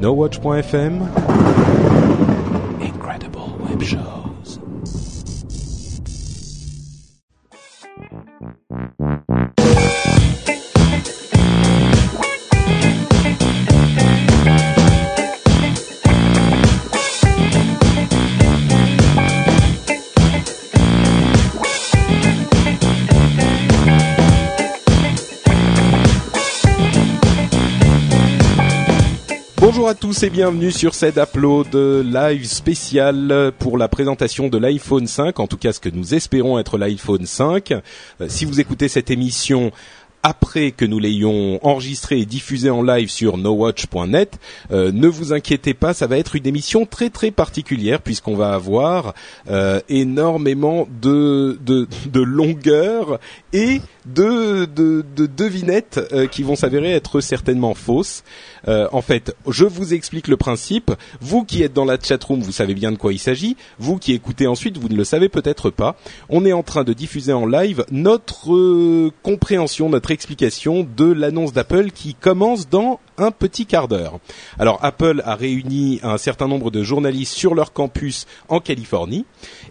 NoWatch.fm Incredible Web Shows. À tous et bienvenue sur cet upload live spécial pour la présentation de l'iPhone 5, en tout cas ce que nous espérons être l'iPhone 5. Euh, si vous écoutez cette émission après que nous l'ayons enregistré et diffusé en live sur nowatch.net, euh, ne vous inquiétez pas, ça va être une émission très très particulière puisqu'on va avoir euh, énormément de, de, de longueur et de, de, de devinettes euh, qui vont s'avérer être certainement fausses. Euh, en fait, je vous explique le principe. Vous qui êtes dans la chatroom, vous savez bien de quoi il s'agit. Vous qui écoutez ensuite, vous ne le savez peut-être pas. On est en train de diffuser en live notre euh, compréhension, notre explication de l'annonce d'Apple qui commence dans un petit quart d'heure. Alors Apple a réuni un certain nombre de journalistes sur leur campus en Californie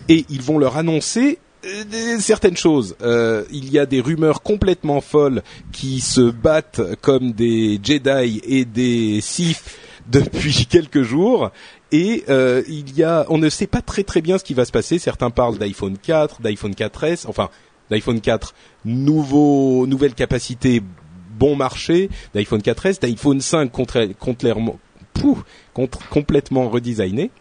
et ils vont leur annoncer euh, certaines choses. Euh, il y a des rumeurs complètement folles qui se battent comme des Jedi et des Sith depuis quelques jours. Et euh, il y a, on ne sait pas très très bien ce qui va se passer. Certains parlent d'iPhone 4, d'iPhone 4S, enfin d'iPhone 4 nouveau, nouvelle capacité, bon marché, d'iPhone 4S, d'iPhone 5 contrairement, complètement redesigné.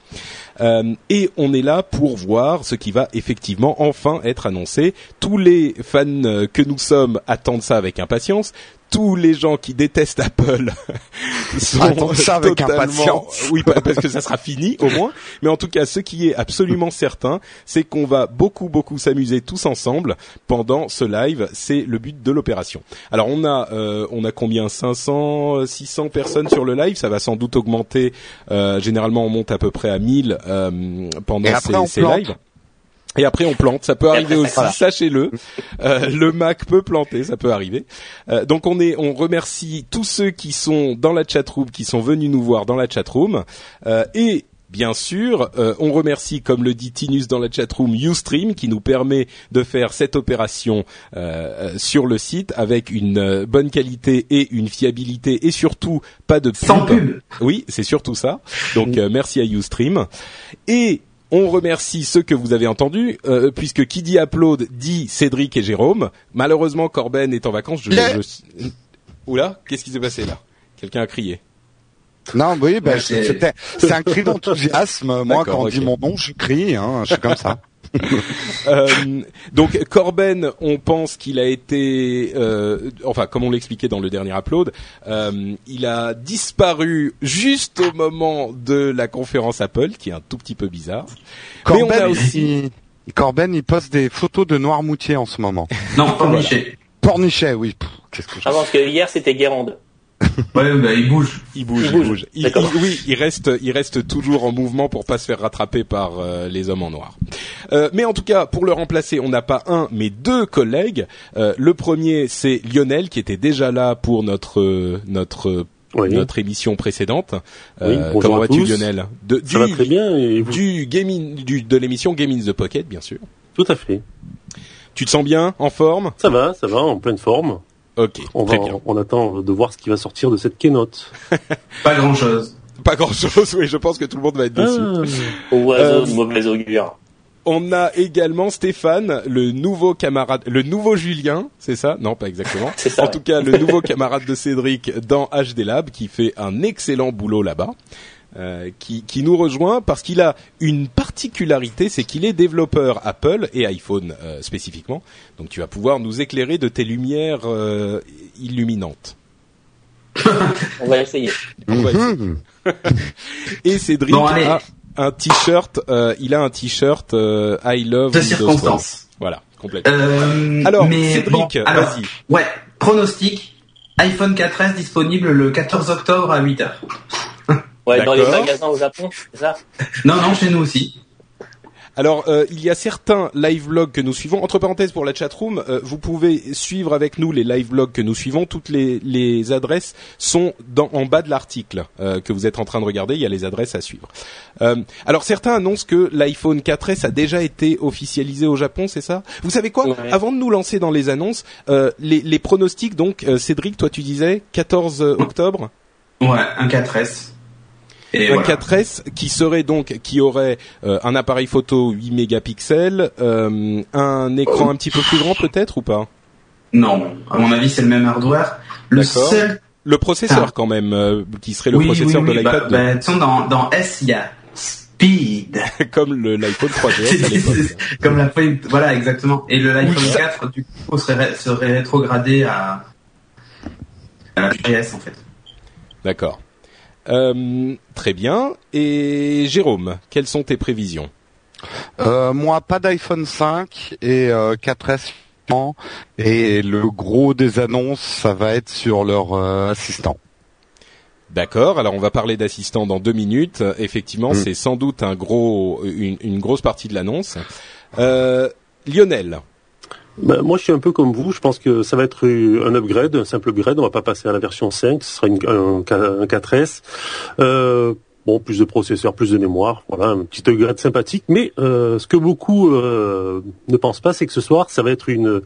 Euh, et on est là pour voir ce qui va effectivement enfin être annoncé. Tous les fans euh, que nous sommes attendent ça avec impatience tous les gens qui détestent Apple sont ça avec totalement, oui, parce que ça sera fini au moins. Mais en tout cas, ce qui est absolument certain, c'est qu'on va beaucoup, beaucoup s'amuser tous ensemble pendant ce live. C'est le but de l'opération. Alors, on a, euh, on a combien? 500, 600 personnes sur le live? Ça va sans doute augmenter. Euh, généralement, on monte à peu près à 1000 euh, pendant ces, ces lives. Et après on plante, ça peut arriver aussi, sachez-le. Euh, le Mac peut planter, ça peut arriver. Euh, donc on est, on remercie tous ceux qui sont dans la chatroom, qui sont venus nous voir dans la chatroom, euh, et Bien sûr, euh, on remercie, comme le dit Tinus dans la chatroom, Ustream qui nous permet de faire cette opération euh, sur le site avec une bonne qualité et une fiabilité et surtout pas de pub. Sans pub. Oui, c'est surtout ça. Donc merci à Ustream. Et on remercie ceux que vous avez entendus, euh, puisque qui dit upload dit Cédric et Jérôme. Malheureusement, Corben est en vacances. Je, je... Oula, qu'est-ce qui s'est passé là? Quelqu'un a crié. Non, oui, ben, c'est un cri d'enthousiasme. Moi, quand on dit mon nom, je crie. Hein, je suis comme ça. Euh, donc Corben, on pense qu'il a été, euh, enfin comme on l'expliquait dans le dernier upload, euh, il a disparu juste au moment de la conférence Apple, qui est un tout petit peu bizarre. Corben, Mais on a aussi... il, Corben, il poste des photos de Noirmoutier en ce moment. Non, Pornichet. Pornichet, oui. Qu'est-ce que je... Ah, parce que hier c'était Guérande. Ouais, bah, il bouge. Il bouge, il bouge. Il bouge. oui, il reste, il reste toujours en mouvement pour pas se faire rattraper par euh, les hommes en noir. Euh, mais en tout cas, pour le remplacer, on n'a pas un, mais deux collègues. Euh, le premier, c'est Lionel, qui était déjà là pour notre notre oui. notre émission précédente. Oui, comment vas-tu, Lionel de, Ça du, va très bien. Et vous du gaming, du, de l'émission Game in the Pocket, bien sûr. Tout à fait. Tu te sens bien, en forme? Ça va, ça va, en pleine forme. Ok, on, très va, bien. on attend de voir ce qui va sortir de cette keynote. Pas grand chose. Pas grand chose, oui, je pense que tout le monde va être déçu. Ah. Oiseau de mauvais augure. On a également Stéphane, le nouveau camarade, le nouveau Julien, c'est ça? Non, pas exactement. ça, en tout cas, le nouveau camarade de Cédric dans HD Lab, qui fait un excellent boulot là-bas. Euh, qui, qui, nous rejoint parce qu'il a une particularité, c'est qu'il est développeur Apple et iPhone euh, spécifiquement. Donc tu vas pouvoir nous éclairer de tes lumières euh, illuminantes. On va essayer. On va essayer. et Cédric bon, a un t-shirt, euh, il a un t-shirt I love de circonstance. Voilà, complètement. Euh, alors, mais Cédric, bon, vas-y. Ouais, pronostic. iPhone 4S disponible le 14 octobre à 8 heures. Ouais, dans les magasins au Japon, c'est ça? Non, non, chez nous aussi. Alors, euh, il y a certains live vlogs que nous suivons. Entre parenthèses, pour la chatroom, euh, vous pouvez suivre avec nous les live vlogs que nous suivons. Toutes les, les adresses sont dans, en bas de l'article euh, que vous êtes en train de regarder. Il y a les adresses à suivre. alors, certains annoncent que l'iPhone 4S a déjà été officialisé au Japon, c'est ça? Vous savez quoi? Avant de nous lancer dans les annonces, les, les, pronostics. Donc, Cédric, toi, tu disais 14 octobre? Ouais, un 4S. Et un 4S qui serait donc qui aurait euh, un appareil photo 8 mégapixels, euh, un écran un petit peu plus grand peut-être ou pas? Non, à mon avis c'est le même hardware. Le seul le processeur ah. quand même euh, qui serait le processeur de l'iPad. Bah, bah, dans, dans S il y a Speed. comme l'iPhone 3GS à l'époque. comme l'iPhone, voilà exactement. Et le l'iPhone 4 du coup serait, serait rétrogradé à, à la 3GS en fait. D'accord. Euh, très bien. Et Jérôme, quelles sont tes prévisions? Euh, Moi, pas d'iPhone 5 et euh, 4S. Et le gros des annonces, ça va être sur leur euh, assistant. D'accord. Alors on va parler d'assistant dans deux minutes. Effectivement, mm. c'est sans doute un gros, une, une grosse partie de l'annonce. Euh, Lionel, ben, moi, je suis un peu comme vous. Je pense que ça va être un upgrade, un simple upgrade. On va pas passer à la version 5. Ce sera une, un, 4S. Euh, bon, plus de processeur, plus de mémoire. Voilà, un petit upgrade sympathique. Mais euh, ce que beaucoup euh, ne pensent pas, c'est que ce soir, ça va être une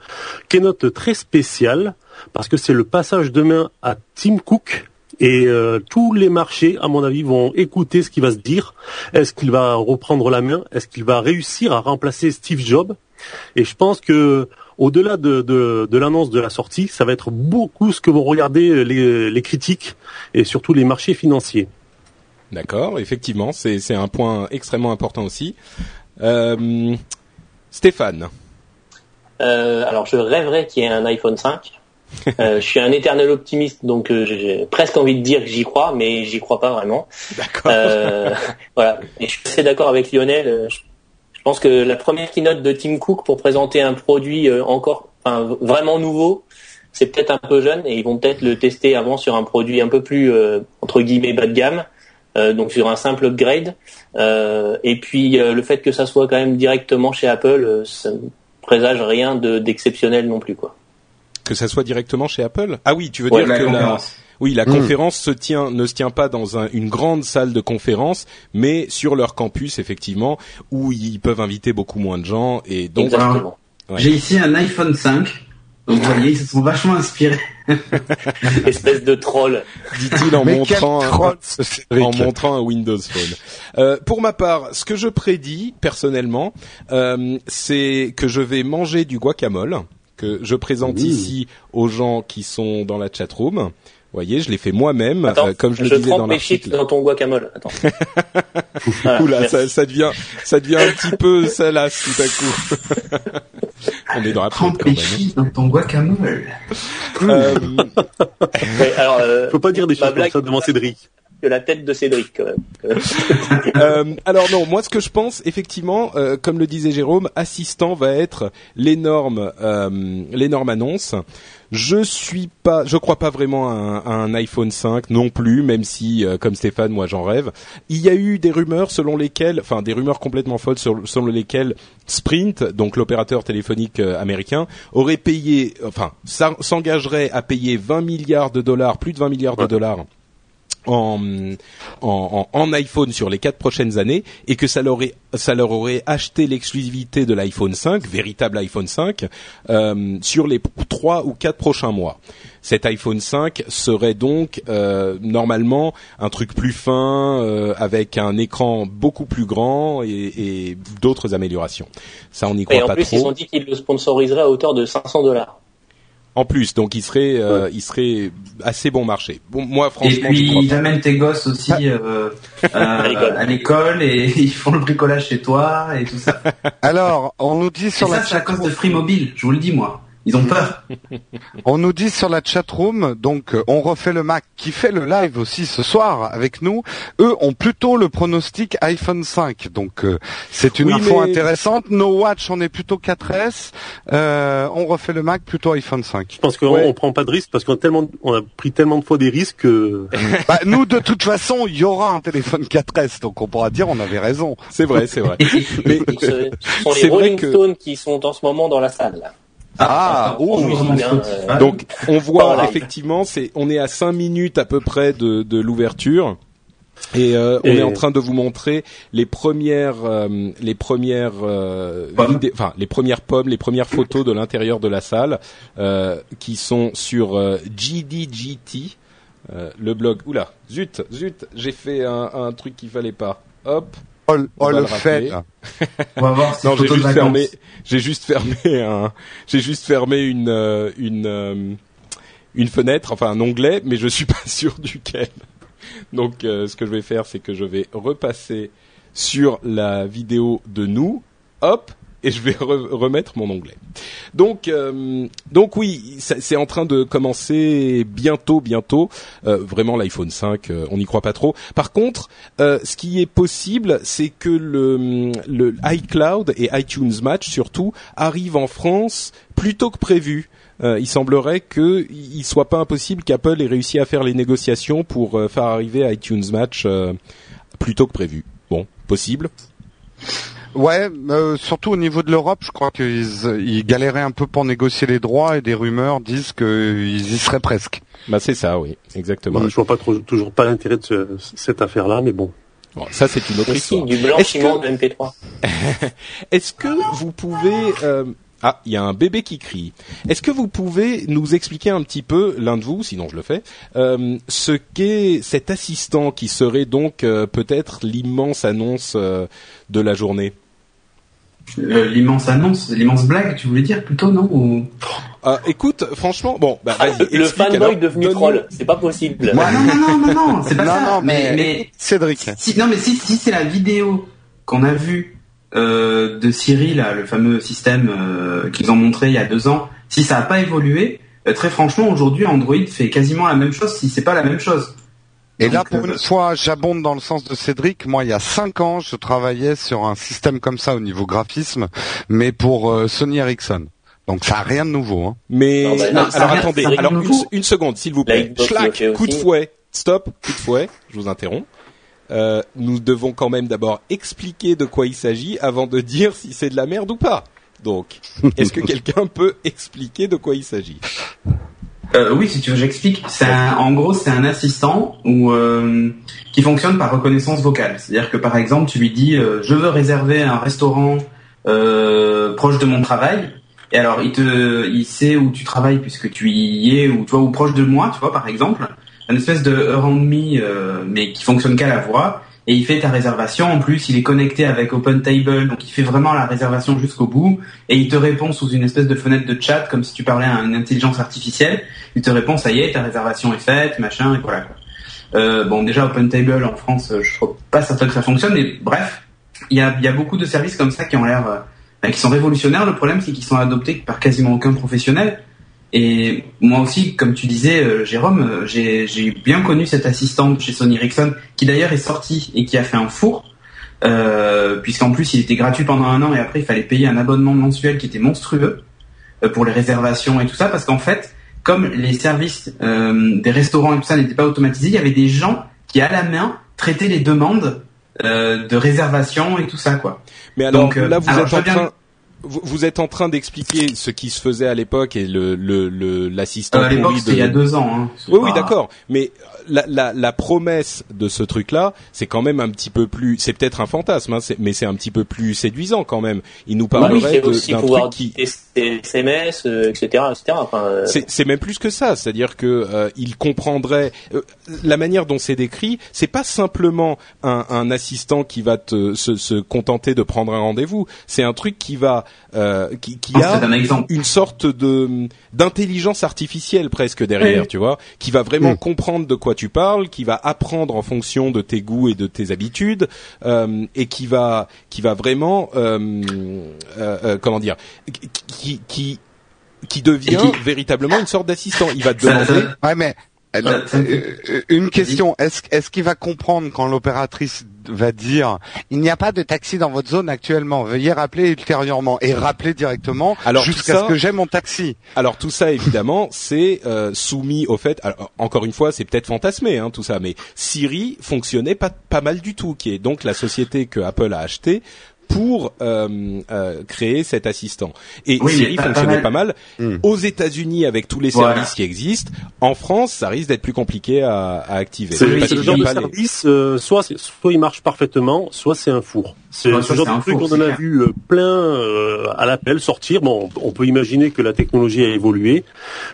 keynote très spéciale parce que c'est le passage demain à Tim Cook. Et euh, tous les marchés, à mon avis, vont écouter ce qui va se dire. Est-ce qu'il va reprendre la main? Est-ce qu'il va réussir à remplacer Steve Jobs? Et je pense que au-delà de, de, l'annonce de la sortie, ça va être beaucoup ce que vont regarder les, critiques et surtout les marchés financiers. D'accord, effectivement, c'est un point extrêmement important aussi. Euh, Stéphane. Euh, alors, je rêverais qu'il y ait un iPhone 5. Euh, je suis un éternel optimiste, donc j'ai presque envie de dire que j'y crois, mais j'y crois pas vraiment. D'accord. voilà. Et je suis assez d'accord avec Lionel. Je pense que la première keynote de Tim Cook pour présenter un produit euh, encore enfin, vraiment nouveau, c'est peut-être un peu jeune et ils vont peut-être le tester avant sur un produit un peu plus euh, entre guillemets bas de gamme, euh, donc sur un simple upgrade. et puis le fait que ça soit quand même directement chez Apple, ça ne présage rien d'exceptionnel non plus quoi. Que ça soit directement chez Apple? Ah oui, tu veux dire que la, oui, la hmm. conférence se tient, ne se tient pas dans une grande salle de conférence, mais sur leur campus effectivement, où ils peuvent inviter beaucoup moins de gens et donc. J'ai ici un iPhone 5. Donc vous voyez, ils se sont vachement inspirés. Espèce de troll. Dit-il en montrant un, en montrant un Windows Phone. Euh, pour ma part, ce que je prédis personnellement, euh, c'est que je vais manger du guacamole que je présente ici aux gens qui sont dans la chatroom. Vous voyez, je l'ai fait moi-même, euh, comme je, le disais dans l'article. dans ton guacamole. Attends. Oula, ça, ça, devient, ça devient un petit peu salace tout à coup. On est dans la pub quand même. Hein. dans ton guacamole. euh... alors, euh, Faut pas dire des choses comme ça devant Cédric que la tête de Cédric quand même. euh, alors non, moi ce que je pense, effectivement, euh, comme le disait Jérôme, assistant va être l'énorme, euh, l'énorme annonce. Je suis pas, je crois pas vraiment à un, un iPhone 5 non plus, même si, euh, comme Stéphane, moi j'en rêve. Il y a eu des rumeurs selon lesquelles, enfin des rumeurs complètement folles selon lesquelles Sprint, donc l'opérateur téléphonique euh, américain, aurait payé, enfin s'engagerait à payer 20 milliards de dollars, plus de 20 milliards de dollars en, en, en, iPhone sur les quatre prochaines années et que ça leur, aurait, ça leur aurait acheté l'exclusivité de l'iPhone 5, véritable iPhone 5, euh, sur les trois ou quatre prochains mois. Cet iPhone 5 serait donc euh, normalement un truc plus fin, euh, avec un écran beaucoup plus grand et, et d'autres améliorations. Ça, on n'y croit et en pas plus, trop. Ils ont dit qu'ils le sponsoriseraient à hauteur de 500 dollars. En plus, donc il serait, euh, il serait assez bon marché. Bon, moi franchement. Et puis ils amènent tes gosses aussi euh, euh, à l'école et ils font le bricolage chez toi et tout ça. Alors, on nous dit sur et la. Ça, c'est à cause de Free Mobile, je vous le dis moi. Ils ont peur. On nous dit sur la chat room, donc euh, on refait le Mac qui fait le live aussi ce soir avec nous. Eux ont plutôt le pronostic iPhone 5, donc euh, c'est une Oui, info mais- intéressante. No Watch, on est plutôt 4S. Euh, on refait le Mac plutôt iPhone 5. Je pense qu'on Ouais. on prend pas de risque parce qu'on a tellement, on a pris tellement de fois des risques que bah, nous, de toute façon, il y aura un téléphone 4S, donc on pourra dire on avait raison. C'est vrai, c'est vrai. Mais Ce, ce sont C'est les vrai Rolling que- Stones qui sont en ce moment dans la salle. Là. Ah, oh, bien, Spotify. euh, donc on voit effectivement, c'est on est à cinq minutes à peu près de, de l'ouverture. Et euh, on Et- est en train de vous montrer les premières, euh, les premières, euh, enfin les premières pommes, les premières photos de l'intérieur de la salle, euh, qui sont sur euh, GDGT, euh, le blog. Oula, zut, zut, j'ai fait un, un truc qu'il fallait pas. Hop. Oh, On oh, va le le fait. On va voir ces Non, j'ai juste fermé. J'ai juste fermé un. J'ai juste fermé une euh, une euh, une fenêtre, enfin un onglet, mais je suis pas sûr duquel. Donc, euh, ce que je vais faire, c'est que je vais repasser sur la vidéo de nous. Hop. Et je vais re- remettre mon onglet. Donc, euh, donc oui, c'est en train de commencer bientôt, bientôt. Euh, vraiment, l'iPhone 5, euh, on n'y croit pas trop. Par contre, euh, ce qui est possible, c'est que le, le iCloud et iTunes Match surtout arrivent en France plus tôt que prévu. Euh, il semblerait qu'il soit pas impossible qu'Apple ait réussi à faire les négociations pour euh, faire arriver iTunes Match euh, plus tôt que prévu. Bon, possible. Ouais, euh, surtout au niveau de l'Europe, je crois qu'ils ils galéraient un peu pour négocier les droits et des rumeurs disent qu'ils y seraient presque. Bah c'est ça, oui, exactement. Bon, je vois pas trop, toujours pas l'intérêt de ce- cette affaire-là, mais bon. Bon, ça c'est une autre Mais si, histoire. du blanchiment de MP3. Est-ce que vous pouvez euh, ah, il y a un bébé qui crie. Est-ce que vous pouvez nous expliquer un petit peu, l'un de vous, sinon je le fais, euh, ce qu'est cet assistant qui serait donc euh, peut-être l'immense annonce euh, de la journée? L'immense annonce, l'immense blague, tu voulais dire plutôt, non Ou... Ah, Écoute, franchement, bon, bah, Ah, vas-y, le explique fanboy alors. devenu troll, c'est pas possible. Ouais, non, non, non, non, non, c'est pas non, ça. non, mais, mais, Cédric. si, non, mais si, si c'est la vidéo qu'on a vue euh, de Siri, là, le fameux système euh, qu'ils ont montré il y a deux ans, si ça n'a pas évolué, euh, très franchement, aujourd'hui, Android fait quasiment la même chose, si c'est pas la même chose. Et là, pour euh, une fois, j'abonde dans le sens de Cédric. Moi, il y a cinq ans, je travaillais sur un système comme ça au niveau graphisme, mais pour euh, Sony Ericsson. Donc, ça a rien de nouveau. Hein. Mais Non, bah, non, alors rien- attendez, alors une, seconde, s'il vous plaît. Schlack, coup de fouet, stop, coup de fouet. Je vous interromps. Euh, nous devons quand même d'abord expliquer de quoi il s'agit avant de dire si c'est de la merde ou pas. Donc, est-ce que quelqu'un peut expliquer de quoi il s'agit? Euh, oui, si tu veux, j'explique. En gros, c'est un assistant euh, qui fonctionne par reconnaissance vocale. C'est-à-dire que par exemple, tu lui dis euh, je veux réserver un restaurant euh, proche de mon travail. Et alors, il te, il sait où tu travailles puisque tu y es ou tu vois ou proche de moi, tu vois par exemple, une espèce de around me euh, mais qui fonctionne qu'à la voix. Et il fait ta réservation. En plus, il est connecté avec OpenTable, donc il fait vraiment la réservation jusqu'au bout. Et il te répond sous une espèce de fenêtre de chat, comme si tu parlais à une intelligence artificielle il te répond ça y est, ta réservation est faite, machin, et voilà. Euh, bon, déjà OpenTable en France, euh, je suis pas certain que ça fonctionne, mais bref, il y a, y a beaucoup de services comme ça qui ont l'air, bah, qui sont révolutionnaires. Le problème, c'est qu'ils sont adoptés par quasiment aucun professionnel. Et moi aussi, comme tu disais, euh, Jérôme, euh, j'ai bien connu cette assistante chez Sony Ericsson, qui d'ailleurs est sortie et qui a fait un four. Euh, puisqu'en plus il était gratuit pendant un an et après il fallait payer un abonnement mensuel qui était monstrueux euh, pour les réservations et tout ça parce qu'en fait comme les services euh, des restaurants et tout ça n'étaient pas automatisés, il y avait des gens qui à la main traitaient les demandes euh, de réservation et tout ça quoi. Mais alors Donc, là, vous alors, êtes en train, vous, êtes en train d'expliquer ce qui se faisait à l'époque et le le le- l'assistant Euh, pourri de. il y a deux ans. Hein. Oui, oui, d'accord. Mais la, la, la promesse de ce truc-là, c'est quand même un petit peu plus. C'est peut-être un fantasme, hein, c'est- mais c'est un petit peu plus séduisant quand même. Il nous Bah oui, parlerait de- aussi d'un truc qui. SMS, euh, etc., etc. Enfin, euh, C'est même plus que ça, c'est-à-dire que euh, il comprendrait euh, la manière dont c'est décrit. C'est pas simplement un, un assistant qui va te se, se contenter de prendre un rendez-vous. C'est un truc qui va euh, qui, qui Non, a C'est un exemple. une sorte de d'intelligence artificielle presque derrière, Oui. tu vois, qui va vraiment Mm. comprendre de quoi tu parles, qui va apprendre en fonction de tes goûts et de tes habitudes, euh, et qui va qui va vraiment euh, euh, euh, comment dire, qui qui qui devient véritablement une sorte d'assistant. Il va te demander. ça- Ouais, mais Ça- euh, euh, une question. Est-ce qu'il va comprendre quand l'opératrice va dire il n'y a pas de taxi dans votre zone actuellement? Veuillez rappeler ultérieurement et rappeler directement jusqu'à ce que j'ai mon taxi. Alors tout ça évidemment c'est euh, soumis au fait. alors, encore une fois c'est peut-être fantasmé hein, tout ça, mais Siri fonctionnait pas pas mal du tout, qui est donc la société que Apple a achetée pour euh, euh, créer cet assistant. Et Oui, Siri pas fonctionnait mal. pas mal. Hmm. Aux États-Unis avec tous les Voilà. services qui existent. En France, ça risque d'être plus compliqué à, à activer. C'est le genre de service, euh, soit, soit il marche parfaitement, soit c'est un four. C'est ce genre de truc qu'on en a clair. vu euh, plein euh, à l'appel sortir. Bon, on peut imaginer que la technologie a évolué,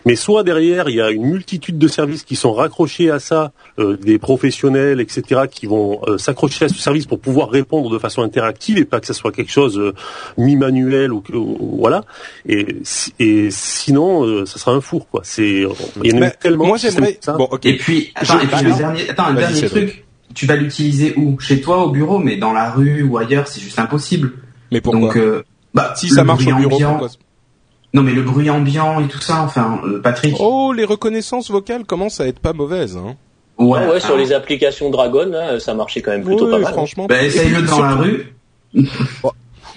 mais soit derrière il y a une multitude de services qui sont raccrochés à ça, euh, des professionnels, etc., qui vont euh, s'accrocher à ce service pour pouvoir répondre de façon interactive et pas que ça soit quelque chose euh, mi-manuel ou, que- ou- voilà. Et, et sinon, euh, ça sera un four quoi. C'est il y en a tellement. moi de systèmes j'aimerais. Bon ok. Et puis, attends, et puis le dernier, attends, un dernier truc. Tu vas l'utiliser où? Chez toi, au bureau, mais dans la rue ou ailleurs, c'est juste impossible. Mais pourquoi? Donc, euh, bah, Si ça marche bruit au bureau, ambiant- pourquoi Non, mais le bruit ambiant et tout ça, enfin, euh, Patrick. Oh, les reconnaissances vocales commencent à être pas mauvaises. Hein. ouais, Ah ouais, sur alors, les applications Dragon, là, ça marchait quand même plutôt Ouais, pas mal. franchement. Bah, essaye-le dans la rue.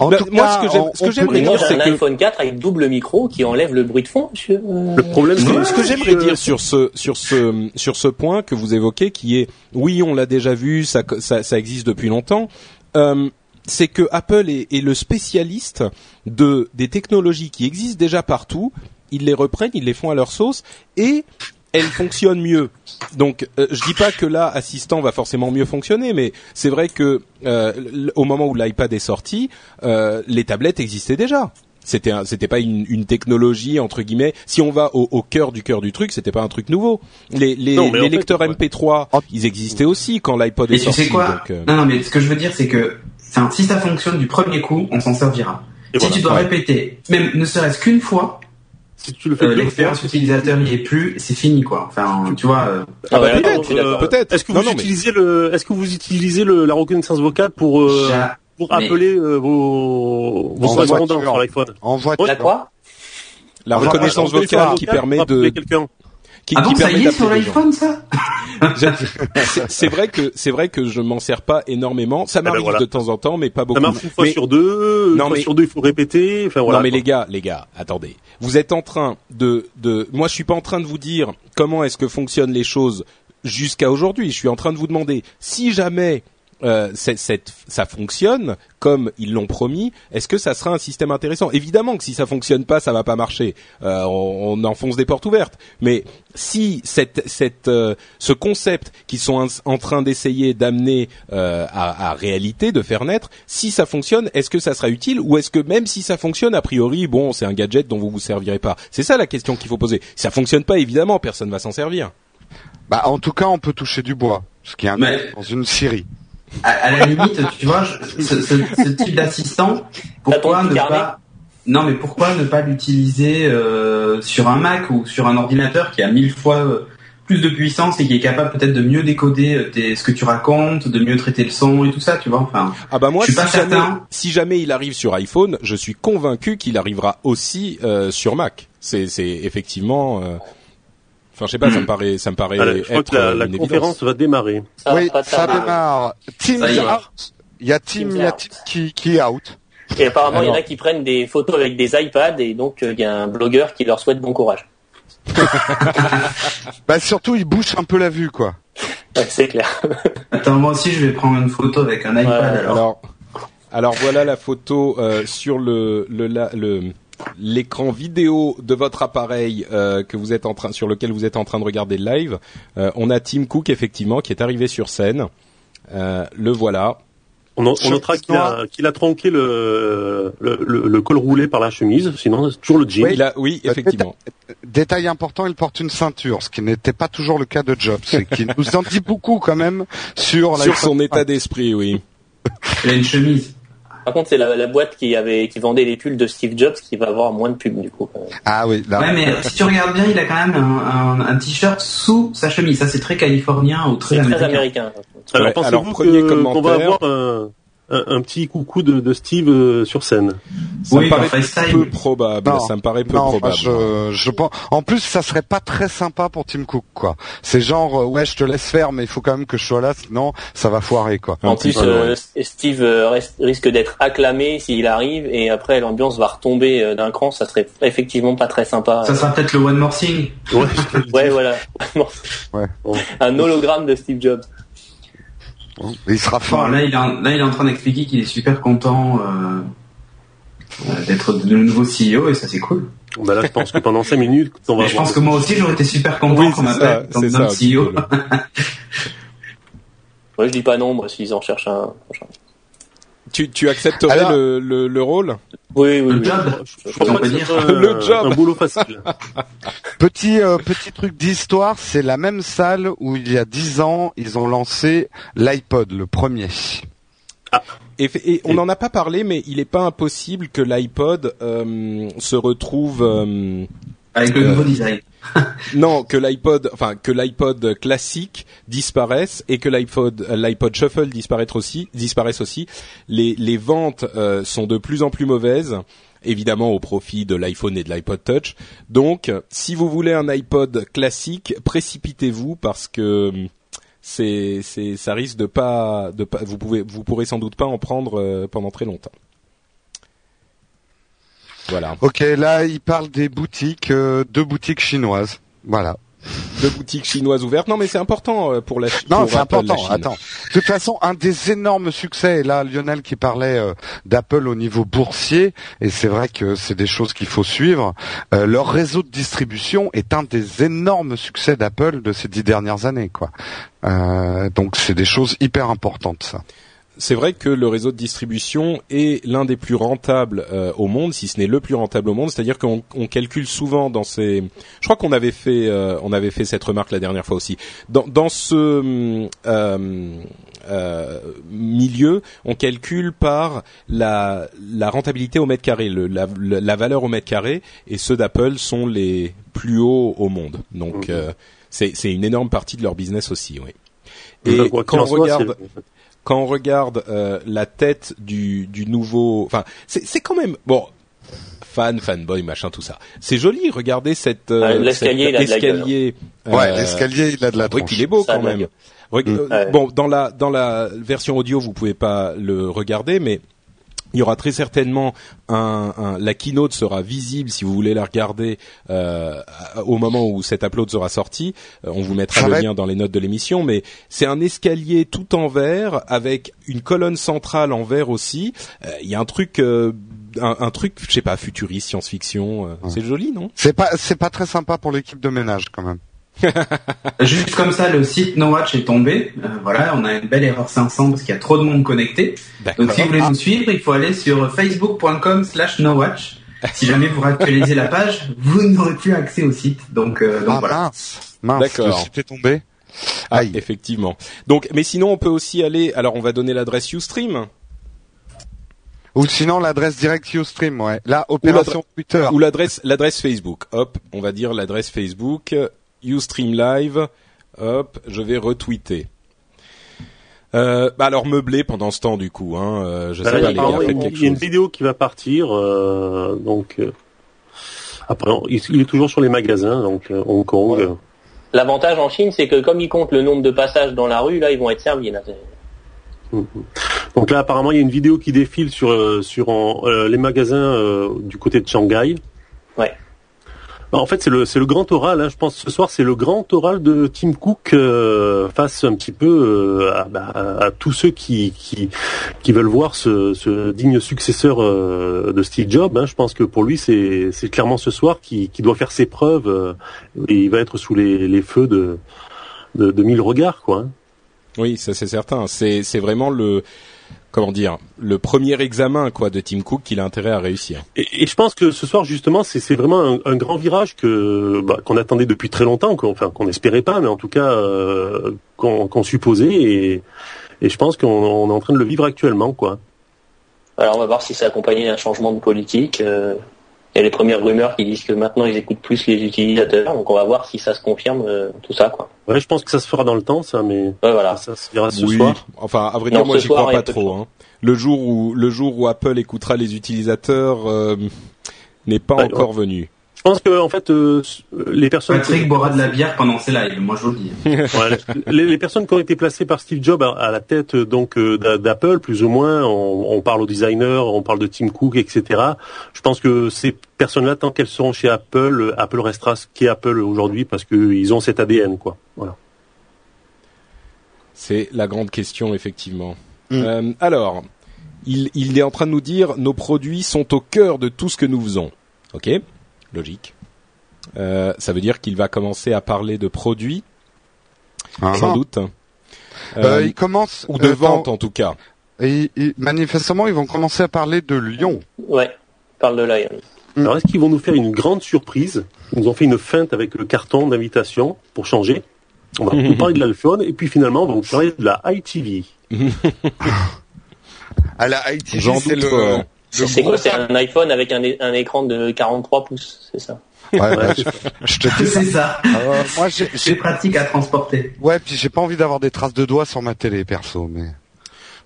En Bah, tout moi, cas, ce que j'aimerais dire, c'est un que- iPhone 4 avec double micro qui enlève le bruit de fond, monsieur. Le problème, Ce c'est que, ce que j'aimerais dire sur ce sur ce sur ce point que vous évoquez, qui est oui, on l'a déjà vu, ça ça, ça existe depuis longtemps. euh, c'est que Apple est, est le spécialiste de des technologies qui existent déjà partout. Ils les reprennent, ils les font à leur sauce et elles fonctionnent mieux. Donc, euh, je dis pas que là, assistant va forcément mieux fonctionner, mais c'est vrai que euh, au moment où l'iPad est sorti, euh, les tablettes existaient déjà. C'était un- c'était pas une, une technologie entre guillemets. Si on va au, au cœur du cœur du truc, c'était pas un truc nouveau. Les, les, Non, les fait, lecteurs ouais. MP3, ils existaient aussi quand l'iPod est Et tu sorti. sais quoi donc, euh, Non, non, mais ce que je veux dire, c'est que, enfin, si ça fonctionne du premier coup, on s'en servira. Et si voilà. tu dois Ouais. répéter, même ne serait-ce qu'une fois, si tu le fais euh, l'expérience utilisateur y est plus, c'est fini, quoi. Enfin, tu vois. euh, Ah bah, peut-être, d'accord. peut-être. Est-ce que vous non, mais- utilisez le, est-ce que vous utilisez le, la reconnaissance vocale pour euh, j'a- pour mais- appeler euh, vos vos correspondants sur l'iPhone? En voiture. La quoi? La reconnaissance vocale qui permet appeler de quelqu'un. Qui, Ah qui bon, ça y est sur l'iPhone, ça C'est- vrai que c'est vrai que je m'en sers pas énormément. Ça ben m'arrive voilà. de temps en temps, mais pas beaucoup. Ça marche une fois Mais- sur deux, une Non, fois mais- sur deux il faut répéter. Enfin voilà. non mais quoi. les gars, les gars, attendez. Vous êtes en train de, de, moi je suis pas en train de vous dire comment est-ce que fonctionnent les choses jusqu'à aujourd'hui. Je suis en train de vous demander si jamais euh, ça fonctionne comme ils l'ont promis, est-ce que ça sera un système intéressant? Évidemment que si ça fonctionne pas, ça va pas marcher. Euh, on, on enfonce des portes ouvertes. Mais si cette, cette, euh, ce concept qu'ils sont en, train d'essayer d'amener euh, à, à réalité, de faire naître, si ça fonctionne, est-ce que ça sera utile ou est-ce que même si ça fonctionne, a priori, bon, c'est un gadget dont vous vous servirez pas? C'est ça la question qu'il faut poser. Si ça fonctionne pas, évidemment, personne va s'en servir. Bah, en tout cas, on peut toucher du bois, ce qui est un Mais- dans une Syrie. À, à la limite, tu vois, je- ce, ce- ce type d'assistant, pourquoi ne carnet? Pas Non, mais pourquoi ne pas l'utiliser euh, sur un Mac ou sur un ordinateur qui a mille fois euh, plus de puissance et qui est capable peut-être de mieux décoder euh, tes- ce que tu racontes, de mieux traiter le son et tout ça, tu vois. Enfin, Ah bah moi, Je si suis pas jamais, certain. si jamais il arrive sur iPhone, je suis convaincu qu'il arrivera aussi euh, sur Mac. C'est, c'est effectivement. Enfin, je sais pas, ça me paraît, ça me paraît Voilà, je crois être que la, conférence va démarrer. Ça oui, ça démarre. Team Ça y est. out. Il y a Team, il y a Team qui, qui est out. Et apparemment, il y en a qui prennent des photos avec des iPads et donc euh, il y a un blogueur qui leur souhaite bon courage. Bah, surtout, il bouche un peu la vue, quoi. Ouais, c'est clair. attends, moi aussi, je vais prendre une photo avec un iPad. Ouais, alors. Alors, alors voilà la photo euh, sur le le la- le l'écran vidéo de votre appareil euh, que vous êtes en train sur lequel vous êtes en train de regarder le live. Euh, on a Tim Cook effectivement qui est arrivé sur scène. Euh, le voilà. On, notera qu'il a, l'histoire. qu'il a tronqué le, le, le, le col roulé par la chemise, sinon c'est toujours le jean. Oui. Il a, oui, effectivement. Détail important, il porte une ceinture, ce qui n'était pas toujours le cas de Jobs, et qui nous en dit beaucoup quand même sur Sur son état d'esprit, oui. Il a une chemise. Par contre, c'est la, la boîte qui avait qui vendait les pulls de Steve Jobs qui va avoir moins de pubs du coup. Ah oui, là. Ouais, mais si tu regardes bien, il a quand même un, un, un t-shirt sous sa chemise. Ça, c'est très californien ou très américain. très américain. Alors Ouais, pensez-vous alors, premier que- qu'on va avoir un, un, petit coucou de, Steve euh, sur scène. Ça me paraît peu probable. ça me paraît peu probable. je, pense. En plus, ça serait pas très sympa pour Tim Cook, quoi. C'est genre, euh, ouais, je te laisse faire, mais il faut quand même que je sois là, sinon ça va foirer, quoi. En plus, Steve risque d'être acclamé s'il arrive, et après l'ambiance va retomber d'un cran. Ça serait effectivement pas très sympa. Ça sera peut-être le one more thing. Ouais, voilà. ouais. Un hologramme de Steve Jobs. Il sera fort. là, il est en, là, il est en train d'expliquer qu'il est super content euh, euh d'être le nouveau CEO et ça, c'est cool. Bah là, je pense que pendant 5 minutes, on va. je pense que moi aussi, j'aurais été super content qu'on m'appelle comme CEO. moi, je dis pas non, moi, s'ils en cherchent un. Tu, tu accepterais le, le, le, rôle? Oui, oui. Le job, je, pense peut dire. le job. Un boulot facile. petit euh, petit truc d'histoire, c'est la même salle où il y a dix ans, ils ont lancé l'iPod, le premier. Ah. Et, et, on n'en a pas parlé, mais il n'est pas impossible que l'iPod euh, se retrouve euh, avec le nouveau design. non, que l'iPod, enfin que l'iPod classique disparaisse et que l'iPod, l'iPod Shuffle disparaisse aussi, disparaisse aussi. Les, les ventes euh, sont de plus en plus mauvaises, évidemment au profit de l'iPhone et de l'iPod Touch. Donc, si vous voulez un iPod classique, précipitez-vous parce que hum, c'est, c'est, ça risque de pas, de pas, vous pouvez, vous pourrez sans doute pas en prendre euh, pendant très longtemps. Voilà. Ok, là il parle des boutiques, euh, deux boutiques chinoises. Voilà. Deux boutiques chinoises ouvertes. Non, mais c'est important euh, pour la Chine. Non, c'est important. Attends. De toute façon, un des énormes succès, et là Lionel qui parlait euh, d'Apple au niveau boursier, et c'est vrai que c'est des choses qu'il faut suivre. leur réseau de distribution est un des énormes succès d'Apple de ces dix dernières années, quoi. donc c'est des choses hyper importantes, ça c'est vrai que le réseau de distribution est l'un des plus rentables euh, au monde, si ce n'est le plus rentable au monde. C'est-à-dire qu'on calcule souvent dans ces. Je crois qu'on avait fait, euh, on avait fait cette remarque la dernière fois aussi. Dans, dans ce euh, milieu, on calcule par la, la rentabilité au mètre carré, le, la, la, valeur au mètre carré, et ceux d'Apple sont les plus hauts au monde. Donc mhm. c'est une énorme partie de leur business aussi, oui. Et quand on regarde quand on regarde euh, la tête du, du nouveau, enfin, c'est quand même bon. Fan, fanboy, machin, tout ça. C'est joli. Regardez cette euh, l'escalier, il a l'escalier. Ouais, l'escalier, il a de la Oui, il est beau quand même. Euh, bon, dans la dans la version audio, vous pouvez pas le regarder, mais il y aura très certainement un, un, la keynote sera visible si vous voulez la regarder euh, au moment où cet upload sera sorti. Euh, on vous mettra le lien dans les notes de l'émission, mais c'est un escalier tout en verre avec une colonne centrale en verre aussi. Euh, il y a un truc. Euh, un, un, truc, je sais pas, futuriste, science-fiction, c'est joli, non? C'est pas, c'est pas très sympa pour l'équipe de ménage quand même. Juste comme ça, le site No Watch est tombé. Euh, voilà, on a une belle erreur 500 parce qu'il y a trop de monde connecté. Donc si vous voulez nous suivre, il faut aller sur facebook.com slash nowatch. Si jamais vous actualisez la page, vous n'aurez plus accès au site. Donc, euh, donc ah, voilà. Mince, mince, D'accord. le site est tombé. Ah, effectivement. Donc, mais sinon, on peut aussi aller. Alors, on va donner l'adresse UStream. Ou sinon l'adresse direct UStream, ouais. Là, opération Twitter. Ou l'adresse l'adresse Facebook. Hop, on va dire l'adresse Facebook Ustream Live. Hop, je vais retweeter. Euh, bah alors meublé pendant ce temps du coup, hein. Euh, je sais bah, pas, les gars, faites quelque chose. Il y a une vidéo qui va partir, euh, donc euh, après il est toujours sur les magasins, donc euh, Hong Kong. L'avantage en Chine, c'est que comme ils comptent le nombre de passages dans la rue, là ils vont être servis. Là. Mhm. Donc là apparemment il y a une vidéo qui défile sur sur les magasins du côté de Shanghai. Ouais. Bah, en fait, c'est le c'est le grand oral. Hein. Je pense ce soir, c'est le grand oral de Tim Cook euh, face un petit peu euh, à, bah, à, tous ceux qui, qui qui veulent voir ce, ce digne successeur euh, de Steve Jobs. Hein. Je pense que pour lui, c'est c'est clairement ce soir qui qui doit faire ses preuves euh, et il va être sous les, les feux de, de de mille regards, quoi. Hein. Oui, ça c'est certain. C'est c'est vraiment le comment dire le premier examen quoi de Tim Cook qu'il a intérêt à réussir. Et, je pense que ce soir justement c'est vraiment un, grand virage que bah, qu'on attendait depuis très longtemps, qu'on enfin qu'on n'espérait pas, mais en tout cas euh, qu'on supposait et, et je pense qu'on est en train de le vivre actuellement quoi. Alors on va voir si c'est accompagné d'un changement de politique. Euh, il y a les premières rumeurs qui disent que maintenant ils écoutent plus les utilisateurs, donc on va voir si ça se confirme euh, tout ça quoi. Ouais, je pense que ça se fera dans le temps, ça, mais Ouais, voilà. ça se dira ce oui. soir. Enfin, à vrai Non, dire, moi j'y crois pas trop. Hein. Le jour où le jour où Apple écoutera les utilisateurs euh, n'est pas Ouais, encore venu. Je pense que en fait, euh, les personnes Patrick boira de la bière pendant ses lives, moi je vous le dis. Ouais, les, les personnes qui ont été placées par Steve Jobs à, à la tête euh, donc euh, d'a- d'Apple, plus ou moins, on, on parle aux designers, on parle de Tim Cook, etc. Je pense que ces personnes-là, tant qu'elles seront chez Apple, euh, Apple restera ce qu'est Apple aujourd'hui parce qu'ils ont cet ADN, quoi. Voilà. C'est la grande question effectivement. Mm. Euh, alors, il, il est en train de nous dire nos produits sont au cœur de tout ce que nous faisons. Ok, logique. Euh, ça veut dire qu'il va commencer à parler de produits, Ah, sans ah. doute. Euh, Euh, ils commencent ou de euh, vente en tout cas. et, et manifestement, ils vont commencer à parler de Lyon. Ouais, parle de Lion. Mm. Alors, est-ce qu'ils vont nous faire une grande surprise Ils nous ont fait une feinte avec le carton d'invitation pour changer. On va nous parler de l'iPhone et puis finalement, on va vous parler de la iTV. À la ITV, J'en c'est le. C'est quoi C'est un iPhone avec un, écran de 43 pouces, c'est ça Ouais, ouais, je, je te dis. C'est ça. Euh, moi, j'ai, C'est j'ai- pratique à transporter. ouais, puis j'ai pas envie d'avoir des traces de doigts sur ma télé, perso, mais.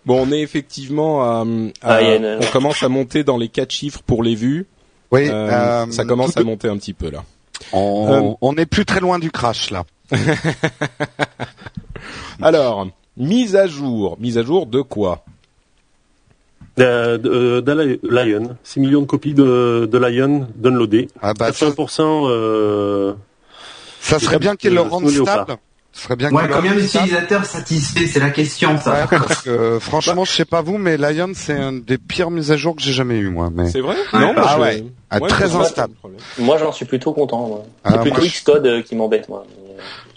Bon, on est effectivement à, à- Ah, une- on commence à monter dans les quatre chiffres pour les vues. Oui, Euh, euh, ça commence à monter un petit peu là. On, Euh, on est plus très loin du crash là. Alors, mise à jour, mise à jour de quoi? De, de, de Lion, 6 millions de copies de, de Lion downloadées. Ah bah, ça, 80% euh, ça serait bien qu'ils le euh, rendent stable. Ce serait bien Ouais, qu'ils le combien rendent stable. d'utilisateurs satisfaits C'est la question, ça. Ouais, parce que euh, franchement, je sais pas vous, mais Lion, c'est une des pires mises à jour que j'ai jamais eu moi. Mais C'est vrai. Non, moi, Ah je- ouais. Ah, très instable. Moi j'en suis plutôt content. moi. Ah, C'est plutôt moi, je- Xcode euh, qui m'embête moi.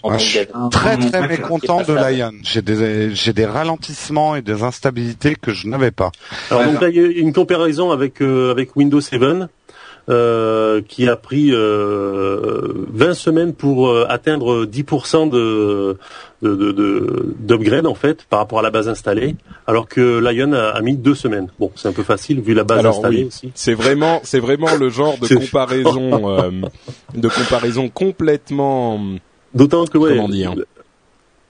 En tant je- dev. très très mécontent de Lion. J'ai des j'ai des ralentissements et des instabilités que je n'avais pas. Alors Ouais, donc là, il y a une comparaison avec euh, avec Windows 7 euh, qui a pris euh, 20 semaines pour euh, atteindre 10% de de- de- de- d'upgrade en fait par rapport à la base installée, alors que Lion a, a mis deux semaines. Bon, c'est un peu facile vu la base Alors, installée oui. aussi. C'est vraiment, c'est vraiment le genre de comparaison, euh, de comparaison complètement. D'autant que ouais, Comment dire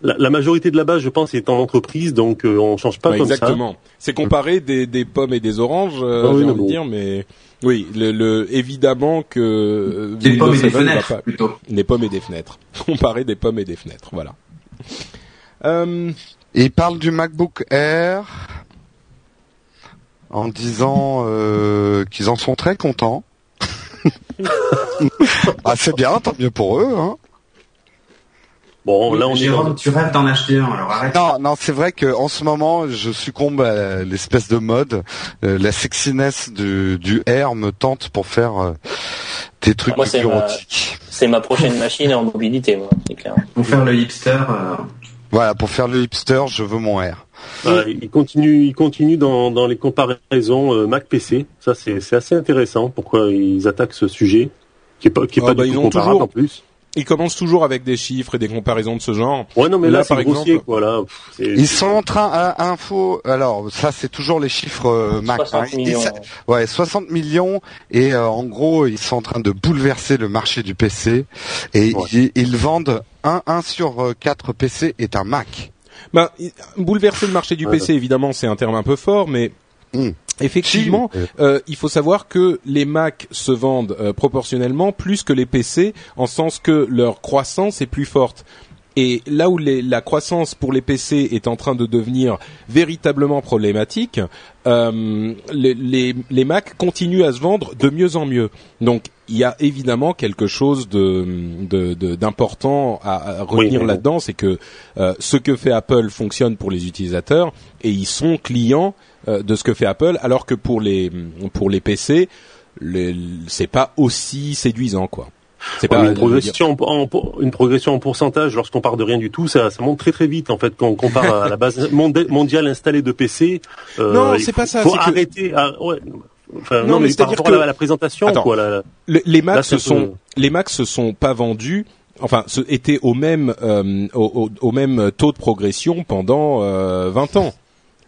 la, la majorité de la base, je pense, est en entreprise, donc euh, on change pas Ouais, comme ça. exactement. C'est comparer des, des pommes et des oranges, euh, Ah oui, j'ai envie bon. de dire, mais oui, le, le- évidemment que euh, Des Windows pommes et des 7 va fenêtres, pas- plutôt. des pommes et des fenêtres. Comparer des pommes et des fenêtres, voilà. Euh, il parle du MacBook Air en disant euh, qu'ils en sont très contents. ah c'est bien, tant mieux pour eux. Hein. Bon, là on est Jérôme, tu rêves d'en acheter un, alors arrête. Non, non, c'est vrai que en ce moment, je succombe à l'espèce de mode, euh, la sexiness du, du Air me tente pour faire euh, des trucs Moi, ma- bureautiques. C'est ma prochaine machine en mobilité, moi, c'est clair. Pour faire le hipster, euh, Voilà, pour faire le hipster, je veux mon Air. Voilà, il continue, il continue dans, dans les comparaisons euh, Mac PC. Ça, c'est c'est assez intéressant. Pourquoi ils attaquent ce sujet qui est pas, qui est Ah pas bah, du ils tout ont comparable toujours- en plus. Ils commencent toujours avec des chiffres et des comparaisons de ce genre. Ouais, non, mais Là, là, par c'est grossier, exemple- quoi. Là, Pff, c'est- Ils sont en train à info. Alors ça, c'est toujours les chiffres euh, Mac. 60 hein. Ils millions. disent- Ouais, 60 millions et euh, en gros ils sont en train de bouleverser le marché du PC et Ouais. ils, ils vendent un, un sur euh, quatre PC est un Mac. Ben, i- bouleverser le marché du Ouais. PC, évidemment, c'est un terme un peu fort, mais Hmm. effectivement, euh, euh, il faut savoir que les Mac se vendent euh, proportionnellement plus que les PC, en sens que leur croissance est plus forte. Et là où les- la croissance pour les PC est en train de devenir véritablement problématique, euh, les, les, les Mac continuent à se vendre de mieux en mieux. Donc il y a évidemment quelque chose de de- de- d'important à, à retenir là-dedans, c'est que euh, ce que fait Apple fonctionne pour les utilisateurs et ils sont clients de ce que fait Apple, alors que pour les pour les PC, le- c'est pas aussi séduisant quoi. C'est pas une progression en, en- une progression en pourcentage lorsqu'on part de rien du tout, ça, ça monte très très vite en fait quand on compare à la base mondiale installée de PC. euh, Non, c'est pas ça, Faut c'est que- arrêter. à- ouais, enfin, Non, non, mais c'est-à-dire que- à la, à la présentation, Attends. quoi. la- Le- les Macs se peu- sont les Macs se sont pas vendus enfin étaient au même euh, au, au- au même taux de progression pendant euh, 20 ans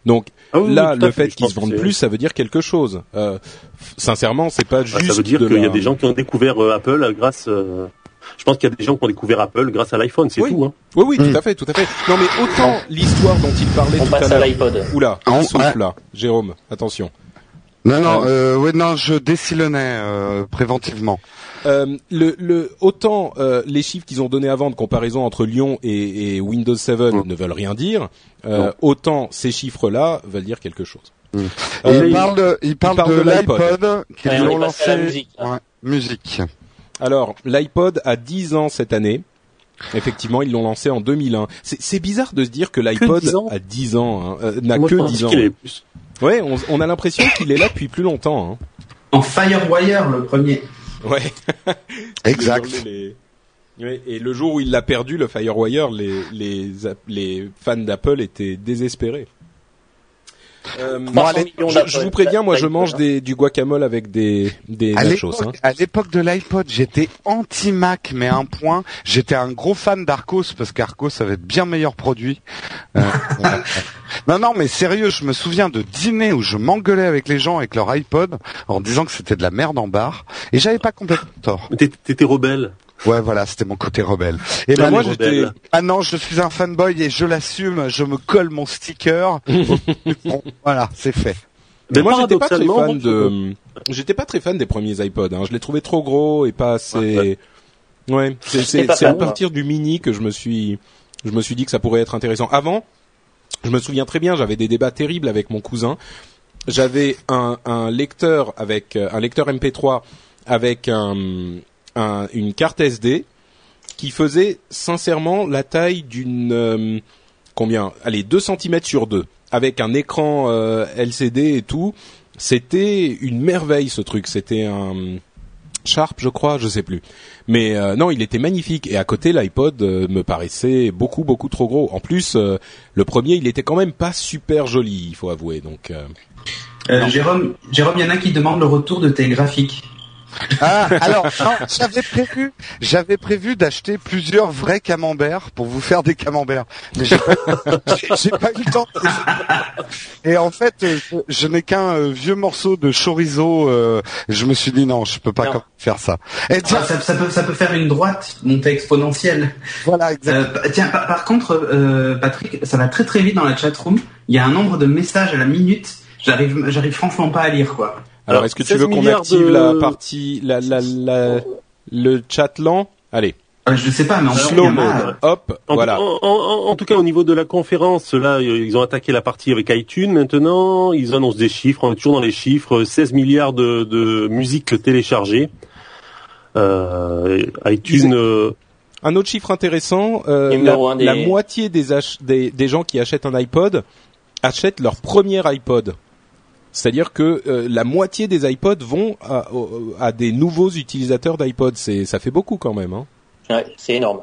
Donc Ah oui, là, le fait qu'ils se vendent plus, ça veut dire quelque chose. Euh, sincèrement, c'est pas Ah, juste. ça veut dire qu'il y a des gens qui ont découvert euh, Apple grâce. euh, Je pense qu'il y a des gens qui ont découvert Apple grâce à l'iPhone, c'est Oui. tout. Hein. Oui, oui, tout à fait, tout à fait. Non, mais autant l'histoire dont il parlait On tout passe à l'iPod. Oula, Ah, on- souffle ouais. là, Jérôme, attention. Non, non, euh, ouais, non, je décilonnais euh, préventivement. Euh, le, le, autant euh, les chiffres qu'ils ont donnés avant de comparaison entre Lyon et, et Windows 7 Mm. ne veulent rien dire, euh, autant ces chiffres-là veulent dire quelque chose. Et Euh, il parle de, il parle parle de de l'iPod. qu'ils Ouais, on l'ont est passé à la lancé. musique. Ouais, musique. Alors, l'iPod a 10 ans cette année. Effectivement, ils l'ont lancé en 2001. C'est c'est bizarre de se dire que l'iPod 10 ans a 10 ans, hein, euh, n'a que je pensais 10 ans. Ouais, on, on a l'impression qu'il est là depuis plus longtemps. En Firewire, le premier. Ouais. Exact. Les- Ouais, et le jour où il l'a perdu, le FireWire, les, les, les fans d'Apple étaient désespérés. Euh, Bon, allez, je, je vous préviens, moi je mange des, du guacamole avec des, des À nachos. Hein. à l'époque de l'iPod, j'étais anti-Mac, mais à un point. J'étais un gros fan d'Arcos parce qu'Arcos avait de bien meilleurs produits. Euh, non, non, mais sérieux, je me souviens de dîners où je m'engueulais avec les gens avec leur iPod en disant que c'était de la merde en bar, et j'avais pas complètement tort. Mais T'étais rebelle. Ouais, voilà, c'était mon côté rebelle. Et Ben, ben moi j'étais, rebelle. maintenant, je suis un fanboy et je l'assume. Je me colle mon sticker. Bon, voilà, c'est fait. mais Mais moi j'étais pas très fan de, j'étais pas très fan des premiers iPods. Hein. Je les trouvais trop gros et pas assez. Ouais, c'est à moi. partir du mini que je me suis, je me suis dit que ça pourrait être intéressant. Avant, je me souviens très bien, j'avais des débats terribles avec mon cousin. J'avais un, un lecteur avec euh, un lecteur MP3 avec un, un- une carte SD qui faisait sincèrement la taille d'une euh, combien? Allez, 2 cm sur 2 avec un écran euh, LCD et tout. C'était une merveille ce truc. C'était un Sharp, je crois, je sais plus. Mais euh, non, il était magnifique. Et à côté, l'iPod euh, me paraissait beaucoup, beaucoup trop gros. En plus, euh, le premier, il était quand même pas super joli, il faut avouer. Donc, Jérôme, Jérôme, il y en a qui demandent le retour de tes graphiques. Ah, alors, non, j'avais prévu, j'avais prévu d'acheter plusieurs vrais camemberts pour vous faire des camemberts. Mais j'ai pas, eu le temps. Et en fait, euh, je, je n'ai qu'un euh, vieux morceau de chorizo. euh, je me suis dit non, je peux pas Non. faire ça. Et tiens, Ah, ça, ça peut, ça peut faire une droite, montée exponentielle. voilà, exactement. Euh, tiens, par, par contre, euh, Patrick, ça va très très vite dans la chatroom. Il y a un nombre de messages à la minute. J'arrive, j'arrive franchement pas à lire quoi. Alors, Alors, est-ce que tu 16 veux qu'on active de- la partie, la, la, la, le chat lent Allez, Euh, je sais pas, mais en slow mode. Hop, En, voilà. en, en- en tout cas, au niveau de la conférence, là, euh, ils ont attaqué la partie avec iTunes. Maintenant, ils annoncent des chiffres. On est toujours dans les chiffres. 16 milliards de, de musique téléchargée. Euh, iTunes. euh, Un autre chiffre intéressant, euh, la, des- moitié des, ach- des, des gens qui achètent un iPod achètent leur premier iPod. C'est-à-dire que euh, la moitié des iPods vont à, des nouveaux utilisateurs d'iPod. C'est, ça fait beaucoup quand même. Hein. Ouais, c'est énorme.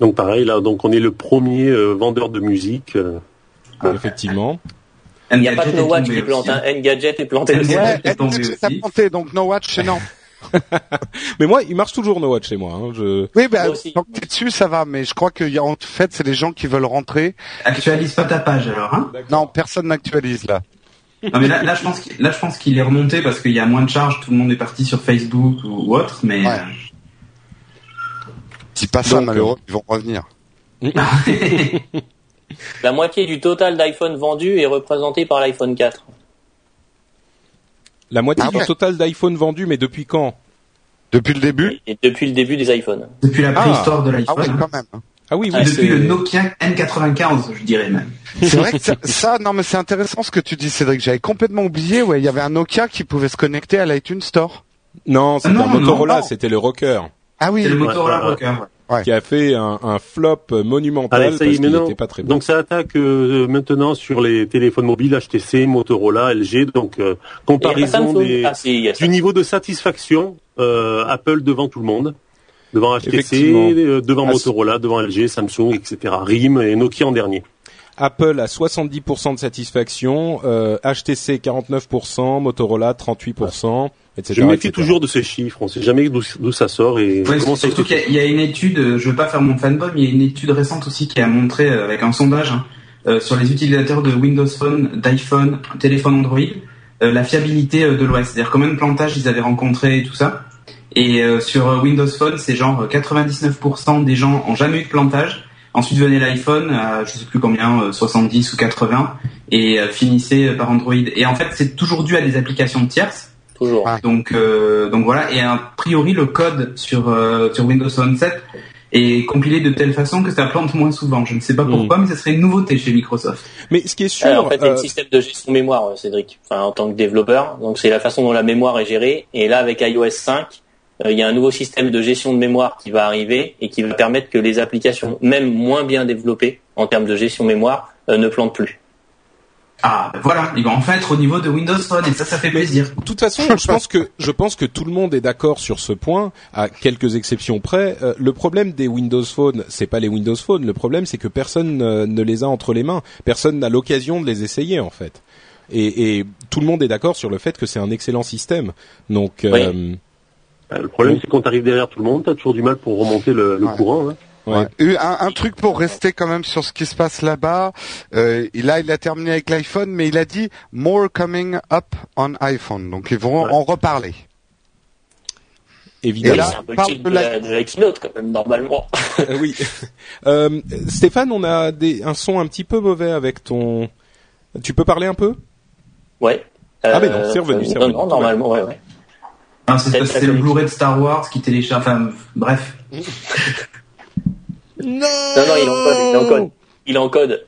donc pareil, là, donc on est le premier euh, vendeur de musique. euh. Effectivement. Il n'y a pas que Engadget No est Watch qui plante, hein. Engadget est planté. Ouais, Ouais, est ça aussi. planté, donc no watch, c'est non. Mais moi, il marche toujours No Watch chez moi. Hein. Je... Oui, ben, que t'es dessus, ça va, mais je crois que y a- en fait, c'est les gens qui veulent rentrer. Actualise pas ta page alors, hein Non, personne n'actualise là. Non mais là, là je pense qu'il, là je pense qu'il est remonté parce qu'il y a moins de charges, tout le monde est parti sur Facebook ou, ou autre, mais Ouais. Si pas ça, Donc, malheureux, ils vont revenir. La moitié du total d'iPhone vendu est représentée par l'iPhone 4. La moitié Ah du ouais. total d'iPhone vendu, mais depuis quand? Depuis le début? Et depuis le début des iPhones. depuis la Ah. préhistoire de Ah l'iPhone, oui, hein. quand même. Ah oui, oui, depuis le Nokia N95, je dirais même. C'est vrai que ça, ça, non mais c'est intéressant ce que tu dis Cédric, j'avais complètement oublié, ouais, il y avait un Nokia qui pouvait se connecter à l'iTunes Store. Non, c'était Non, un Motorola, non. c'était le Rocker, Ah oui, C'est le Motorola ouais. Rocker. ouais. qui a fait un, un flop monumental Allez, ça y parce est, qu'il maintenant. était pas très bon. Donc ça attaque euh, maintenant sur les téléphones mobiles HTC, Motorola, LG. Donc euh, comparaison des, Ah, si, du niveau de satisfaction, euh, Apple devant tout le monde, devant HTC, euh, devant Motorola, devant LG, Samsung, etc. RIM et Nokia en dernier. Apple à 70% de satisfaction, euh, HTC 49%, Motorola 38%, etc. Je me méfie etc. toujours de ces chiffres. On sait jamais d'où ça sort et Ouais, surtout qu'il y, a- il y a une étude, euh, je veux pas faire mon fanboy, mais il y a une étude récente aussi qui a montré euh, avec un sondage hein, euh, sur les utilisateurs de Windows Phone, d'iPhone, téléphone Android, euh, la fiabilité euh, de l'OS. C'est-à-dire combien de plantages ils avaient rencontré et tout ça. Et euh, sur euh, Windows Phone, c'est genre euh, 99% des gens ont jamais eu de plantage. Ensuite venait l'iPhone, à je sais plus combien, euh, 70 ou 80, et euh, finissait euh, par Android. Et en fait, c'est toujours dû à des applications tierces. Toujours. Donc, euh, donc voilà. Et a priori, le code sur euh, sur Windows Phone 7 est compilé de telle façon que ça plante moins souvent. Je ne sais pas pourquoi, mais ça serait une nouveauté chez Microsoft. Mais ce qui est sûr, Alors, en fait, il y a euh, un système de gestion mémoire, euh, Cédric, enfin, en tant que développeur. Donc, c'est la façon dont la mémoire est gérée. Et là, avec iOS 5, euh, il y a un nouveau système de gestion de mémoire qui va arriver et qui va permettre que les applications, même moins bien développées en termes de gestion mémoire, euh, ne plantent plus. Ah, ben voilà. Il va enfin être au niveau de Windows Phone et ça, ça fait plaisir. De toute façon, je pense que je pense que tout le monde est d'accord sur ce point, à quelques exceptions près. Euh, le problème des Windows Phone, c'est pas les Windows Phone. Le problème, c'est que personne euh, ne les a entre les mains. Personne n'a l'occasion de les essayer, en fait. Et, et tout le monde est d'accord sur le fait que c'est un excellent système. Donc, euh, Euh, Le problème, c'est quand t'arrives derrière tout le monde, t'as toujours du mal pour remonter le, le Ouais. courant. Hein. ouais. Un, un truc pour rester quand même sur ce qui se passe là-bas. Euh, là, il a terminé avec l'iPhone, mais il a dit more coming up on iPhone. Donc ils vont Ouais. en reparler. évidemment. Et là, c'est un peu le parle de de la- la, de la keynote, quand même, normalement. Euh, oui. Euh, Stéphane, on a des, un son un petit peu mauvais avec ton. Tu peux parler un peu? Ouais. Ah, mais non, c'est revenu, c'est non, revenu. non, normalement, ouais, ouais. Ah, c'est le. Blu-ray de Star Wars qui télécharge. Enfin, bref. Non. Non, non, il est en code, il est en code. Il est en code.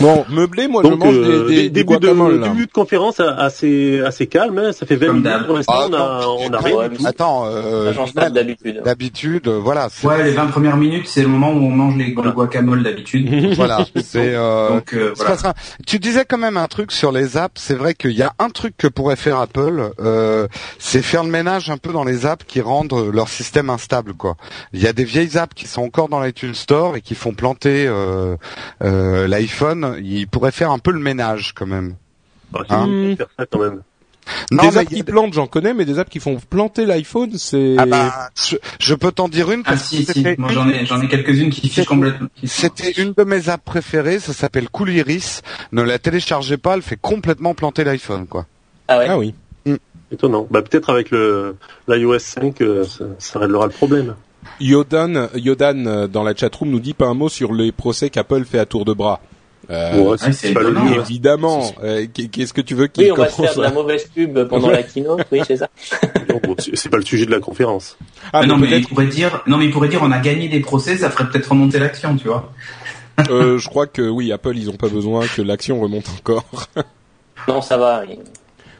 Bon, meublé, moi je Donc, mange euh, des, des, début, de, là. début de conférence assez, assez calme, hein. ça fait 20 Comme minutes pour l'instant, Ah, on a, on a tu- rien Ouais, du tout. Attends, euh, Ça change pas d'habitude. d'habitude, euh, voilà. Ouais, les 20 premières minutes, c'est le moment où on mange les, le guacamole d'habitude. Voilà, c'est euh, Donc, euh, c'est voilà. pas ça. Tu disais quand même un truc sur les apps. C'est vrai qu'il y a un truc que pourrait faire Apple, euh, c'est faire le ménage un peu dans les apps qui rendent leur système instable. Quoi. Il y a des vieilles apps qui sont encore dans l'iTunes Store et qui font planter euh, Ils pourraient faire un peu le ménage quand même. Bah, Hein faire ça quand même. Non, des mais apps il a qui plantent, j'en connais, mais des apps qui font planter l'iPhone, c'est. Ah bah, je, je peux t'en dire une Ah si, que si, c'était moi une- j'en ai, j'en ai quelques-unes qui fichent complètement. C'était une de mes apps préférées, ça s'appelle Cool Iris. Ne la téléchargez pas, elle fait complètement planter l'iPhone, quoi. Ah ouais. Ah oui. Étonnant. Bah, peut-être avec le, l'iOS 5, euh, ça, ça réglera le problème. Yodan, Yodan euh, dans la chatroom nous dit pas un mot sur les procès qu'Apple fait à tour de bras. Euh, Ouais, ah, c'est pas le étonnant, mieux. ouais. Évidemment. Euh, qu'est- Qu'est-ce que tu veux qu'il Oui, on va se faire de la mauvaise pub pendant la keynote, oui, c'est ça. C'est pas le sujet de la conférence. Ah, Mais non, mais il pourrait dire, non, mais il pourrait dire, on a gagné des procès, ça ferait peut-être remonter l'action, tu vois. euh, je crois que oui, Apple, ils ont pas besoin que l'action remonte encore Non, ça va.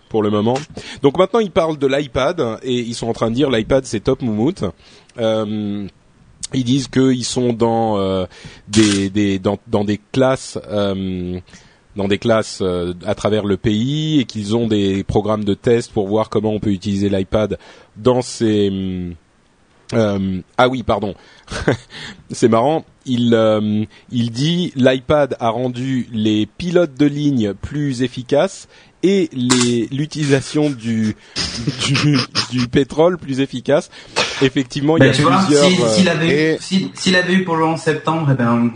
pour le moment. Donc maintenant, ils parlent de l'iPad et ils sont en train de dire l'iPad c'est top moumoute. Euh, ils disent qu'ils sont dans euh, des, des dans, dans des classes euh, dans des classes euh, à travers le pays et qu'ils ont des programmes de test pour voir comment on peut utiliser l'iPad dans ces euh, ah oui, pardon. C'est marrant. Il euh, il dit l'iPad a rendu les pilotes de ligne plus efficaces et l'utilisation du, du du pétrole plus efficace. Effectivement, il y Ben, a tu vois, plusieurs. si- euh, s'il avait, eu, si- s'il avait eu pour le 11 septembre, eh ben,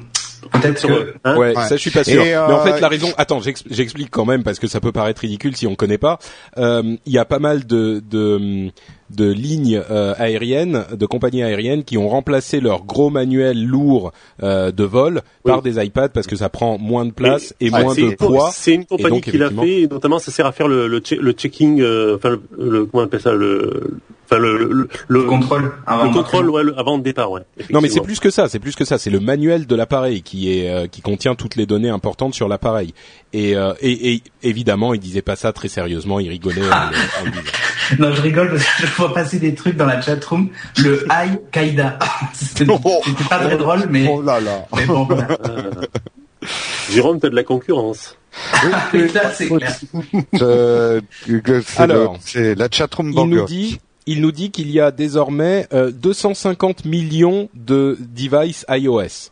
peut-être Sur, que, hein ouais, Ouais. ça je suis pas sûr. Euh, Mais en fait, la raison. Attends, j'ex- j'explique quand même parce que ça peut paraître ridicule si on connaît pas. Euh, Il y a pas mal de de, de lignes euh, aériennes, de compagnies aériennes qui ont remplacé leurs gros manuels lourds euh, de vol Oui. par des iPads parce que ça prend moins de place et, moins de poids. C'est une compagnie donc, qui l'a fait, et notamment ça sert à faire le, le, che- le checking, euh, enfin le, le- comment on appelle ça, le, enfin le, le, le, le contrôle, avant le contrôle, ouais, le- avant le départ, ouais. Non, mais c'est plus que ça. C'est plus que ça. C'est le manuel de l'appareil qui est euh, qui contient toutes les données importantes sur l'appareil. Et, euh, et, et évidemment, il disait pas ça très sérieusement. Il rigolait. en en disant. Non, je rigole parce que je vois passer des trucs dans la chatroom. Le Al-Qaïda. C'était c'était pas très drôle, mais, Oh là là. mais bon, voilà. Euh, Jérôme, t'as de la concurrence. Là, c'est clair. Euh, Alors, c'est la chatroom il nous dit, il nous dit qu'il y a désormais euh, 250 millions de devices iOS.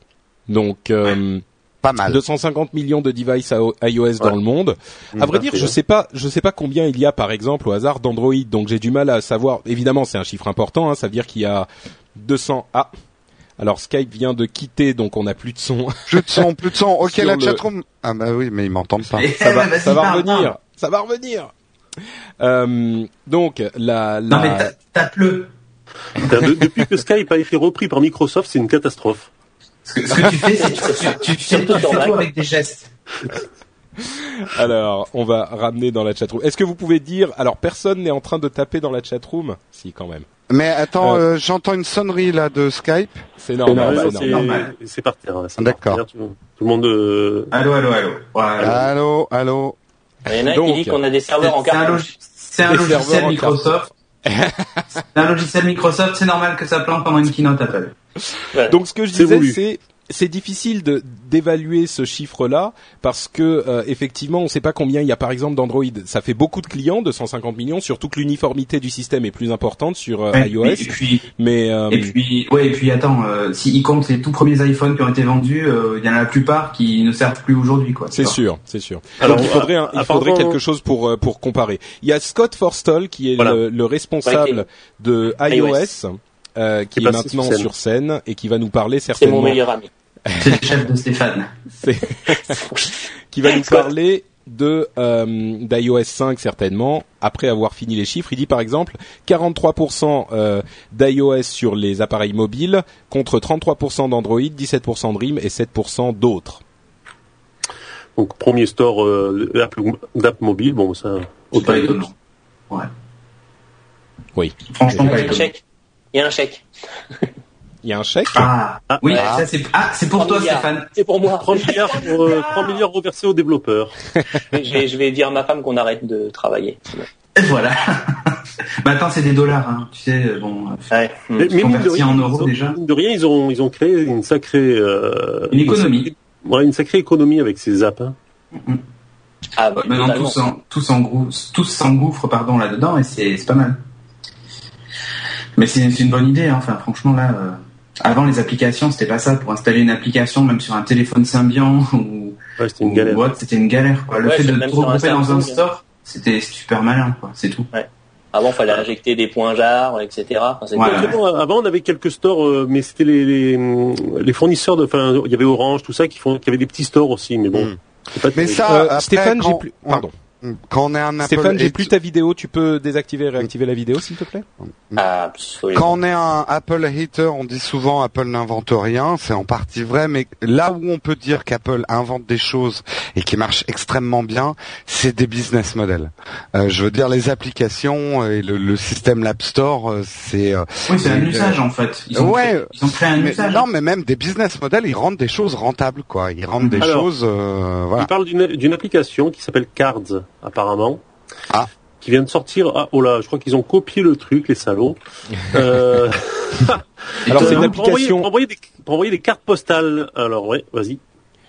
Donc, euh, Pas mal. 250 millions de devices iOS dans le monde. À vrai dire, je sais pas, je sais pas combien il y a, par exemple, au hasard d'Android. Donc, j'ai du mal à savoir. Évidemment, c'est un chiffre important. Hein, ça veut dire qu'il y a 200. Ah, Alors Skype vient de quitter, donc on n'a plus de son. Plus de son, plus de son. Ok, la le- chatroom. Ah bah oui, mais ils m'entendent pas. Ça va, ça revenir. Ça va revenir. Euh, donc la, la... Non mais ta- tape-le. De- depuis que Skype a été repris par Microsoft, c'est une catastrophe. Ce que, ce que tu fais, c'est que tu, tu, tu, fais- tu fais tout avec des gestes. Alors, on va ramener dans la chatroom. Est-ce que vous pouvez dire Alors, personne n'est en train de taper dans la chatroom? Si, quand même. Mais attends, Euh. euh, j'entends une sonnerie là de Skype. C'est normal. C'est normal. c'est par terre. ouais, c'est D'accord. par terre, Tout, tout le monde. euh, Allô, allô, allô. Voilà. Allô, allô. Il y en a Donc, qui dit qu'on a des serveurs en C'est un, carbone. logi- c'est un logiciel Microsoft. c'est un logiciel Microsoft, c'est normal que ça plante pendant une keynote Apple. Voilà. Donc, ce que je disais, c'est c'est difficile de d'évaluer ce chiffre-là parce que euh, effectivement, on ne sait pas combien il y a par exemple d'Android. Ça fait beaucoup de clients, 250 millions, surtout que l'uniformité du système est plus importante sur euh, Ouais, iOS. Et puis, Mais euh, et puis, ouais, et puis attends, euh, s'ils comptent les tout premiers iPhones qui ont été vendus, euh, il y en a la plupart qui ne servent plus aujourd'hui, quoi. C'est sûr, c'est sûr. Alors, Donc, il faudrait, un- il faudrait quelque chose pour euh, pour comparer. Il y a Scott Forstall qui est Voilà. le, le responsable Ouais, de iOS. iOS, euh, qui est maintenant sur scène. sur scène et qui va nous parler C'est mon certainement, meilleur ami. C'est le chef de Stéphane. c'est- qui va nous parler de euh, d'iOS 5 certainement. Après avoir fini les chiffres, il dit par exemple 43% euh, d'iOS sur les appareils mobiles contre 33% d'Android, 17% de RIM et 7% d'autres. donc premier store euh, d'app d'app mobile, bon ça. C'est pas autant- étonnant. Ouais. Oui. Franchement, Il y a un chèque. Il y a un chèque. Il y a un chèque. Ah, Ah, oui, ah. ça c'est ah, c'est pour toi, milliards. Stéphane. C'est pour moi. 30 milliards, pour, euh, 30 milliards reversés aux développeurs. je, vais, je vais dire à ma femme qu'on arrête de travailler. Et voilà. Mais attends, c'est des dollars, hein. Tu sais, bon. euh, Ouais. Hmm. Mais, mais mine de rien, en euros, ils ont- déjà. mine de rien, ils ont ils ont créé une sacrée euh, Une économie. sacrée- ouais, une sacrée économie avec ces apps. hein. Ah, bah, Maintenant, tous en- tous s'engouffrent, tous s'engouffrent, pardon, là-dedans, et c'est c'est pas mal. Mais c'est c'est une bonne idée, hein. enfin, franchement, là, euh, avant les applications, c'était pas ça. Pour installer une application, même sur un téléphone Symbian ou, Ouais, c'était une ou galère. autre, c'était une galère, quoi. Le Ouais, fait de tout regrouper dans un store, c'était super malin, quoi. C'est tout. Avant, fallait injecter des points jars, etc. Enfin, Ouais. Bon, avant, on avait quelques stores, euh, mais c'était les, les, les fournisseurs de, enfin, il y avait Orange, tout ça, qui font, qui avaient des petits stores aussi, mais bon. Mm. pas Mais ça, Euh, après, Stéphane, j'ai plus. Pardon. Quand on est un Apple Stéphane, j'ai plus ta vidéo. Tu peux désactiver et réactiver la vidéo, s'il te plaît Absolument. Quand on est un Apple hater, on dit souvent Apple n'invente rien, c'est en partie vrai, mais là où on peut dire qu'Apple invente des choses et qui marchent extrêmement bien, c'est des business models. Euh, je veux dire, les applications et le, le système l'App Store, euh, c'est... euh, Oui, c'est un usage, en fait. Ils ont, ouais. créé, ils ont créé un mais- usage. non, mais même des business models, ils rendent des choses rentables, quoi. Ils rendent des Alors, choses... euh, voilà. Il parle d'une d'une application qui s'appelle Cards, apparemment. Ah. Qui vient de sortir. Ah, oh là, je crois qu'ils ont copié le truc, les salauds. Euh, Alors, c'est une pour envoyer- application. Pour envoyer, des, pour envoyer des cartes postales. Alors, ouais, vas-y.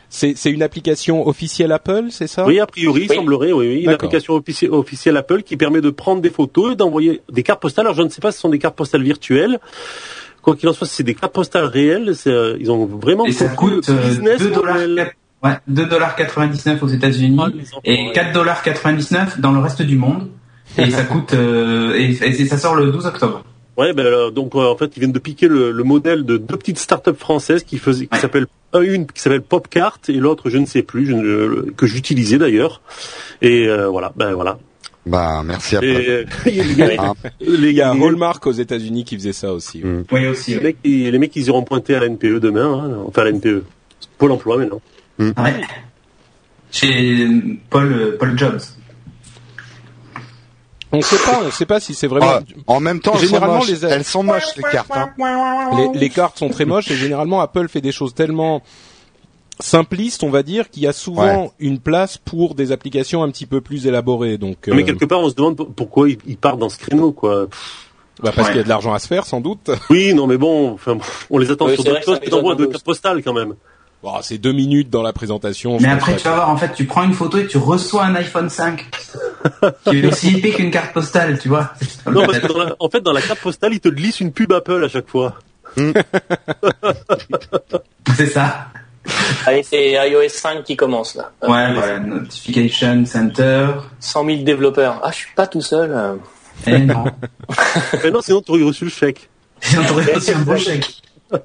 C'est c'est une application officielle Apple, c'est ça? Oui, a priori, il Oui. semblerait, oui, oui. Une application offici- officielle Apple qui permet de prendre des photos et d'envoyer des cartes postales. Alors, je ne sais pas si ce sont des cartes postales virtuelles. Quoi qu'il en soit, c'est des cartes postales réelles. Euh, ils ont vraiment Et ça coûte euh, business 2 dollars. Ouais, 2,99$ aux États-Unis Ah, et ouais. 4,99$ dans le reste du monde. Et ça coûte euh, et, et ça sort le 12 octobre. Ouais, ben alors, donc euh, en fait, ils viennent de piquer le, le modèle de deux petites startups françaises qui faisaient, qui Ouais. s'appellent euh, une qui s'appelle Popcart et l'autre je ne sais plus, je que j'utilisais d'ailleurs. Et euh, voilà, ben voilà. Bah, merci Apple. Et, euh, les gars, les Il y a gars, Hallmark aux États-Unis qui faisait ça aussi. Mm. Oui aussi. les oui. mecs, ils- les mecs, ils iront pointer à la NPE demain, hein, enfin à la NPE, Pôle Emploi maintenant. Ouais. Chez Paul Paul Jobs. On sait pas, on sait pas si c'est vraiment. Ah, en même temps, elles sont Généralement, moches, les- elles sont moches, les cartes. hein. Les, les cartes sont très moches et généralement Apple fait des choses tellement simplistes, on va dire, qu'il y a souvent une place pour des applications un petit peu plus élaborées. Donc, Mais euh, quelque part, on se demande pour- pourquoi ils, partent dans ce créneau, quoi. Bah, parce Ouais. qu'il y a de l'argent à se faire, sans doute. Oui, non, mais bon, enfin, on les attend Oui, sur d'autres choses que de cartes postales quand même. Bon, c'est deux minutes dans la présentation. Mais après tu vas voir en fait tu prends une photo et tu reçois un iPhone 5 qui est aussi épais qu'une carte postale, tu vois. Non, parce que dans la- en fait, dans la carte postale, ils te glissent une pub Apple à chaque fois. C'est ça. Allez, c'est iOS 5 qui commence là. Euh, Ouais, voilà, Notification Center. 100 000 développeurs. Ah, je suis pas tout seul. euh. Et non. Mais non, sinon, tu aurais reçu le chèque. Ils ont trouvé aussi un beau chèque.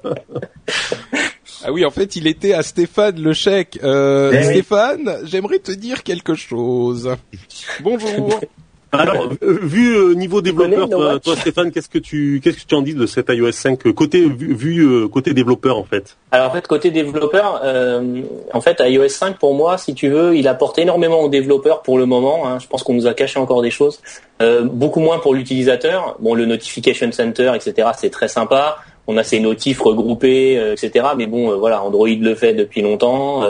Ah oui, en fait, il était à Stéphane le chèque. Euh, Eh oui. Stéphane, j'aimerais te dire quelque chose. Bonjour. Alors, euh, vu euh, niveau développeur, toi, Stéphane, qu'est-ce que tu qu'est-ce que tu en dis de cet iOS 5 euh, côté vu, vu, euh, côté développeur en fait? Alors en fait côté développeur, euh, en fait iOS 5 pour moi, si tu veux, il apporte énormément aux développeurs pour le moment. hein. Je pense qu'on nous a caché encore des choses, Euh, beaucoup moins pour l'utilisateur. Bon, le notification center, etc. C'est très sympa. On a ces notifs regroupés, euh, etc. Mais bon, euh, voilà, Android le fait depuis longtemps.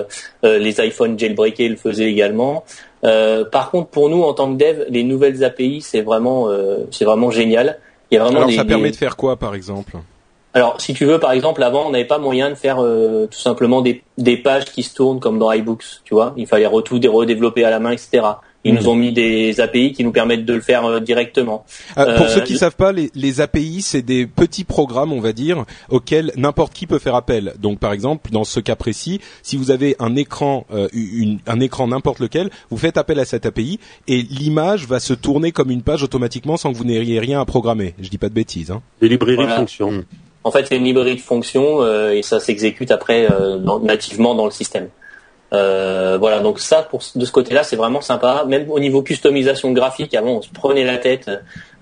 Euh, les iPhones jailbreakés le faisaient également. Euh, par contre, pour nous en tant que dev, les nouvelles API, c'est vraiment, euh, c'est vraiment génial. Il y a vraiment Alors des, ça des- permet de faire quoi, par exemple? Alors, si tu veux, par exemple, avant, on n'avait pas moyen de faire euh, tout simplement des, des pages qui se tournent comme dans iBooks, tu vois. Il fallait tout dé- redévelopper à la main, etc. Ils nous ont mis des API qui nous permettent de le faire euh, directement. Euh, Pour Euh, ceux qui savent pas, les, les API, c'est des petits programmes, on va dire, auxquels n'importe qui peut faire appel. Donc, par exemple, dans ce cas précis, si vous avez un écran, euh, une- un écran n'importe lequel, vous faites appel à cette API et l'image va se tourner comme une page automatiquement sans que vous n'ayez rien à programmer. Je dis pas de bêtises. Hein. Les librairies Voilà. de fonctions. En fait, c'est une librairie de fonctions euh, et ça s'exécute après euh, nativement dans le système. Euh, voilà, donc ça, pour, de ce côté-là, c'est vraiment sympa. Même au niveau customisation graphique, avant, on se prenait la tête.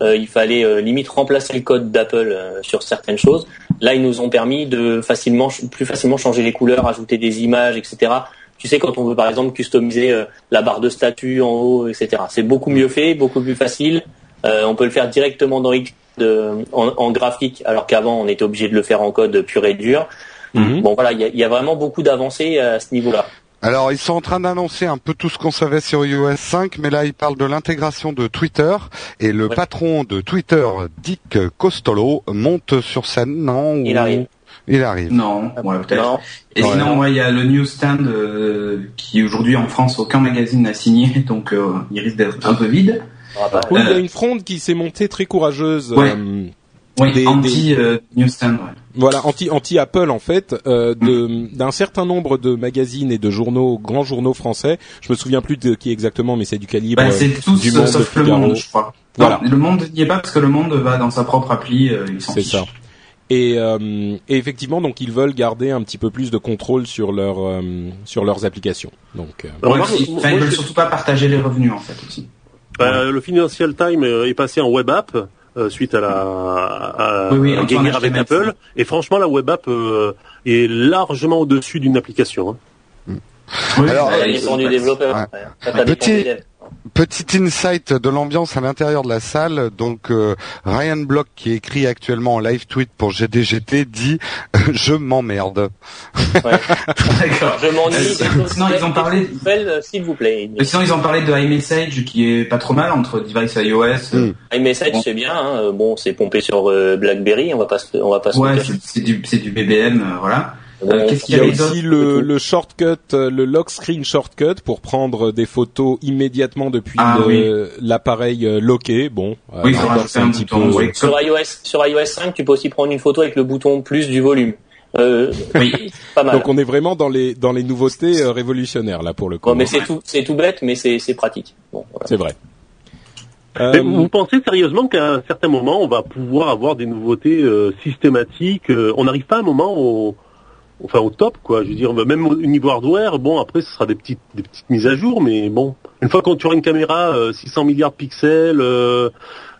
Euh, il fallait euh, limite remplacer le code d'Apple euh, sur certaines choses. Là, ils nous ont permis de facilement, plus facilement changer les couleurs, ajouter des images, etc. Tu sais, quand on veut par exemple customiser euh, la barre de statut en haut, etc. C'est beaucoup mieux fait, beaucoup plus facile. Euh, on peut le faire directement dans X de- en, en graphique, alors qu'avant on était obligé de le faire en code pur et dur. Mhm. Bon voilà, il y a, il y a vraiment beaucoup d'avancées à ce niveau-là. Alors, ils sont en train d'annoncer un peu tout ce qu'on savait sur iOS 5, mais là, ils parlent de l'intégration de Twitter et le Ouais. patron de Twitter, Dick Costolo, monte sur scène, non Il ou- arrive. Il arrive. Non, ouais, peut-être. Non, Et Ouais. sinon, ouais, il y a le newsstand euh, qui aujourd'hui en France aucun magazine n'a signé, donc euh, il risque d'être un peu vide. aura pas- Oui, il y a Euh, une fronde qui s'est montée très courageuse. Ouais. euh, Oui, Des- anti euh, newsstand. Ouais. Voilà, anti anti Apple en fait, euh, de d'un certain nombre de magazines et de journaux, grands journaux français. Je me souviens plus de qui exactement, mais c'est du calibre. Bah, c'est tous du euh, Monde, sauf le monde, je crois. Voilà. Non, le monde n'y est pas parce que le monde va dans sa propre appli. euh, ils s'en C'est fichent. ça. Et, euh, et effectivement, donc ils veulent garder un petit peu plus de contrôle sur leur euh, sur leurs applications. Donc euh, Alors, Ouais, moi, ils, ils veulent surtout pas partager les revenus en fait aussi. bah, le Financial Times est passé en web app euh, suite à la à, Oui, oui, à la guerre avec HTML. Apple. Et franchement, la web app euh, est largement au-dessus d'une application. hein. Oui, Alors, ça dépend du développeur. Ouais. Ça, ça dépend Petit- des. Petit insight de l'ambiance à l'intérieur de la salle. Donc euh, Ryan Block, qui écrit actuellement en live tweet pour GDGT, dit "Je m'emmerde". Ouais. D'accord. Je m'ennuie. Euh, sinon, ils ont parlé- Nouvelles, S'il vous plaît. Sinon, ils ont parlé de iMessage qui est pas trop mal entre device iOS. euh, Mm. iMessage, Bon. c'est bien. hein. Bon, c'est pompé sur euh, BlackBerry. On va pas, se- on va pas se le Ouais, c'est du, c'est du BBM, euh, voilà. Euh, qu'est-ce y a aussi le, le shortcut, euh, le lock screen shortcut pour prendre des photos immédiatement depuis Ah, l'appareil euh, locké. Bon, euh, Oui, encore, c'est un un petit peu. oui. Sur iOS, sur iOS 5, tu peux aussi prendre une photo avec le bouton plus du volume. Euh, Oui. pas mal. Donc on est vraiment dans les dans les nouveautés euh, révolutionnaires là pour le coup. Bon, mais c'est tout, c'est tout bête, mais c'est, c'est pratique. Bon, voilà. C'est vrai. Euh, vous pensez sérieusement qu'à un certain moment, on va pouvoir avoir des nouveautés euh, systématiques euh, On n'arrive pas à un moment au, enfin au top, quoi. Je veux dire, même au niveau hardware, bon, après, ce sera des petites, des petites mises à jour, mais bon, une fois qu'on tu auras une caméra, euh, 600 milliards de pixels, euh,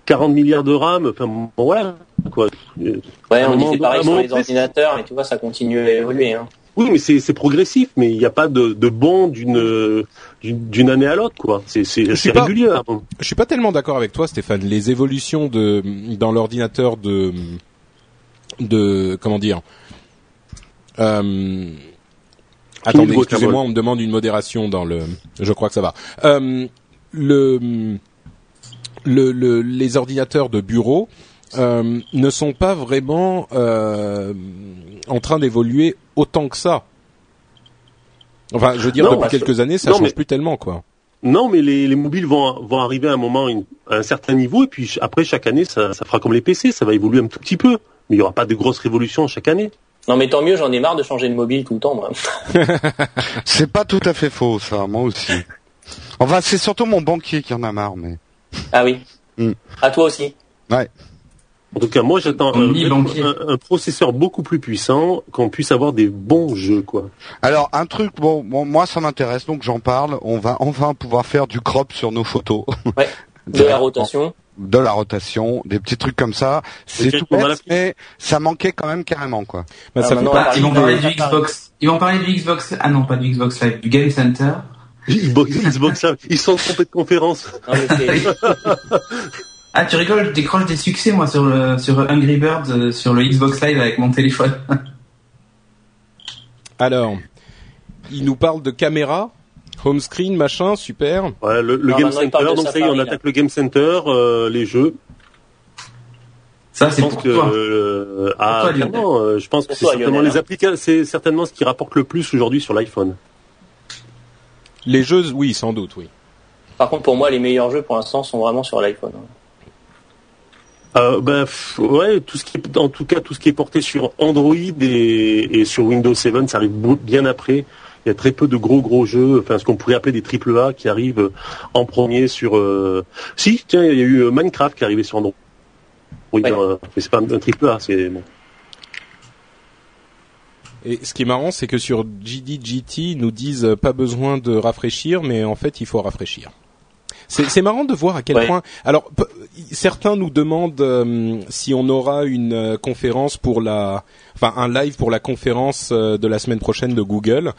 40 milliards de RAM, enfin, bon, voilà, quoi. Euh, Ouais, on dit moment- c'est à un pareil sur les ordinateurs, et tu vois, ça continue à évoluer. Hein. Oui, mais c'est c'est progressif, mais il n'y a pas de, de bond d'une d'une année à l'autre, quoi. C'est c'est c'est pas. régulier. hein. Je suis pas tellement d'accord avec toi, Stéphane. Les évolutions de dans l'ordinateur de de comment dire. Euh, attendez, excusez-moi, on me demande une modération dans le. Je crois que ça va. Euh, le, le, le les ordinateurs de bureau euh, ne sont pas vraiment en train d'évoluer autant que ça. Enfin, je veux dire, Non, depuis quelques années, ça non, change mais- plus tellement, quoi. Non, mais les, les mobiles vont, vont arriver à un moment, une- à un certain niveau, et puis après, chaque année, ça, ça fera comme les PC, ça va évoluer un tout petit peu. Mais il n'y aura pas de grosses révolutions chaque année. Non, mais tant mieux, j'en ai marre de changer de mobile tout le temps, moi. C'est pas tout à fait faux, ça. Moi aussi. Enfin, c'est surtout mon banquier qui en a marre, mais. Ah oui. Hmm. À toi aussi. Ouais. En tout cas, moi j'attends un, processeur beaucoup plus puissant, qu'on puisse avoir des bons jeux, quoi. Alors un truc, bon, bon, moi ça m'intéresse donc j'en parle. On va enfin pouvoir faire du crop sur nos photos, Ouais. De la rotation. De la rotation, des petits trucs comme ça. C'est tout va bête, la- mais ça manquait quand même carrément quoi. Bah, Ah, ça Bah, ils vont parler du Xbox. Ils vont parler du Xbox. Ah non, pas du Xbox Live, du Game Center. Xbox, Xbox Live, ils sont trompés de conférence. C'est- Ah, tu rigoles, je décroche des succès moi sur le sur Angry Birds euh, sur le Xbox Live avec mon téléphone. Alors, il nous parle de caméra, home screen, machin, super. Ouais, le, le Non, Game Center, donc ça y est, on là. attaque le Game Center, euh, les jeux. Ça c'est pour que toi. euh, ah, toi, Lionel. clairement, euh, je pense que c'est certainement les hein. applications, c'est certainement ce qui rapporte le plus aujourd'hui sur l'iPhone. Les jeux, oui, sans doute, oui. Par contre, pour moi, les meilleurs jeux pour l'instant sont vraiment sur l'iPhone. Euh, ben, pff, ouais, tout ce qui est, en tout cas, tout ce qui est porté sur Android et, et sur Windows 7, ça arrive bien après. Il y a très peu de gros gros jeux, enfin ce qu'on pourrait appeler des triple A qui arrivent en premier sur. euh, Si, tiens, il y a eu euh, Minecraft qui est arrivé sur Android. Oui, Ouais. euh, mais c'est pas un triple A, c'est bon. Et ce qui est marrant, c'est que sur GDGT, ils nous disent euh, pas besoin de rafraîchir, mais en fait, il faut rafraîchir. C'est marrant de voir à quel Ouais. point. Alors, certains nous demandent euh, si on aura une euh, conférence pour la, enfin un live pour la conférence euh, de la semaine prochaine de Google.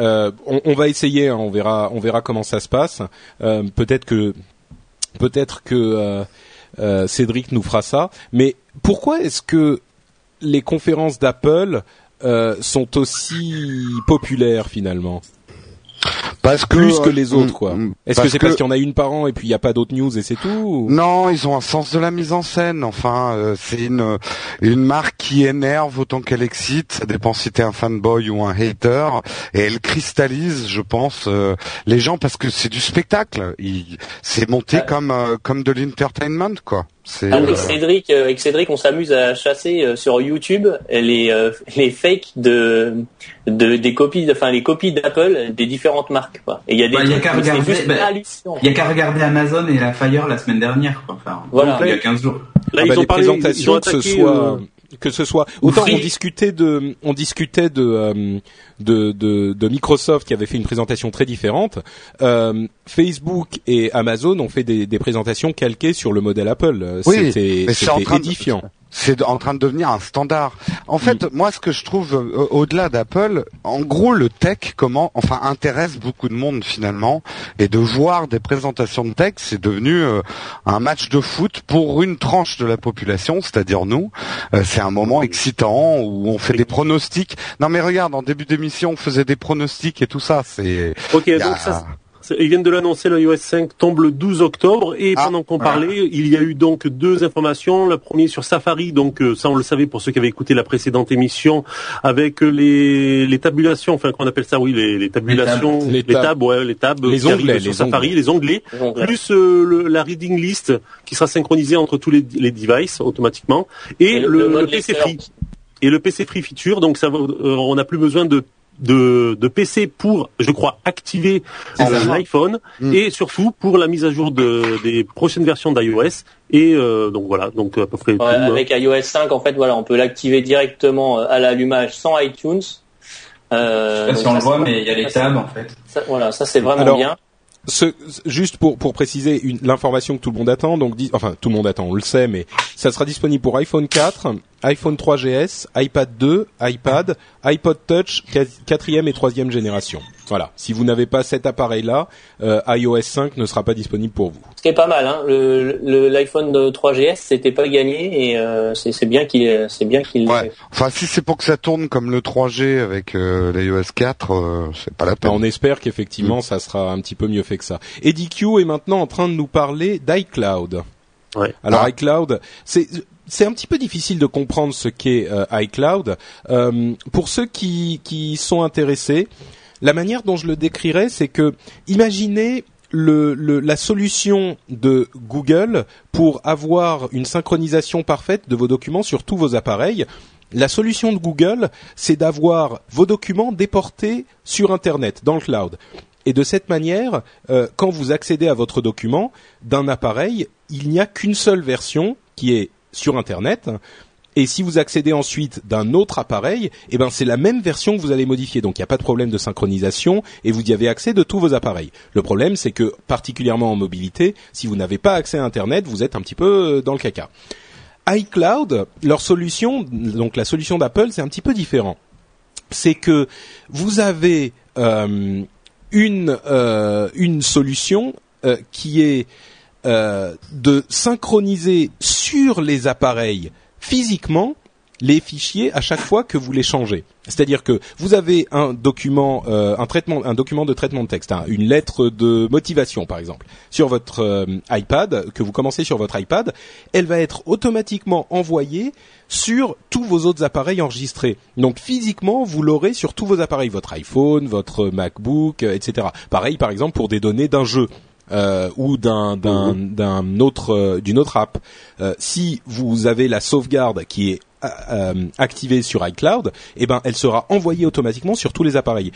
Euh, on, va essayer, hein, on verra, on verra comment ça se passe. Euh, peut-être que, peut-être que euh, Cédric nous fera ça. Mais pourquoi est-ce que les conférences d'Apple sont aussi populaires finalement? Parce que plus que euh, les autres quoi. mm, Est-ce que c'est parce qu'il y en a une par an et puis il n'y a pas d'autres news et c'est tout ou- Non, ils ont un sens de la mise en scène. Enfin, euh, c'est une une marque qui énerve autant qu'elle excite. Ça dépend si t'es un fanboy ou un hater. Et elle cristallise, je pense, euh, les gens parce que c'est du spectacle. Il- C'est monté comme euh, comme de l'entertainment, quoi. C'est Avec euh, Cédric, euh, avec Cédric, on s'amuse à chasser euh, sur YouTube les euh, les fakes de de des copies, enfin les copies d'Apple des différentes marques. Quoi. Et il y a des Bah, il y a qu'à regarder, juste bah, hallucinant. Il y a qu'à regarder Amazon et la Fire la semaine dernière, quoi. Enfin, Voilà. il y a 15 jours. Là, Ah ils bah, ont les parlé, ils- ils présentations ont que ce attaqué, soit euh, que ce soit autant Free. on discutait de on discutait de, euh, de de de Microsoft qui avait fait une présentation très différente euh, Facebook et Amazon ont fait des, des présentations calquées sur le modèle Apple Euh, Oui, c'était train de- édifiant c'est en train de devenir un standard. En fait, moi, ce que je trouve euh, au-delà d'Apple, en gros, le tech, comment, enfin, intéresse beaucoup de monde finalement, et de voir des présentations de tech, c'est devenu euh, un match de foot pour une tranche de la population, c'est-à-dire nous. Euh, c'est un moment excitant où on fait des pronostics. Non, mais regarde, en début d'émission, on faisait des pronostics et tout ça. C'est Ok, il y a- donc ça, c'est- ils viennent de l'annoncer, le iOS 5 tombe le 12 octobre et Ah, pendant qu'on voilà. parlait, il y a eu donc deux informations. La première sur Safari, donc euh, ça on le savait pour ceux qui avaient écouté la précédente émission, avec euh, les, les tabulations, enfin qu'on appelle ça, oui, les, les tabulations, Les les, ouais, les tabs Les arrivent onglets, sur les Safari, onglets. les onglets, plus euh, le- la reading list qui sera synchronisée entre tous les, les devices automatiquement et le, le mode PC. Free et le PC Free Feature. Donc ça va, euh, on n'a plus besoin de, de de PC pour, je crois, activer l'iPhone Mm. et surtout pour la mise à jour de, des prochaines versions d'iOS. Et euh, donc voilà, donc à peu près tout. Ouais, hein. avec iOS 5, en fait, voilà, on peut l'activer directement euh, à l'allumage sans iTunes. Euh, Je sais pas si on le voit, mais il y a les tabs, en fait. ça- voilà, ça c'est vraiment Alors, bien. ce, juste pour, pour préciser une- l'information que tout le monde attend, donc enfin tout le monde attend, on le sait, mais ça sera disponible pour iPhone 4, iPhone 3GS, iPad 2, iPad, iPod Touch, quat- quatrième et troisième génération. Voilà. Si vous n'avez pas cet appareil-là, euh, iOS 5 ne sera pas disponible pour vous. Ce qui est pas mal, hein. Le, le- l'iPhone de 3GS, c'était pas gagné et euh, c'est, c'est bien qu'il, c'est bien qu'il. l'ait Ouais. Enfin, si c'est pour que ça tourne comme le 3G avec euh, l'iOS 4, euh, c'est pas la peine. on espère qu'effectivement ça sera un petit peu mieux fait que ça. Eddie Q est maintenant en train de nous parler d'iCloud. Ouais. Alors Ah. iCloud, c'est c'est un petit peu difficile de comprendre ce qu'est euh, iCloud. Euh, pour ceux qui qui sont intéressés, la manière dont je le décrirais, c'est que imaginez le, le- la solution de Google pour avoir une synchronisation parfaite de vos documents sur tous vos appareils. La solution de Google, c'est d'avoir vos documents déportés sur Internet, dans le cloud. Et de cette manière, euh, quand vous accédez à votre document d'un appareil, il n'y a qu'une seule version qui est sur Internet. Et si vous accédez ensuite d'un autre appareil, eh ben c'est la même version que vous allez modifier. Donc il n'y a pas de problème de synchronisation et vous y avez accès de tous vos appareils. Le problème c'est que particulièrement en mobilité, si vous n'avez pas accès à Internet, vous êtes un petit peu dans le caca. iCloud, leur solution, donc la solution d'Apple, c'est un petit peu différent. C'est que vous avez euh, une euh, une solution euh, qui est euh, de synchroniser sur les appareils physiquement les fichiers à chaque fois que vous les changez. C'est-à-dire que vous avez un document, euh, un traitement, un document de traitement de texte, hein, une lettre de motivation par exemple, sur votre euh, iPad que vous commencez sur votre iPad, elle va être automatiquement envoyée sur tous vos autres appareils enregistrés. Donc physiquement, vous l'aurez sur tous vos appareils, votre iPhone, votre MacBook, euh, etc. Pareil par exemple pour des données d'un jeu. Euh, ou d'un d'un d'un autre euh, d'une autre app. Euh, si vous avez la sauvegarde qui est activée sur iCloud, eh ben elle sera envoyée automatiquement sur tous les appareils.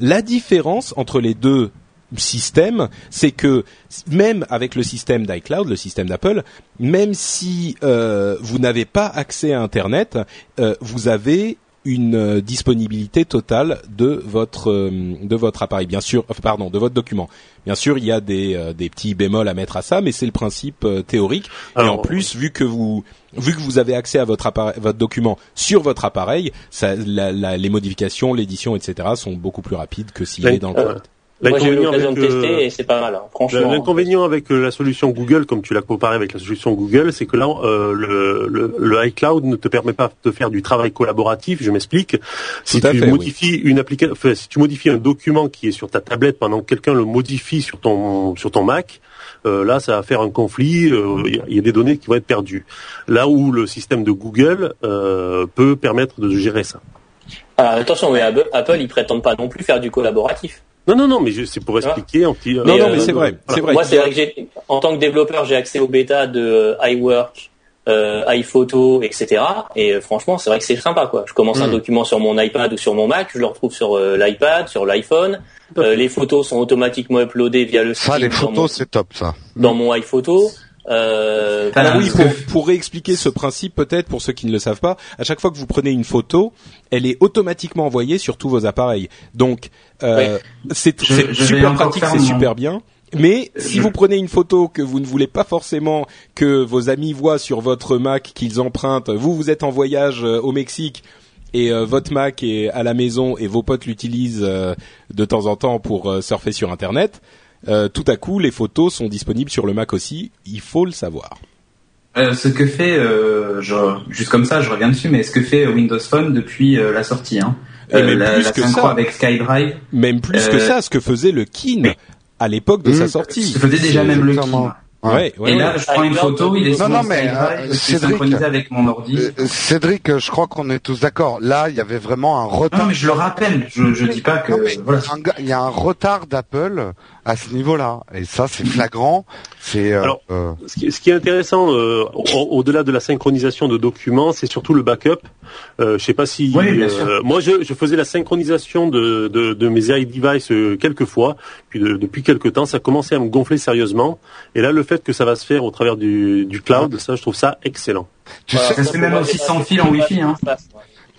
La différence entre les deux systèmes, c'est que même avec le système d'iCloud, le système d'Apple, même si euh, vous n'avez pas accès à Internet, euh, vous avez une euh, disponibilité totale de votre euh, de votre appareil. Bien sûr enfin, pardon de votre document. Bien sûr il y a des euh, des petits bémols à mettre à ça mais c'est le principe euh, théorique. Alors, et en plus vu que vous vu que vous avez accès à votre appareil, votre document sur votre appareil ça, la, la, les modifications l'édition etc sont beaucoup plus rapides que s'il est dans le Euh, cloud Moi j'ai eu L'inconvénient l'occasion de avec, tester euh, et c'est pas mal. hein. Franchement. L'inconvénient avec euh, la solution Google, comme tu l'as comparé avec la solution Google, c'est que là, euh, le, le, le iCloud ne te permet pas de faire du travail collaboratif. Je m'explique. Si tu fait, modifies une application, enfin, si tu modifies un document qui est sur ta tablette pendant que quelqu'un le modifie sur ton sur ton Mac, euh, là, ça va faire un conflit. euh, Il y, a- il y a des données qui vont être perdues. Là où le système de Google euh, peut permettre de gérer ça. Alors, attention, mais Apple, Apple, ils prétendent pas non plus faire du collaboratif. Non, non, non, mais c'est pour expliquer. un petit- non non euh, mais c'est vrai voilà. c'est vrai Moi, c'est vrai que j'ai, en tant que développeur, j'ai accès aux bêta de euh, iWork, euh, iPhoto, etc. Et franchement, c'est vrai que c'est sympa, quoi. Je commence un Mm. document sur mon iPad ou sur mon Mac, je le retrouve sur euh, l'iPad, sur l'iPhone. Euh, les photos sont automatiquement uploadées via le Ça, stream les photos, mon- c'est top, ça. dans mon iPhoto. Euh, Ah, Alors oui, pour, que- pour réexpliquer ce principe peut-être pour ceux qui ne le savent pas, à chaque fois que vous prenez une photo, elle est automatiquement envoyée sur tous vos appareils. Donc euh, c'est super pratique, c'est super bien. Mais si vous prenez une photo que vous ne voulez pas forcément que vos amis voient sur votre Mac qu'ils empruntent, vous vous êtes en voyage euh, au Mexique et euh, votre Mac est à la maison et vos potes l'utilisent euh, de temps en temps pour euh, surfer sur Internet, euh, tout à coup les photos sont disponibles sur le Mac aussi. Il faut le savoir. Euh, ce que fait, euh, je, juste comme ça, je reviens dessus, mais ce que fait Windows Phone depuis euh, la sortie, hein. Et même la, plus la que synchro ça. avec SkyDrive, Même plus que ça, ce que faisait le Kin oui. à l'époque de Mmh. sa ce sortie. que faisait déjà même le. Ouais, ouais, Et ouais. là, je prends une photo, il est sur Non, non, mais, euh, Cédric, synchronisé avec mon ordi. Euh, Cédric, je crois qu'on est tous d'accord. Là, il y avait vraiment un retard. Non, mais je le rappelle, je, je dis pas que, Non, mais voilà. un gars- il y a un retard d'Apple à ce niveau-là, et ça c'est flagrant. C'est euh, Alors, euh, Ce qui, ce qui est intéressant, euh, au- au-delà de la synchronisation de documents, c'est surtout le backup. Euh, je sais pas si Oui, sûr. moi je, je faisais la synchronisation de, de, de mes iDevice euh, quelques fois, puis de- depuis quelques temps, ça commençait à me gonfler sérieusement. Et là, le fait que ça va se faire au travers du, du cloud, ça, je trouve ça excellent. tu voilà, sais, fait même aussi sans fil en Wi-Fi, hein.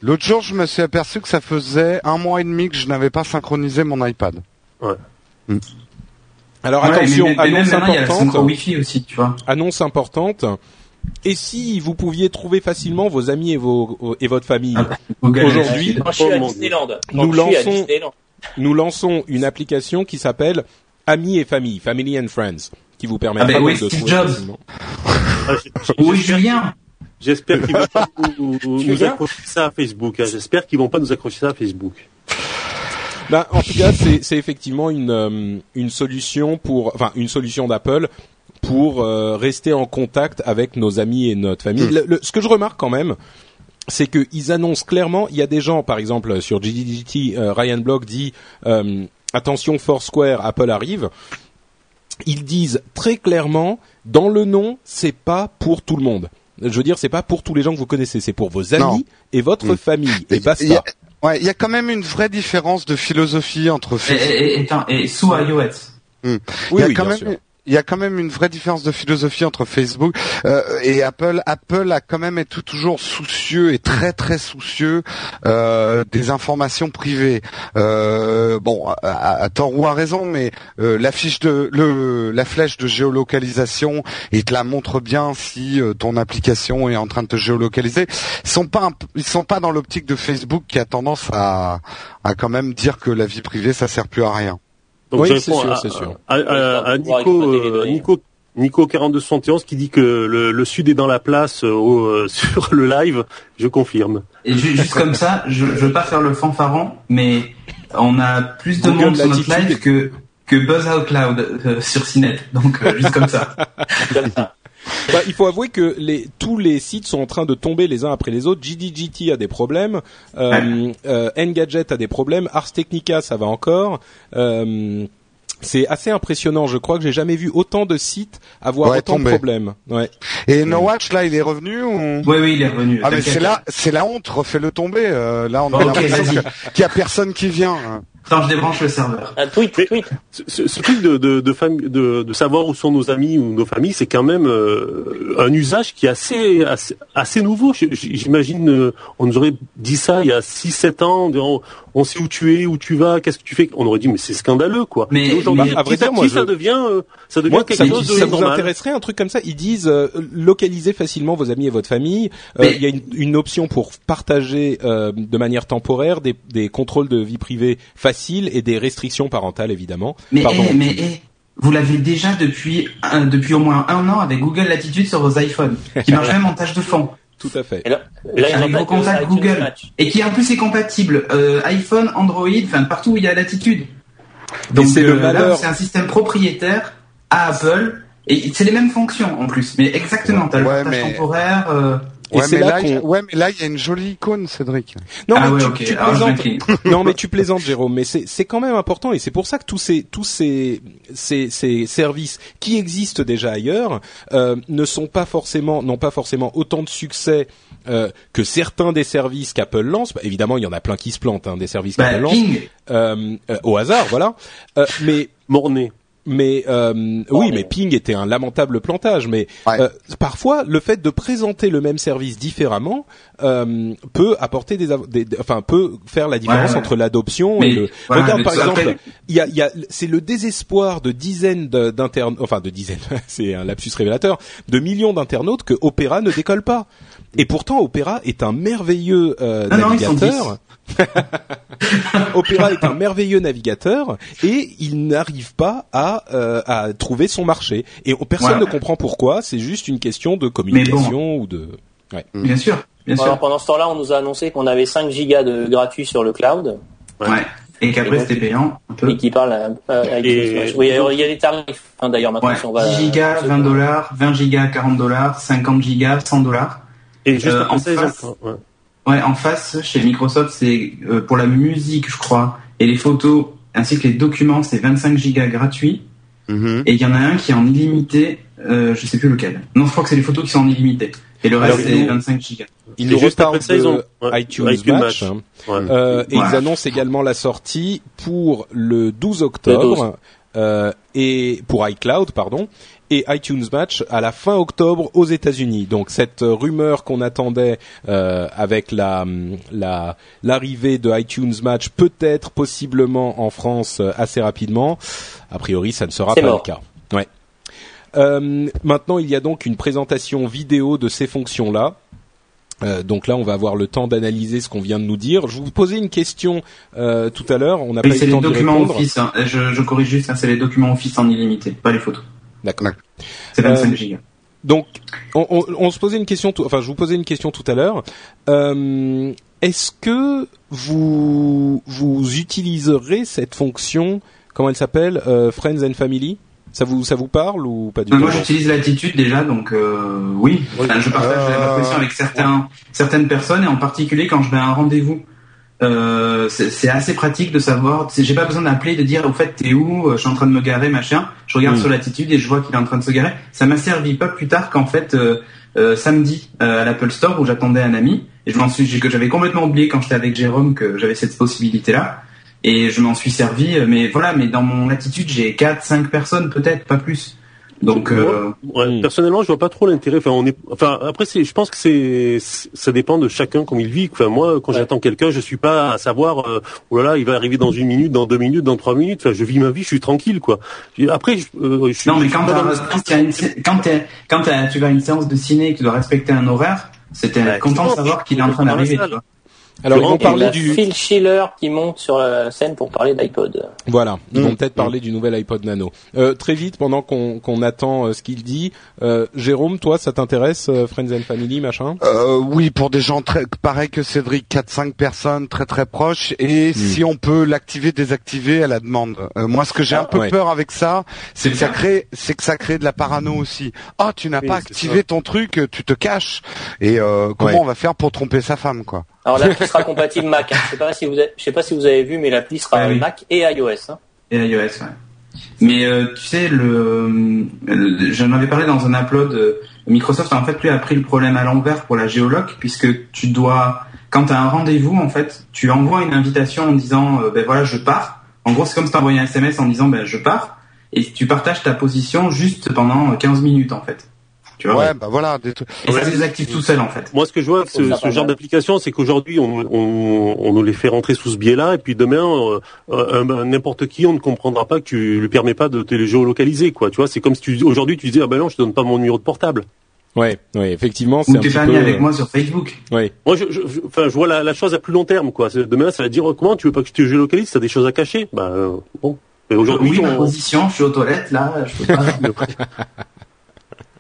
l'autre jour, je me suis aperçu que ça faisait un mois et demi que je n'avais pas synchronisé mon iPad. Alors Ouais, attention, même- mais même annonce maintenant, il y a la synchro importante, Wi-Fi aussi, tu vois. annonce importante. Et si vous pouviez trouver facilement vos amis et vos et votre famille, Ah, Google Aujourd'hui, Oh. Nous lançons- nous lançons une application qui s'appelle Amis et famille, Family and Friends, qui vous permettra Ah ben oui, de Steve trouver Jobs. facilement. Ah, Oui, Julien. J'espère qu'ils vont pas nous, accrocher ça à Facebook. hein. J'espère qu'ils vont pas nous accrocher ça à Facebook. Ben, en tout cas, c'est effectivement une euh, une solution pour, enfin, une solution d'Apple pour euh, rester en contact avec nos amis et notre famille. Hmm. Le- le- ce que je remarque quand même, c'est qu'ils annoncent clairement. Il y a des gens, par exemple, sur GDDT, euh, Ryan Block dit euh, attention, Foursquare, Apple arrive. Ils disent très clairement, dans le nom, c'est pas pour tout le monde. Je veux dire, c'est pas pour tous les gens que vous connaissez, c'est pour vos amis Non. et votre Hmm. famille. Et basta. Ouais, il y a quand même une vraie différence de philosophie entre Et, et, et, et sous iOS. Il y a quand même une vraie différence de philosophie entre Facebook euh, et Apple. Apple a quand même été toujours soucieux et très très soucieux euh, des informations privées. Euh, bon, à, tort ou à raison, mais la de la flèche de géolocalisation, il te la montre bien si ton application est en train de te géolocaliser. Ils sont pas ils sont pas dans l'optique de Facebook qui a tendance à à quand même dire que la vie privée ça sert plus à rien. Donc oui, c'est sûr, c'est sûr. À, Nico, euh, Nico, Nico 4271 qui dit que le, le, sud est dans la place euh, au, euh, sur le live, je confirme. Et juste comme ça, je, je veux pas faire le fanfaron, mais on a plus de monde sur notre live que que Buzz Out Loud sur CNET. Donc juste comme ça. Bah, il faut avouer que les, tous les sites sont en train de tomber les uns après les autres. GDGT a des problèmes, euh, euh, Engadget a des problèmes, Ars Technica ça va encore. Euh, c'est assez impressionnant. Je crois que j'ai jamais vu autant de sites avoir autant de problèmes. Ouais. Et No Watch là, il est revenu ou? Oui, oui, il est revenu. Ah mais c'est là, c'est la honte. Refais-le tomber. Euh, là, on a l'impression qu'il y a personne qui vient. Attends, je débranche le serveur. Un tweet, tweet. Ce, ce, truc de de, de, de, de, savoir où sont nos amis ou nos familles, c'est quand même euh, un usage qui est assez assez, assez nouveau. J'imagine, euh, on nous aurait dit ça il y a 6-7 ans. On, on, sait où tu es, où tu vas, qu'est-ce que tu fais. On aurait dit mais c'est scandaleux quoi. Mais, aujourd'hui, à vrai dire, moi, ça devient euh, ça devient quelque chose de ça vous intéresserait un truc comme ça? Ils disent localiser facilement vos amis et votre famille. Il y a une, une, option pour partager de manière temporaire des, des contrôles de vie privée faciles facile et des restrictions parentales évidemment. Mais, eh, mais eh, vous l'avez déjà depuis depuis au moins un an avec Google Latitude sur vos iPhones, qui marche même en tâche de fond. Tout à fait. Et là, avec vos contacts Google et qui en plus est compatible euh, iPhone, Android, enfin partout où il y a Latitude. Donc c'est euh, c'est un système propriétaire à Apple et c'est les mêmes fonctions en plus, mais exactement. T'as le partage temporaire. Euh, ouais, mais là, ouais, mais là, il y a une jolie icône, Cédric. Non, ah mais tu, plaisantes. non, mais tu plaisantes, Jérôme. Mais c'est c'est quand même important et c'est pour ça que tous ces tous ces ces, ces services qui existent déjà ailleurs euh, ne sont pas forcément n'ont pas forcément autant de succès euh, que certains des services qu'Apple lance. Bah, évidemment, il y en a plein qui se plantent, hein, des services bah, qu'Apple lance euh, euh, au hasard, voilà. Euh, mais Morné mais euh, oui, mais Ping était un lamentable plantage. Mais euh, parfois, le fait de présenter le même service différemment euh, peut apporter des, enfin peut faire la différence entre l'adoption et le. Regarde par exemple, il y a, y a c'est le désespoir de dizaines d'internautes, enfin de dizaines, c'est un lapsus révélateur, de millions d'internautes que Opera ne décolle pas. Et pourtant, Opera est un merveilleux euh, navigateur. Opera est un merveilleux navigateur et il n'arrive pas à, euh, à trouver son marché. Et personne ne comprend pourquoi. C'est juste une question de communication ou de. Ouais. Bien sûr. Bien sûr. pendant ce temps-là, on nous a annoncé qu'on avait 5 gigas de gratuit sur le cloud. Ouais. Et qu'après c'était payant un peu. Et qui parle à, avec Oui, il y a des tarifs hein, d'ailleurs maintenant. Ouais. Si on va, 10 gigas, 20 dollars, 20 gigas, 40 dollars, 50 gigas, 100 dollars. Et juste euh, en face, Ouais, en face, chez Microsoft, c'est euh, pour la musique, je crois, et les photos, ainsi que les documents, c'est 25 gigas gratuits. Mm-hmm. Et il y en a un qui est en illimité, euh, je sais plus lequel. Non, je crois que c'est les photos qui sont en illimité. Et le reste, c'est 25 gigas. Ils nous reparlent ça, ils ont iTunes, Match. Hein. Euh, et ils annoncent également la sortie pour le 12 octobre. Euh, et pour iCloud, pardon, et iTunes Match à la fin octobre aux États-Unis. Donc cette rumeur qu'on attendait euh, avec la la l'arrivée de iTunes Match peut-être possiblement en France euh, assez rapidement. A priori, ça ne sera pas le cas. Ouais. Euh, maintenant, il y a donc une présentation vidéo de ces fonctions-là. Euh, donc là, on va avoir le temps d'analyser ce qu'on vient de nous dire. Je vous posais une question euh, tout à l'heure. On n'a pas eu le temps de répondre. Office, hein. je, je corrige juste, hein, c'est les documents Office en illimité, pas les photos. D'accord. C'est 25 euh, gigas. Donc, on, on, on, se posait une question, enfin, je vous posais une question tout à l'heure. Est-ce que vous vous utiliserez cette fonction, comment elle s'appelle, Friends and Family? Ça vous ça vous parle ou pas du tout Moi, j'utilise l'attitude déjà, donc euh, oui. Enfin, je partage l'impression avec certains certaines personnes et en particulier quand je vais à un rendez-vous euh, c'est assez pratique de savoir. J'ai pas besoin d'appeler de dire au fait t'es où euh, Je suis en train de me garer, machin. Je regarde mm. sur l'attitude et je vois qu'il est en train de se garer. Ça m'a servi pas plus tard qu'en fait euh, euh samedi à l'Apple Store où j'attendais un ami et je m'en suis que j'avais complètement oublié quand j'étais avec Jérôme que j'avais cette possibilité là et je m'en suis servi. Mais voilà, mais dans mon attitude j'ai quatre, cinq personnes peut-être, pas plus. Donc, euh, Ouais, Hmm. Personnellement, je vois pas trop l'intérêt. Enfin, on est, enfin, après, c'est, je pense que c'est, ça dépend de chacun comme il vit. Enfin, moi, quand Ouais. j'attends quelqu'un, je suis pas à savoir, euh, oh là là, il va arriver dans une minute, dans deux minutes, dans trois minutes. Enfin, je vis ma vie, je suis tranquille, quoi. Après, je, euh, je suis. non, mais quand, quand, t'as une quand, quand t'as- tu vas à une séance de ciné et que tu dois respecter un horaire, c'était Ouais, content de savoir qu'il est en train d'arriver. Alors ils vont parler la du Phil Schiller qui monte sur la scène pour parler d'iPod. voilà, ils Mm. vont peut-être parler du nouvel iPod Nano. Euh, très vite pendant qu'on qu'on attend euh, ce qu'il dit, euh, Jérôme, toi ça t'intéresse euh, Friends and Family machin? Euh, oui, pour des gens très pareil que Cédric, 4-5 personnes très très proches, et si on peut l'activer, désactiver à la demande. Euh, moi, ce que j'ai un peu ouais. peur avec ça, c'est que C'est ça crée, c'est que ça crée de la parano aussi. Ah, tu n'as Oui, pas activé ton truc, tu te caches. Et euh, comment Ouais. on va faire pour tromper sa femme, quoi? Alors l'appli sera compatible Mac. hein. Je sais pas si vous avez, je sais pas si vous avez vu, mais l'appli sera Ah oui. Mac et iOS. hein. Et iOS, ouais. Mais euh, tu sais, le, le- j'en avais parlé dans un upload. euh, Microsoft en fait lui a pris le problème à l'envers pour la géoloc puisque tu dois, quand tu as un rendez-vous en fait, tu envoies une invitation en disant euh, ben voilà je pars. En gros c'est comme si t'envoyais un SMS en disant ben je pars et tu partages ta position juste pendant 15 minutes en fait. Tu vois Ouais, bah voilà. Des trucs. Et ça se désactive tout seul en fait. Moi, ce que je vois avec ce, ce genre d'application, c'est qu'aujourd'hui, on, on, on nous les fait rentrer sous ce biais-là, et puis demain, euh, euh, un- n'importe qui, on ne comprendra pas que tu lui permets pas de te les géolocaliser, quoi. Tu vois, c'est comme si tu, aujourd'hui, tu disais, ah ben non, je te donne pas mon numéro de portable. Ouais, ouais, effectivement, Ou t'es pas peu mis avec euh, moi sur Facebook. ouais. Moi, je, je, je- enfin, je vois la, la chose à plus long terme, quoi. Demain, ça va dire, euh, comment tu veux pas que je te géolocalise T'as des choses à cacher? Bah, euh, bon. Mais aujourd'hui, oui, ma on- position, je suis aux toilettes là, je peux pas.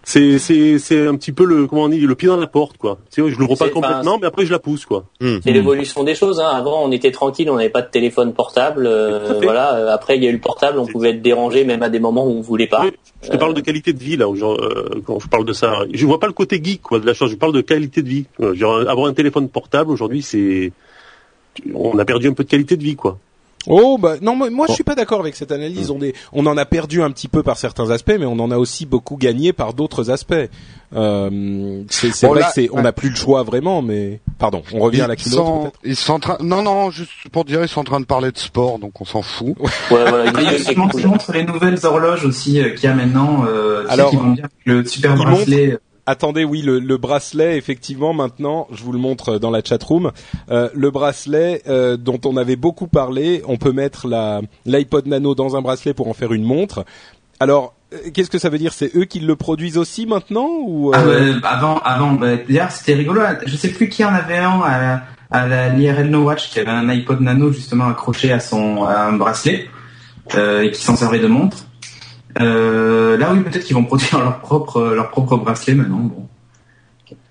c'est, c'est, c'est un petit peu le, comment on dit, le pied dans la porte, quoi. Tu sais, je l'ouvre pas C'est- complètement, mais après, je la pousse, quoi. C'est l'évolution des choses. Hein. Avant, on était tranquille, on n'avait pas de téléphone portable. euh, voilà. euh, Après, il y a eu le portable, on pouvait être dérangé même à des moments où on voulait pas. Oui, je te parle de qualité de vie là, où genre, euh, quand je parle de ça. Je vois pas le côté geek quoi de la chose. Je parle de qualité de vie. Euh, genre, avoir un téléphone portable aujourd'hui, c'est, on a perdu un peu de qualité de vie quoi. Oh bah non moi, moi je suis pas d'accord avec cette analyse. On est on en a perdu un petit peu par certains aspects, mais on en a aussi beaucoup gagné par d'autres aspects. Euh, c'est c'est Bon, vrai que c'est on n'a plus le choix vraiment, mais pardon, on revient à la Ils sont, ils sont en train. Non, non, juste pour dire, ils sont en train de parler de sport, donc on s'en fout. Ouais, voilà. Ah, il y a c'est qui montre, cool. qui montre les nouvelles horloges aussi euh, qu'il y a maintenant. Euh, Alors, qui vont bien avec le super bracelet. Attendez, oui, le, le bracelet, effectivement, maintenant, je vous le montre dans la chatroom. Euh, le bracelet euh, dont on avait beaucoup parlé, on peut mettre l'iPod Nano dans un bracelet pour en faire une montre. Alors, euh, qu'est-ce que ça veut dire? C'est eux qui le produisent aussi maintenant ou Ah, euh, avant, avant, bah, d'ailleurs, c'était rigolo. Je sais plus qui en avait un à, à l'IRL No Watch qui avait un iPod Nano justement accroché à son à un bracelet euh, et qui s'en servait de montre. Euh, là, oui, peut-être qu'ils vont produire leur propre leur propre bracelet maintenant. Bon.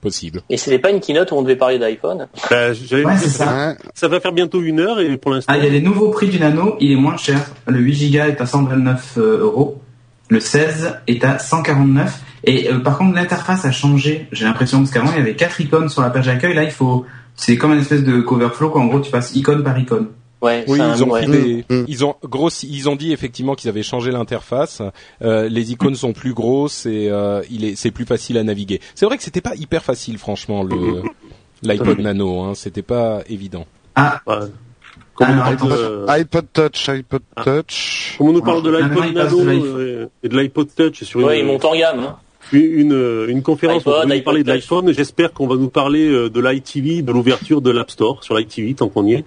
possible Et c'était pas une keynote où on devait parler d'iPhone? Bah, Ouais, ça. ça va faire bientôt une heure et pour l'instant. Ah, il y a les nouveaux prix du Nano. Il est moins cher. Le 8 Go est à 129 euh, euros. Le 16 est à 149. Et euh, par contre, l'interface a changé. J'ai l'impression parce qu'avant il y avait quatre icônes sur la page d'accueil. Là, il faut. C'est comme une espèce de coverflow. Quoi. En gros, tu passes icône par icône. Ouais, Oui, ils ont ouais. pris des- Mm, mm. ils ont grossi, ils ont dit effectivement qu'ils avaient changé l'interface. Euh, les icônes sont plus grosses et euh, il est, c'est plus facile à naviguer. C'est vrai que c'était pas hyper facile, franchement, le l'iPod Nano. Hein, c'était pas évident. Ah, Ouais. Comme, Alors, on parle de, iPod Touch, iPod Ah. Touch. comme on nous parle de l'iPod Nano de euh, et de l'iPod Touch sur une, Ouais, ils montent en gamme. Hein. une, une, conférence où on va nous parler de l'iPhone. J'espère qu'on va nous parler euh, de l'iTV, de l'ouverture de l'App Store sur l'iTV tant qu'on y est.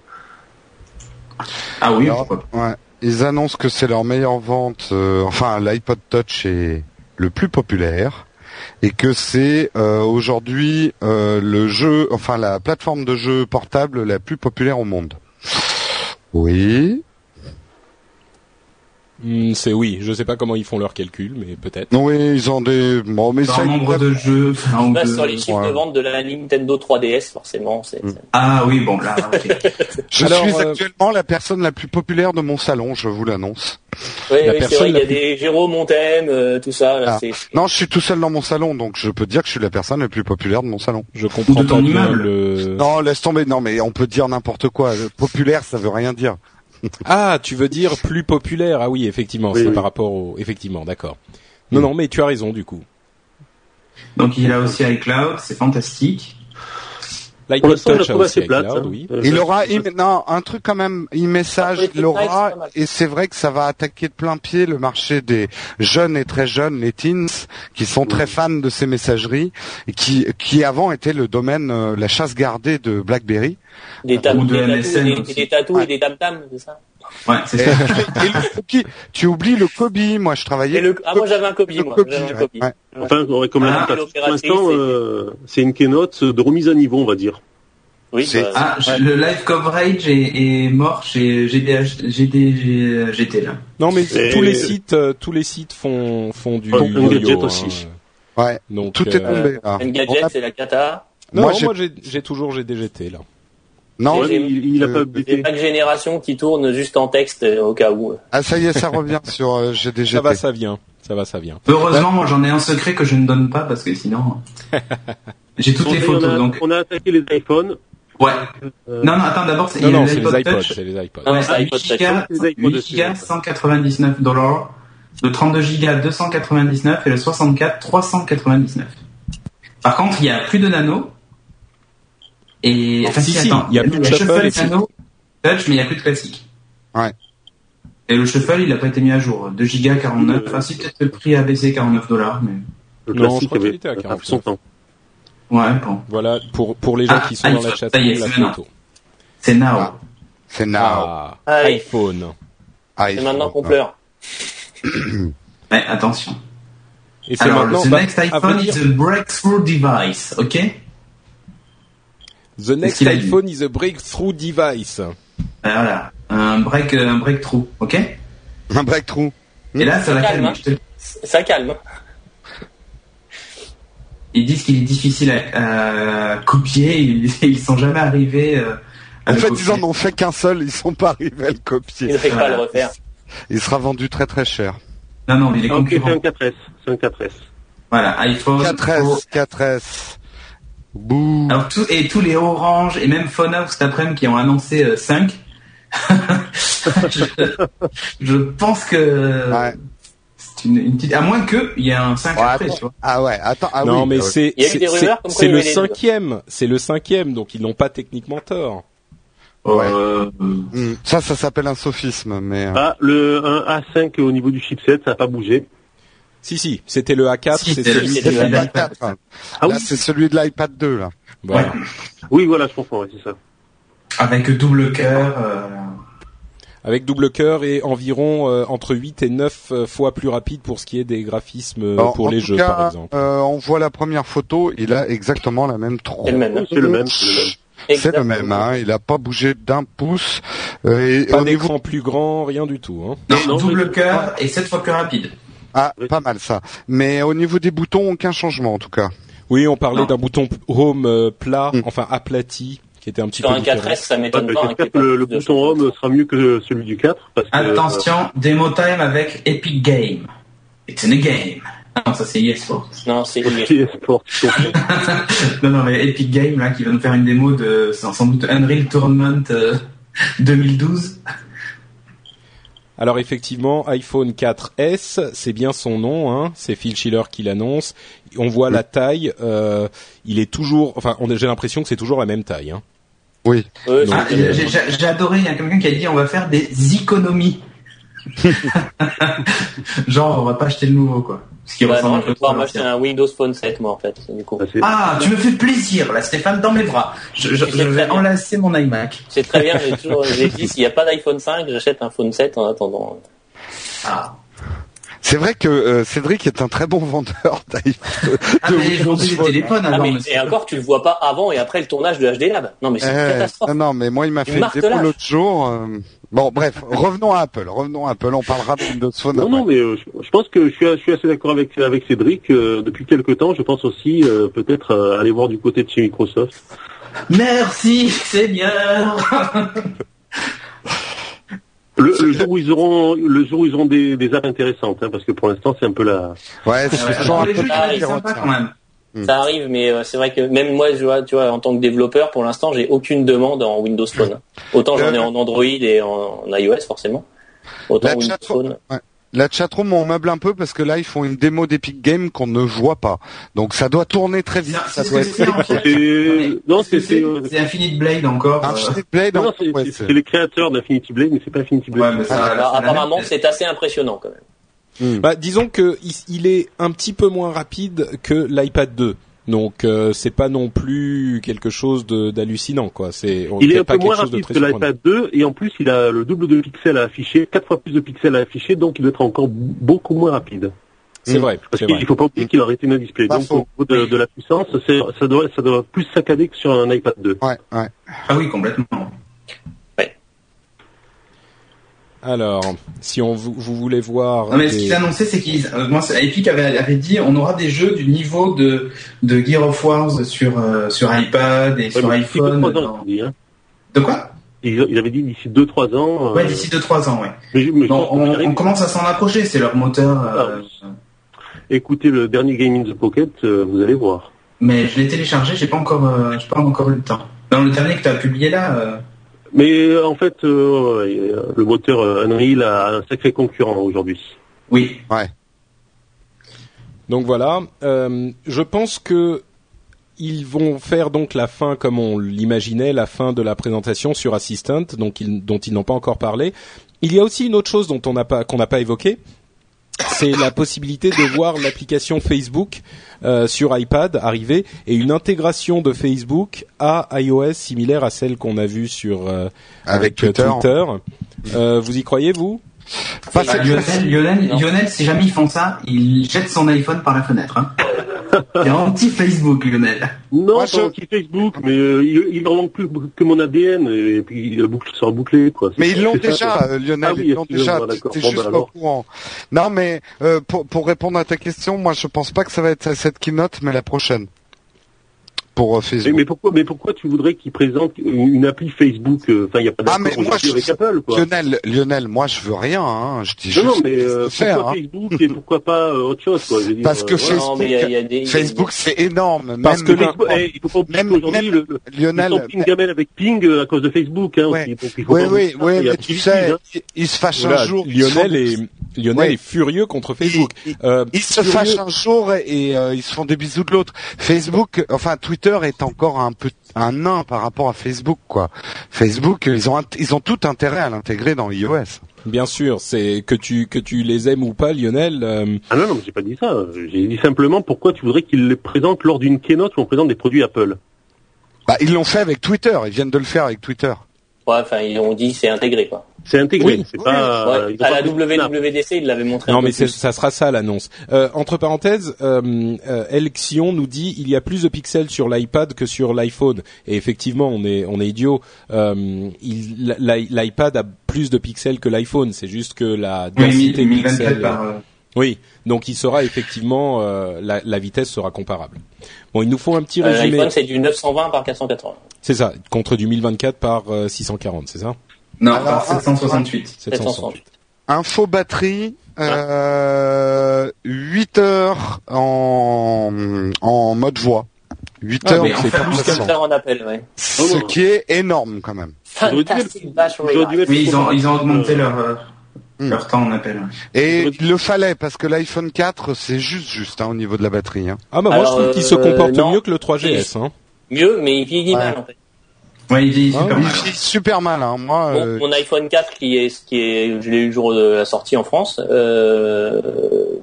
ah oui. Alors, ouais. Ils annoncent que c'est leur meilleure vente. euh, enfin, l'iPod Touch est le plus populaire et que c'est euh, aujourd'hui euh, le jeu, enfin la plateforme de jeu portable la plus populaire au monde. Oui. Hmm, c'est oui. Je sais pas comment ils font leurs calculs, mais peut-être. Oui, ils ont des. Bon, mais Dans ça. nombre de jeux. de- sur les chiffres ouais. de vente de la Nintendo 3DS, forcément, c'est. Mm. c'est- Ah oui, bon là. Je Alors, suis euh, actuellement la personne la plus populaire de mon salon, je vous l'annonce. Oui, La oui, c'est vrai, il y a des Jérôme, on t'aime, euh, tout ça. Là, Ah. c'est. Non, je suis tout seul dans mon salon, donc je peux dire que je suis la personne la plus populaire de mon salon. Je comprends De ton pas bien immeuble. le. Non, laisse tomber. Non, mais on peut dire n'importe quoi. Populaire, ça veut rien dire. Ah, tu veux dire plus populaire Ah oui, effectivement, Oui, c'est oui. par rapport au. Effectivement, d'accord. Non, non, mais tu as raison du coup. Donc il a aussi iCloud, c'est fantastique. Pour L'iPod l'instant, on l'a Touch a trouvé aussi assez plate. iCloud, hein. oui. Euh, Il aura non un truc quand même il c'est aura pas mal. et c'est vrai que ça va attaquer de plein pied le marché des jeunes et très jeunes, les teens, qui sont très fans de ces messageries et qui qui avant était le domaine euh, la chasse gardée de BlackBerry. Des, tam- Ou de des tatous, des, tatous et des tam-tams, c'est ça? Ouais, c'est Et, ça. et le cookie, tu oublies le Kobe, moi je travaillais. Et le, Ah, moi j'avais un le moi. Kobe, un ouais, copie. ouais. Enfin, ouais, comme Ah, pour l'instant, c'est- euh, c'est une keynote de remise à niveau, on va dire. Oui, C'est- bah, Ah, je- ouais. le live coverage est, est mort chez GDH, GD, GT là. Non, mais Et- tous les sites, euh, tous les sites font font du Font audio, Engadget hein. aussi. Ouais, Donc tout est euh, tombé là. Engadget, c'est la cata. Non, Moi, moi, j'ai- j'ai j'ai toujours GDGT là. Non, il, il a euh, pas Des updaté. packs génération qui tournent juste en texte euh, au cas où. ah ça y est, ça revient sur euh, GDGT. Ça va, ça vient. Ça va, ça vient. Heureusement, moi, j'en ai un secret que je ne donne pas parce que sinon, j'ai toutes les On photos. on a, Donc, on a attaqué les iPhones. ouais. Euh, Non, non, attends, d'abord, c'est Non, il y a non, les iPods, c'est les iPods. Non, Ouais, iPod 8 Touch. gigas, Les iPods 8 aussi, gigas, ouais. 199 dollars. Le 32 gigas, 299 et le 64, 399. Par contre, il y a plus de nano. Et, enfin, si, si, attends, il y a plus de shuffle et si. nano, touch, mais il y a plus de classique. Ouais. Et le shuffle, il a pas été mis à jour. 2 gigas, 49. Enfin, si, peut-être que le prix a baissé 49 dollars, mais, Le Non, je classique crois qu'il avait était à a 49. pris son temps. ouais, bon. Voilà pour pour les gens Ah, qui sont dans la iPhone, chat ça y est, la c'est maintenant. photo. C'est now. Ah. C'est now. Ah, iPhone. Ah, c'est maintenant qu'on pleure. Ouais, attention. Et c'est Alors, maintenant the bah, next iPhone is a breakthrough device, ok? The next iPhone is a breakthrough device. Euh, Voilà. Un break, un breakthrough, ok? Un breakthrough. Et là, ça va Calme, calmer. hein. te le Ça calme. Ils disent qu'il est difficile à, à copier, ils, ils sont jamais arrivés euh, à En le fait, copier. ils en ont fait qu'un seul, ils sont pas arrivés à le Il copier. ne fait pas Voilà. le refaire. Il sera vendu très très cher. Non, non, mais les ok, c'est concurrents. un 4S. C'est un 4S. Voilà, iPhone. Pro. 4S, 4S. Bouh. Alors, tout, et tous les Orange et même Phonox cet après-midi qui ont annoncé euh, 5. je, je pense que Ouais. c'est une, une petite... À moins que il y ait un 5 Ouais, après, attends. tu vois. Ah ouais, attends, ah non, oui. mais euh, c'est a c'est- le cinquième, c'est le cinquième, donc ils n'ont pas techniquement tort. Ouais. Euh, hmm, Ça, ça s'appelle un sophisme, mais... euh, Ah, le un A5 au niveau du chipset, ça n'a pas bougé. Si, si, c'était le A4, Si, c'est celui A4. l'iPad. Ah là, oui c'est celui de l'iPad 2, là. Voilà. Oui, voilà, je comprends, ouais, c'est ça. avec double cœur. euh, Avec double cœur et environ euh, entre 8 et 9 euh, fois plus rapide pour ce qui est des graphismes Alors, pour les jeux, cas, par exemple. euh, on voit la première photo, il a exactement la même tronche. C'est le même. hein. C'est le même, c'est le hein. Il a pas bougé d'un pouce. Et Pas niveau d'écran plus grand, rien du tout. Hein. Non, non, double cœur et 7 fois plus rapide. Ah, Oui. pas mal ça. Mais au niveau des boutons, aucun changement en tout cas. Oui, on parlait d'un bouton home euh, plat, Mm. enfin aplati, qui était un petit Sur peu un différent. 4S, ça Ouais, m'étonne mais pas. hein, pas le, le bouton. Home sera mieux que celui du 4. Parce que, Attention, demo time avec Epic Game. It's in a game. Ah non, ça c'est eSports. Non, c'est euh, lié. c'est sport, je comprends. non, non, mais Epic Game, là, qui va nous faire une démo de, sans, sans doute, Unreal Tournament euh, 2012. Alors effectivement, iPhone 4S, c'est bien son nom, hein, c'est Phil Schiller qui l'annonce. On voit la taille, euh, il est toujours, enfin, on a- j'ai l'impression que c'est toujours la même taille. Hein. Oui. Ah, j'ai adoré, il y a quelqu'un qui a dit on va faire des économies. Genre, on va pas acheter le nouveau, quoi. Ce qui Bah ressemble non, un je peu vais pouvoir trop à m'acheter un Windows Phone 7, moi, en fait, du coup. Ah, tu me fais plaisir, là, Stéphane, dans mes bras. Je, je, C'est je très vais bien. enlacer mon iMac. C'est très bien, j'ai toujours, j'ai dit, s'il n'y a pas d'iPhone 5, j'achète un Phone 7 en attendant. Ah, C'est vrai que euh, Cédric est un très bon vendeur d'iPhone. ah mais Ah, mais, et encore, tu le vois pas avant et après le tournage de HD Lab. Non, mais c'est une Eh, catastrophe. non, non, mais moi il m'a Une fait une l'autre jour. euh, Bon, bref, revenons à Apple. Revenons à Apple. On parlera de Windows Phone. Non, après. non, mais euh, je, je pense que je suis, je suis assez d'accord avec, avec Cédric. euh, depuis quelque temps, je pense aussi euh, peut-être euh, aller voir du côté de chez Microsoft. Merci, bien. Le, le jour où ils auront, le jour où ils auront des, des apps intéressantes, hein, parce que pour l'instant c'est un peu la. Ouais, c'est Ouais, sympa quand même. Ça arrive, mais euh, c'est vrai que même moi, je vois, tu vois, en tant que développeur, pour l'instant, j'ai aucune demande en Windows Phone. Autant j'en ai Euh, en Android et en, en iOS, forcément. Autant La Windows Phone. ouais. la chatroom on meuble un peu parce que là ils font une démo d'Epic Games qu'on ne voit pas. Donc ça doit tourner très vite. C'est- Ça doit être. Non, c'est C'est Infinite Blade encore. euh, Infinite Blade, non, c'est- ouais, les créateurs d'Infinity Blade, mais c'est pas Infinity Ouais, Blade. mais ça- apparemment, c'est assez impressionnant quand même. Bah, disons que il, il est un petit peu moins rapide que l'iPad 2. Donc euh, c'est pas non plus quelque chose de- d'hallucinant quoi. C'est Il est un pas peu moins rapide que l'iPad 2 et en plus il a le double de pixels à afficher, quatre fois plus de pixels à afficher, donc il doit être encore beaucoup moins rapide. C'est Mm. vrai, Parce qu'il faut pas oublier qu'il a Retina Display. Pas Donc faux. au niveau de, de la puissance, ça doit, ça doit plus saccader que sur un iPad 2. Ouais, ouais. Ah oui, complètement. Alors, si on vous, vous voulez voir Non, mais ce qu'ils annonçaient, c'est qu'ils, euh, moi, c'est- Epic avait, avait dit, on aura des jeux du niveau de, de Gear of Wars sur, euh, sur iPad et Ouais, sur iPhone. 2-3 dans- ans, il dit, hein. De quoi? il, il avait dit d'ici 2-3 ans. euh, Ouais, d'ici 2-3 ans, ouais. mais mais on, commence à s'en approcher, c'est leur moteur. euh, Écoutez le dernier Game in the Pocket, euh, vous allez voir. mais je l'ai téléchargé, j'ai pas encore, euh, j'ai pas encore eu le temps. Dans le dernier que tu as publié là, euh, Mais euh, en fait, euh, ouais, euh, le moteur euh, Unreal a un sacré concurrent aujourd'hui. oui. Donc voilà, euh, je pense que ils vont faire donc la fin comme on l'imaginait, la fin de la présentation sur Assistant, donc ils- dont ils n'ont pas encore parlé. Il y a aussi une autre chose dont on n'a pas qu'on n'a pas évoqué, c'est la possibilité de voir l'application Facebook euh, sur iPad arriver et une intégration de Facebook à iOS similaire à celle qu'on a vue sur euh, Avec euh, Twitter. Euh, vous y croyez vous? Pas Bah, Lionel, Lionel, Non. Lionel, si jamais ils font ça, il jette son iPhone par la fenêtre. Hein. Il est anti-Facebook, Lionel. Non, Moi, pas je- anti-Facebook, mais euh, il, il leur manque plus que mon ADN et puis la boucle sera bouclée quoi. Mais C'est- ils l'ont c'est ça, déjà, euh, Lionel, Ah oui, ils l'ont déjà. T'es Bon, juste bah pas au courant. Non, mais euh, pour, pour répondre à ta question, moi je pense pas que ça va être cette keynote, mais la prochaine pour euh, Mais, Facebook. mais pourquoi, mais pourquoi tu voudrais qu'ils présentent une, une appli Facebook euh, Enfin, il n'y a pas Ah, d'accord mais aujourd'hui je- avec Apple, quoi. Lionel, Lionel, moi je veux rien. Hein. Je dis Non, non, juste mais euh, faire. pourquoi hein. Facebook et pourquoi pas euh, autre chose, quoi je veux dire, Parce que euh, Facebook- Non, mais il y a, y a des, Facebook c'est énorme. Parce même, que Mais Facebook, eh, il faut pas oublier Même- qu'aujourd'hui, même- le, le, ils Lionel, sont ping gamelle avec ping à cause de Facebook, hein, Ouais. aussi. Donc, il faut oui, oui, ça, oui, mais tu sais, hein. il, se fâche un jour. Lionel est Lionel Ouais. est furieux contre Facebook. Euh, ils se furieux- fâchent un jour et euh, ils se font des bisous de l'autre. Facebook, enfin Twitter est encore un peu un nain par rapport à Facebook, quoi. Facebook, ils ont ils ont tout intérêt à l'intégrer dans iOS. Bien sûr, c'est que tu que tu les aimes ou pas, Lionel. euh, Ah non, non, mais j'ai pas dit ça. J'ai dit simplement pourquoi tu voudrais qu'ils les présentent lors d'une keynote où on présente des produits Apple. Bah, ils l'ont fait avec Twitter. Ils viennent de le faire avec Twitter. Ouais, enfin, ils ont dit c'est intégré, quoi. C'est intégré, Oui. c'est pas... Ouais, Euh, à pas la. WWDC, ils l'avaient montré Non, mais ça sera ça l'annonce. Euh, entre parenthèses, euh, euh, Election nous dit il y a plus de pixels sur l'iPad que sur l'iPhone. Et effectivement, on est on est idiot. Euh, L'iPad a plus de pixels que l'iPhone. C'est juste que la Oui, densité 1024 pixels. par. Euh, Oui, donc il sera effectivement euh, la, la vitesse sera comparable. Bon, il nous faut un petit Euh, résumé. L'iPhone, c'est du 920 par 480. C'est ça, contre du 1024 par euh, 640, c'est ça? Non, Alors, par 768. 768. Info batterie, euh, 8 heures en, en mode voix. 8 Ah, heures, fait, plus qu'un-. Faire en appel, ouais. ce qui est énorme quand même. Fantastic Oui, ils ont, ils ont euh, augmenté leur, Hmm. leur temps en appel. ouais. Et il le fallait parce que l'iPhone 4 c'est juste juste hein, au niveau de la batterie. Hein. Ah bah moi Alors, je trouve qu'il se euh, comporte non. mieux que le 3GS. Hein. Mieux, mais il vieillit Ouais. mal, en fait. Ouais, il vieillit Ah, super Il mal. vit super mal. Hein. Moi, Bon, euh, mon iPhone 4 qui est qui est je l'ai eu le jour de la sortie en France euh,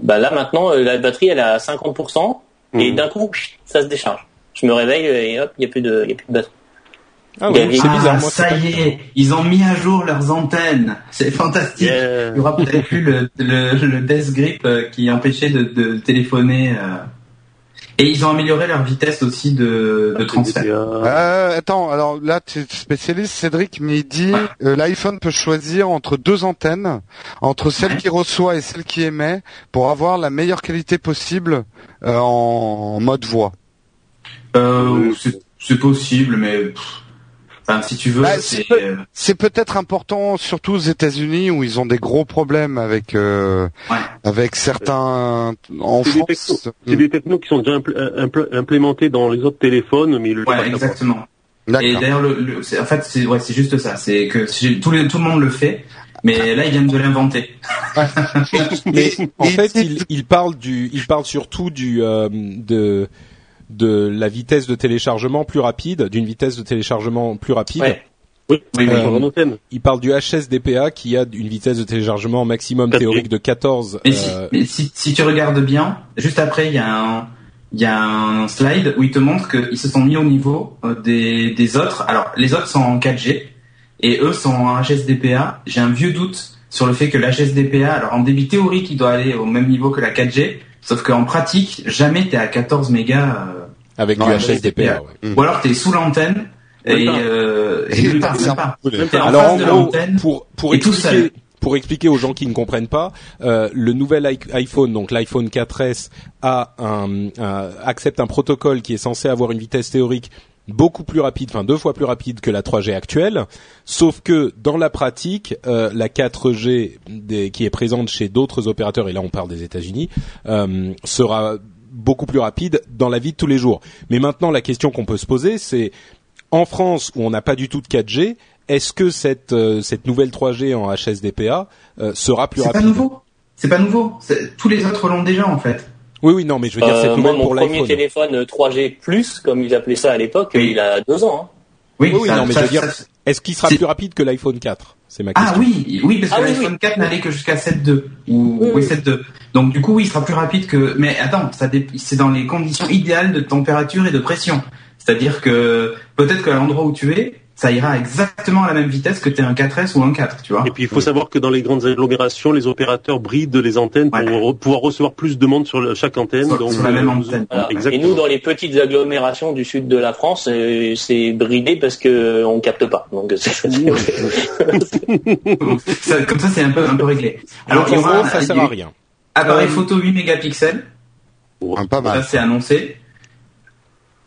bah là maintenant la batterie elle est à 50% et Mhm. d'un coup ça se décharge je me réveille et hop il y a plus de il y a plus de batterie Ah des- c'est Ah, bizarre. Moi, c'est ça y est, ils ont mis à jour leurs antennes. C'est fantastique. Yeah. Il y aura peut-être plus le, le, le Death Grip euh, qui empêchait de, de téléphoner. euh. Et ils ont amélioré leur vitesse aussi de, de transfert. euh, attends, alors là tu es spécialiste Cédric, mais il dit euh, l'iPhone peut choisir entre deux antennes, entre celle Ouais. qui reçoit et celle qui émet, pour avoir la meilleure qualité possible euh, en mode voix. Euh, c'est- c'est possible, mais pff, enfin, si tu veux, Bah, c'est c'est euh, C'est peut-être important, surtout aux États-Unis où ils ont des gros problèmes avec euh, Ouais. avec certains en C'est des France. C'est des technos qui sont déjà impl- impl- implémentés dans les autres téléphones, mais ils le font ouais, exactement. Et d'ailleurs, le, le- c'est- en fait, c'est ouais, c'est juste ça. C'est que tout, les, tout le monde le fait. Mais là, ils viennent de l'inventer. Mais en fait, il, il parle du, il parle surtout du euh, de de la vitesse de téléchargement plus rapide, d'une vitesse de téléchargement plus rapide. Ouais. Oui, Oui, oui. Euh. Il parle du HSDPA qui a une vitesse de téléchargement maximum théorique de 14. Mais, si, euh, mais si, si tu regardes bien, juste après, il y a un, il y a un slide où il te montre qu'ils se sont mis au niveau euh, des, des autres. Alors, les autres sont en 4G et eux sont en HSDPA. J'ai un vieux doute sur le fait que l'HSDPA, alors en débit théorique, il doit aller au même niveau que la 4G, sauf qu'en pratique, jamais t'es à 14 mégas. euh, avec Non, du ouais. Ou alors t'es sous l'antenne et, euh, Et et pas. en Alors en de gros, pour pour et tout seul. expliquer pour expliquer aux gens qui ne comprennent pas, euh, le nouvel iPhone, donc l'iPhone 4S, a un, un- accepte un protocole qui est censé avoir une vitesse théorique beaucoup plus rapide, enfin deux fois plus rapide que la 3G actuelle, sauf que dans la pratique, euh, la 4G des- qui est présente chez d'autres opérateurs, et là on parle des États-Unis, euh, sera beaucoup plus rapide dans la vie de tous les jours. Mais maintenant, la question qu'on peut se poser, c'est en France où on n'a pas du tout de 4G, est-ce que cette euh, cette nouvelle 3G en HSDPA euh, sera plus C'est rapide? pas nouveau. C'est pas nouveau. C'est- Tous les autres l'ont déjà en fait. Oui, oui, non, mais je veux dire Euh, cette moi, nouvelle mon pour premier l'iPhone. téléphone euh, 3G+, comme ils appelaient ça à l'époque, Oui. il a deux ans. hein. Oui, Oui, oui, ça- non, mais ça- je veux dire, ça- Est-ce qu'il sera plus rapide que l'iPhone 4 C'est ma question. Ah oui, oui, parce que Ah oui, l'iPhone oui. 4 n'allait que jusqu'à 7.2 ou Oui, oui, oui. 7.2. Donc du coup, oui, il sera plus rapide que. Mais attends, ça dé- c'est dans les conditions idéales de température et de pression. C'est-à-dire que peut-être qu'à l'endroit où tu es, ça ira exactement à la même vitesse que t'es un 4S ou un 4, tu vois. Et puis il faut savoir que dans les grandes agglomérations, les opérateurs brident les antennes pour Ouais. re- pouvoir recevoir plus de monde sur le- chaque antenne. Sur- donc, sur la même euh, antenne. Voilà. Et nous, dans les petites agglomérations du sud de la France, euh, c'est bridé parce que euh, on capte pas. Donc ça- comme ça, c'est un peu un peu réglé. Alors il y en aura gros, ça sert à rien. Appareil Euh, photo 8 mégapixels, pas mal. ça c'est annoncé.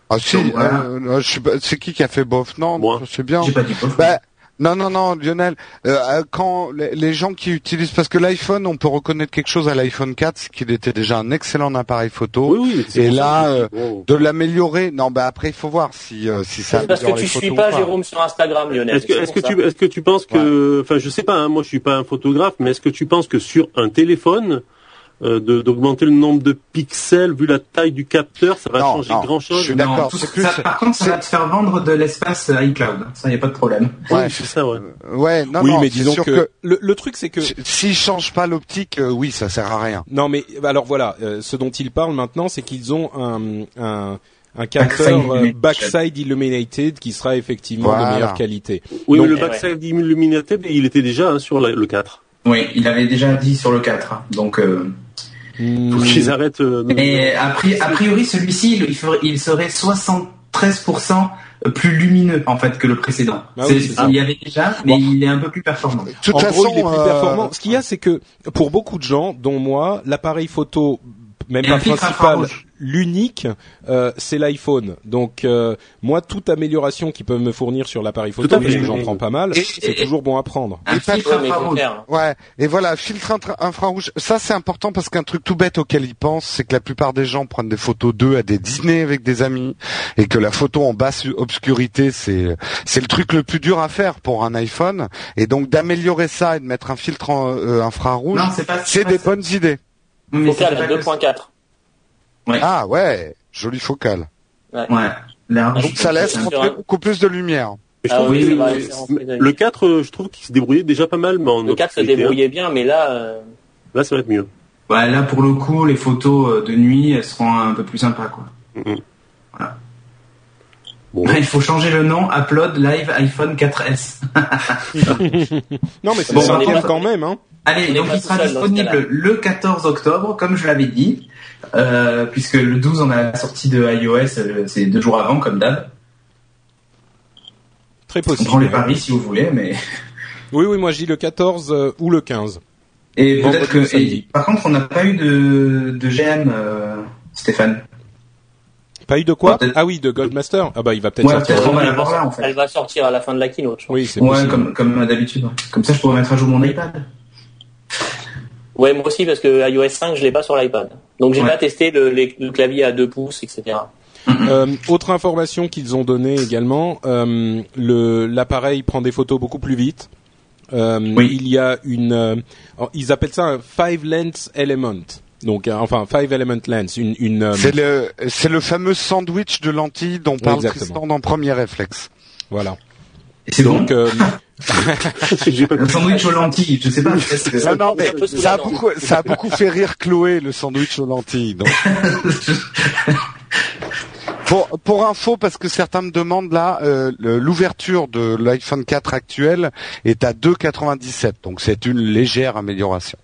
Ah, si, Donc, voilà. euh, je sais pas, c'est qui qui a fait bof? Non, Moi. je sais bien. Pas dit. Bah, non, non, non, Lionel. euh, euh, quand les, les gens qui utilisent, parce que l'iPhone, on peut reconnaître quelque chose à l'iPhone 4, c'est qu'il était déjà un excellent appareil photo. Oui, oui. c'est Et là, euh, Bon. De l'améliorer. Non, bah après, il faut voir si euh, si ça. C'est parce que tu les suis pas. Jérôme sur Instagram, Lionel. Est-ce que, c'est est-ce pour que ça. tu, est-ce que tu penses que, enfin, je sais pas, hein, moi je suis pas un photographe, mais est-ce que tu penses que sur un téléphone, euh, de- d'augmenter le nombre de pixels vu la taille du capteur, ça va Non, changer non, grand je chose suis Non, d'accord, par contre, ça va te faire vendre de l'espace iCloud. Ça, y a pas de problème. Ouais. Oui, c'est ça, ouais. Ouais, non, oui, non, mais disons sûr que, le, le truc c'est que si- s'ils changent pas l'optique, euh, oui, ça sert à rien. non, mais alors voilà, euh, ce dont ils parlent maintenant, c'est qu'ils ont un un un capteur Backside euh, illuminated. backside illuminated qui sera effectivement Voilà. de meilleure qualité. Oui, Donc- mais le backside illuminated, il était déjà hein, sur la- le 4. Oui, il avait déjà dit sur le 4. hein. Donc, euh, Faut qu'ils arrêtent. euh, mais a priori, celui-ci, il, il ferait- il serait 73% plus lumineux en fait que le précédent. Ah oui, ça. il y avait déjà, mais Bon. il est un peu plus performant. De toute en façon, gros, il est plus euh, performant. Ce qu'il y a, c'est que pour beaucoup de gens, dont moi, l'appareil photo, même Et pas un filtre principal, infrarouge. L'unique, euh, c'est l'iPhone. Donc euh, moi, toute amélioration qu'ils peuvent me fournir sur l'appareil photo, j'en prends pas mal, c'est toujours bon à prendre. Un Et pas- filtre infrarouge. Ouais, et voilà, filtre intra- infrarouge, ça c'est important parce qu'un truc tout bête auquel ils pensent, c'est que la plupart des gens prennent des photos d'eux à des dîners avec des amis et que la photo en basse obscurité, c'est c'est le truc le plus dur à faire pour un iPhone et donc d'améliorer ça et de mettre un filtre en, euh, infrarouge, c'est des bonnes idées. Mais c'est que- 2.4. Ouais. Ah ouais, joli focal. Ouais. Donc ça laisse beaucoup plus de lumière. Je Ah oui, le- laisser rentrer de- le 4, euh, je trouve qu'il se débrouillait déjà pas mal, mais en Le 4 se obscurité, débrouillait bien, mais là, euh, hein. Là, ça va être mieux. Ouais, là pour le coup, les photos euh, de nuit, elles seront un peu plus sympas quoi. Voilà. Bon. Il faut changer le nom, Upload Live iPhone 4S. Non, mais c'est Bon, sympa quand même. Hein. Allez, donc il sera disponible le 14 octobre, comme je l'avais dit, euh, puisque le 12 on a la sortie de iOS, euh, c'est deux jours avant comme d'hab. Très On prend possible. les ouais. paris si vous voulez, mais Oui, oui, moi je dis le 14 euh, ou le 15. et peut-être que. et- par contre, on n'a pas eu de, de GM, euh, Stéphane. Pas eu de quoi? Ah oui, de Goldmaster. Ah bah il va peut-être Ouais, sortir. on va elle, l'avoir va, là en fait. elle va sortir à la fin de la keynote, je crois. Oui, c'est Ouais, possible. comme comme d'habitude. Comme ça, je pourrais mettre à jour mon iPad. Ouais, moi aussi, parce que iOS 5, je l'ai pas sur l'iPad. Donc j'ai Ouais. pas testé le, les- le clavier à 2 pouces, etc. Euh, autre information qu'ils ont donnée également, euh, l'appareil prend des photos beaucoup plus vite. euh, Oui. il y a une, euh, ils appellent ça un five lens element. Donc, euh, enfin, five element lens, une, une euh, C'est le, c'est le fameux sandwich de lentilles dont parle Exactement. Tristan dans Premier Réflexe. voilà. Et c'est Donc, bon. euh, Le sandwich aux lentilles, je sais pas. Non, non, mais un peu sous ça a beaucoup, ça a beaucoup fait rire Chloé, le sandwich aux lentilles. Donc. Pour, pour info, parce que certains me demandent là, euh, l'ouverture de l'iPhone 4 actuel est à 2,97, donc c'est une légère amélioration.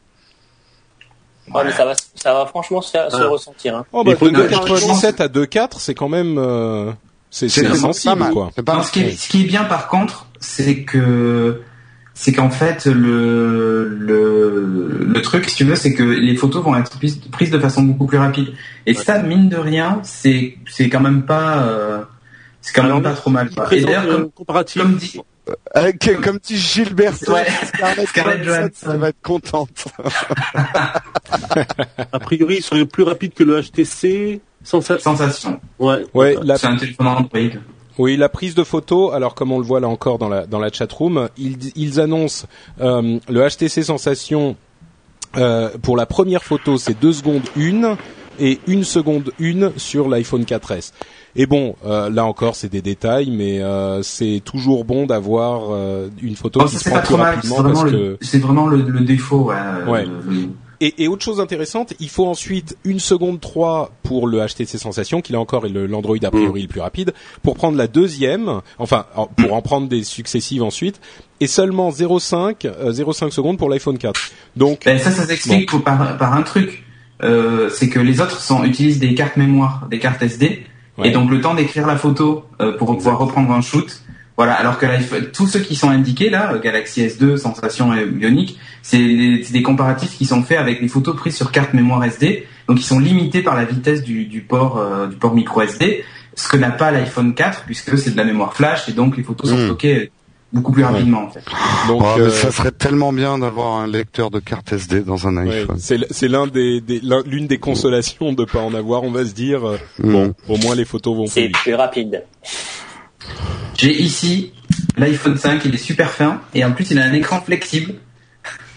Ouais, mais ça va, ça va franchement se, faire- se Ah. ressentir. Hein. oh, bah, de une- 97 à 2,4, c'est quand même, euh, c'est sensible, quoi. C'est pas Non, ce, qui est, ce qui est bien par contre, c'est que c'est qu'en fait le, le le truc, si tu veux, c'est que les photos vont être prises, de façon beaucoup plus rapide. Et ça, mine de rien, c'est c'est quand même pas euh, c'est quand même Alors, pas trop mal. Quoi. Et d'ailleurs, comme, comparatif. comme dit, Avec, comme dit Gilbert, Ouais. Scarlett, Scarlett Johansson, ça va être contente. A priori, il serait plus rapide que le HTC. Sensation. Ouais. Ouais, la, C'est un téléphone Android. Oui, la prise de photo. Alors, comme on le voit là encore dans la dans la chatroom, ils ils annoncent euh, le HTC Sensation euh, pour la première photo, c'est 2 secondes 1 et 1 seconde 1 sur l'iPhone 4S. Et bon, euh, là encore, c'est des détails, mais euh, c'est toujours bon d'avoir euh, une photo Oh, qui se c'est prend pas plus trop mal. C'est rapidement vraiment, parce le, que c'est vraiment le, le défaut. Ouais. euh, Ouais. le- Et, et autre chose intéressante, il faut ensuite une seconde 3 pour le HTC Sensation, qui là encore est l'Android a priori le plus rapide, pour prendre la deuxième, enfin en- pour en prendre des successives ensuite, et seulement 0,5 euh, 0,5 secondes pour l'iPhone 4. Donc Ben, ça, ça s'explique par, par un truc. Euh, c'est que les autres sont, utilisent des cartes mémoire, des cartes SD, Ouais. et donc le temps d'écrire la photo euh, pour pouvoir reprendre un shoot. Voilà, alors que l'iPhone- tous ceux qui sont indiqués là, Galaxy S2, Sensation et Bionic, c'est des, comparatifs qui sont faits avec des photos prises sur carte mémoire SD, donc ils sont limités par la vitesse du, du port euh, du port micro SD, ce que n'a pas l'iPhone 4 puisque c'est de la mémoire flash et donc les photos sont Mm. stockées beaucoup plus rapidement en fait. donc Oh, mais euh, ça serait tellement bien d'avoir un lecteur de carte SD dans un iPhone. c'est l- c'est l'un des des- l'un- l'une des consolations de pas en avoir. On va se dire euh, Mm. bon, au moins les photos vont plus C'est vite. plus rapide. J'ai ici l'iPhone 5, il est super fin et en plus il a un écran flexible.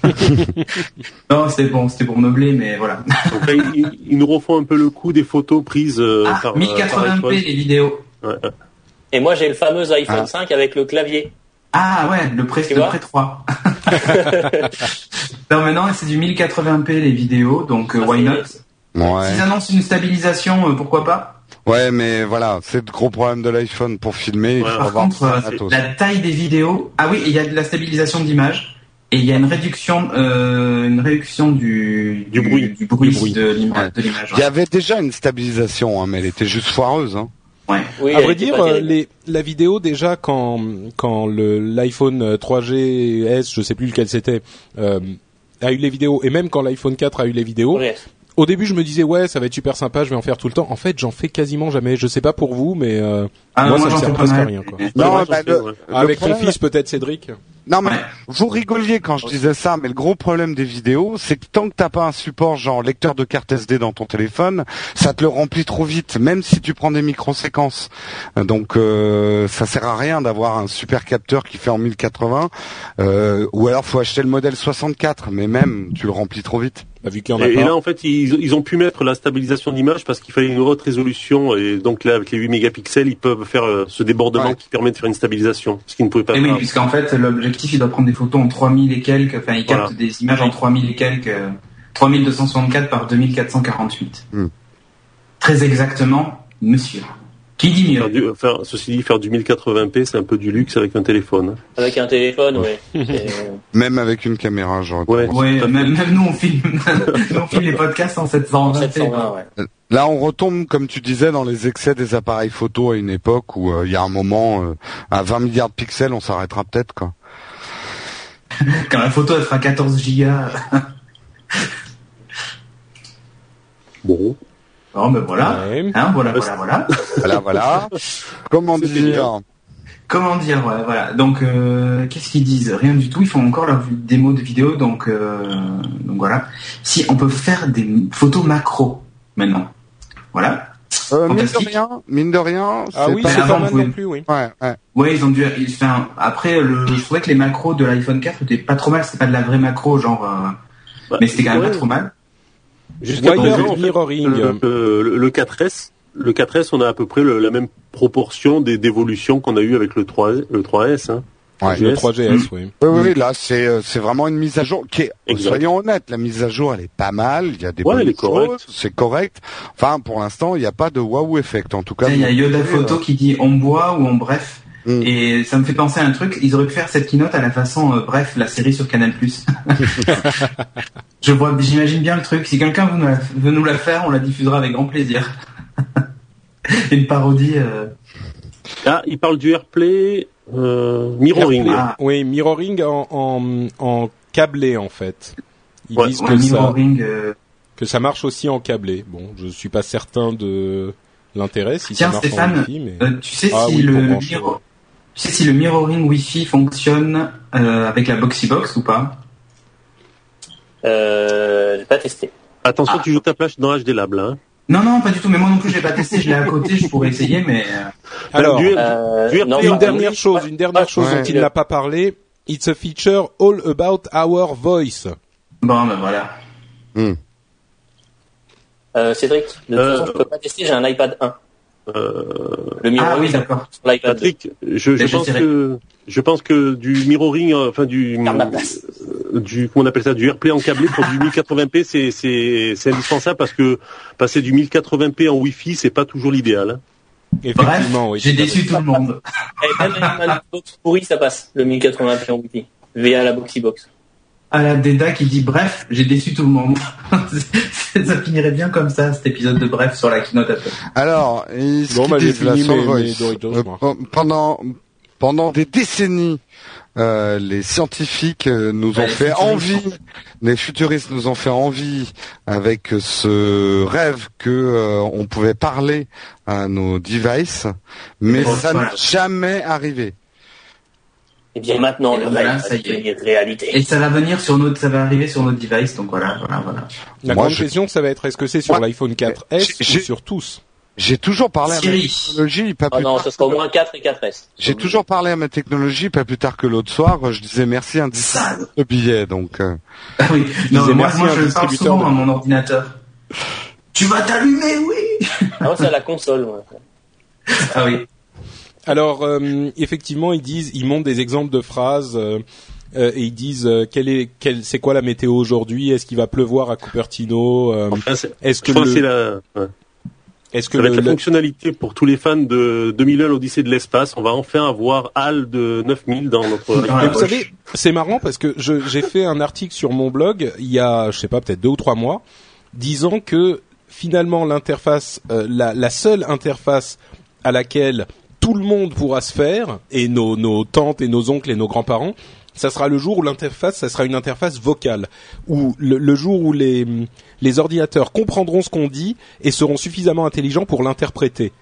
non, c'était bon, c'était pour meubler, mais voilà. Donc là, ils, ils nous refont un peu le coup des photos prises euh, Ah, par, euh, par 1080p iPhone. les vidéos. Ouais. Et moi, j'ai le fameux iPhone Ah. 5 avec le clavier. Ah ouais, le pré, le pré 3. non, maintenant c'est du 1080p les vidéos, donc euh, Ah, why not Ouais. S'ils annoncent une stabilisation, euh, pourquoi pas Ouais, mais voilà, c'est le gros problème de l'iPhone pour filmer. il Ouais, faut Par avoir contre, euh, la taille des vidéos. Ah oui, il y a de la stabilisation d'image et il y a une réduction, euh, une réduction du Du bruit. du bruit, Du bruit. de Ouais. l'image. Il y avait déjà une stabilisation, hein, mais elle était juste foireuse. Hein. Ouais. Oui, à vrai dire, euh, les, la vidéo déjà quand quand le l'iPhone euh, 3GS, je sais plus lequel c'était, euh, a eu les vidéos, et même quand l'iPhone 4 a eu les vidéos. Au début je me disais ouais ça va être super sympa, je vais en faire tout le temps. En fait, j'en fais quasiment jamais. Je sais pas pour vous, mais euh, Ah, moi, ça me sert presque à rien, quoi. Non, bah, le-. Le Avec ton fils peut-être Cédric. Non mais vous rigoliez quand je disais ça, mais le gros problème des vidéos, c'est que tant que t'as pas un support genre lecteur de carte SD dans ton téléphone, ça te le remplit trop vite, même si tu prends des microséquences. Donc euh, ça sert à rien d'avoir un super capteur qui fait en 1080, euh, ou alors faut acheter le modèle 64, mais même tu le remplis trop vite. Bah, vu qu'il y en a Et, là, en fait, ils, ils ont pu mettre la stabilisation d'image parce qu'il fallait une haute résolution. Et donc là, avec les 8 mégapixels, ils peuvent faire euh, ce débordement Ouais. qui permet de faire une stabilisation, ce qu'ils ne pouvaient pas Et oui, puisqu'en fait, l'objectif, il doit prendre des photos en 3000 et quelques, enfin, il capte Voilà. des images en 3000 et quelques, euh, 3264 par 2448. Hmm. Très exactement, monsieur. Qui dit Faire mieux du- faire- ceci dit, faire du 1080p, c'est un peu du luxe avec un téléphone. Avec un téléphone, ouais. C'est- Même avec une caméra, j'aurais Ouais. même, même nous, on filme, nous, on filme les podcasts en 720. 720, ouais. Là, on retombe, comme tu disais, dans les excès des appareils photo à une époque où euh, il y a un moment, euh, à 20 milliards de pixels, on s'arrêtera peut-être quoi. Quand la photo, elle fera 14 gigas. Bon. Bon, ben voilà. Ouais. Hein, voilà, voilà, voilà. Voilà, voilà. Comment dire Comment dire, ouais, voilà. Donc, euh, qu'est-ce qu'ils disent? Rien du tout. Ils font encore leur démo de vidéo, donc, euh, donc voilà. Si on peut faire des photos macro maintenant, voilà. Euh, mine de rien, mine de rien, Ah oui, pas- c'est pas avant, non plus, oui. Ouais, ouais. Ouais, ils ont dû. Enfin, après, le, je trouvais que les macros de l'iPhone 4 étaient pas trop mal. C'était pas de la vraie macro, genre. euh, Bah, mais c'était quand même ouais. pas trop mal. Jusqu'à présent, en fait, mirroring. le, le- le 4S, le 4S, on a à peu près le- la même proportion des d'évolution qu'on a eu avec le 3 le 3S. Hein. Ouais. Le GS. 3GS, oui. Oui, oui, là, c'est euh, c'est vraiment une mise à jour qui est, Exact. soyons honnêtes, la mise à jour, elle est pas mal, il y a des Ouais, bonnes elle est correcte. choses, c'est correct. Enfin, pour l'instant, il n'y a pas de wow effect, en tout cas. Il y a Yoda euh, Photo qui dit on boit ou on bref. Mm. Et ça me fait penser à un truc. Ils auraient pu faire cette keynote à la façon euh, bref, la série sur Canal+. Je vois, j'imagine bien le truc. Si quelqu'un veut, nous la- veut nous la faire, on la diffusera avec grand plaisir. Une parodie. euh, Ah, il parle du AirPlay euh, mirroring. AirPlay. Ah. Oui, mirroring en, en, en câblé en fait. Ils Ouais, disent ouais, que ça, euh, que ça marche aussi en câblé. Bon, je suis pas certain de l'intérêt si Tiens, ça marche Stéphane, en Wi-Fi, mais euh, tu sais Ah si oui, le pour brancher, tu sais si le mirroring Wi-Fi fonctionne euh, avec la Boxy Box ou pas? Euh, j'ai pas testé. Attention, Ah. tu joues ta plage dans HD Lab, là. Hein. Non, non, pas du tout. Mais moi non plus, je l'ai pas testé. Je l'ai à côté. Je pourrais essayer, mais euh, alors du- Euh, non, une bah, dernière oui, chose, une dernière Ouais. chose dont il n'a pas parlé. It's a feature all about our voice. bon, ben voilà. Euh, Cédric, de toute Euh, façon, je peux pas tester, j'ai un iPad 1. Euh, Le mirroring, Ah oui, ça d'accord. marche sur l'iPad 2. Patrick, je, je pense que je pense que du mirroring, euh, enfin du euh, du comment on appelle ça, du AirPlay en câblé pour du 1080p, c'est c'est c'est indispensable parce que passer du 1080p en Wi-Fi, c'est pas toujours l'idéal. hein. Bref, Effectivement, oui. j'ai déçu tout le monde. Et même avec ma box pourrie, ça passe, le 1080p en Wi-Fi. Via la Boxy Box. À la Deda qui dit bref, j'ai déçu tout le monde. ça finirait bien comme ça, cet épisode de bref sur la keynote Apple. Alors, Bon, bah, fini mes- mes Doritos, euh, pendant pendant des décennies, euh, les scientifiques euh, nous ont fait futuristes, envie, les futuristes nous ont fait envie avec ce rêve que euh, on pouvait parler à nos devices, mais Bon, ça voilà. n'a jamais arrivé. Et bien maintenant, le voilà, rêve ça va devenir réalité. Et ça va venir sur notre, ça va arriver sur notre device, donc voilà, voilà, voilà. La Moi, grande je- question, ça va être est-ce que c'est sur Ouais. l'iPhone 4S J'ai- ou sur tous J'ai toujours parlé à ma technologie, pas Ah plus non, tard ce sera au que- moins 4 et 4S. J'ai toujours parlé à ma technologie, pas plus tard que l'autre soir, je disais merci un Sale. de billet, donc. euh, Ah oui, non, moi, moi je parle distributeur souvent de- à mon ordinateur. Tu vas t'allumer, oui Ah, c'est à la console, moi. Ah oui. Alors, euh, effectivement, ils disent, ils montrent des exemples de phrases euh, euh, et ils disent euh, quelle est, quelle, c'est quoi la météo aujourd'hui? Est-ce qu'il va pleuvoir à Cupertino? Euh, Enfin, c'est- Est-ce je que crois que c'est le, la, ouais. est-ce que ça va le, être la le- fonctionnalité pour tous les fans de 2001 l'Odyssée de l'espace. On va enfin avoir HAL de 9000 dans notre. Mais vous savez, c'est marrant parce que je- j'ai fait un article sur mon blog il y a, je sais pas, peut-être deux ou trois mois, disant que finalement l'interface, euh, la, la seule interface à laquelle tout le monde pourra se faire, et nos, nos tantes et nos oncles et nos grands-parents, ça sera le jour où l'interface, ça sera une interface vocale, où le, le jour où les, les ordinateurs comprendront ce qu'on dit et seront suffisamment intelligents pour l'interpréter.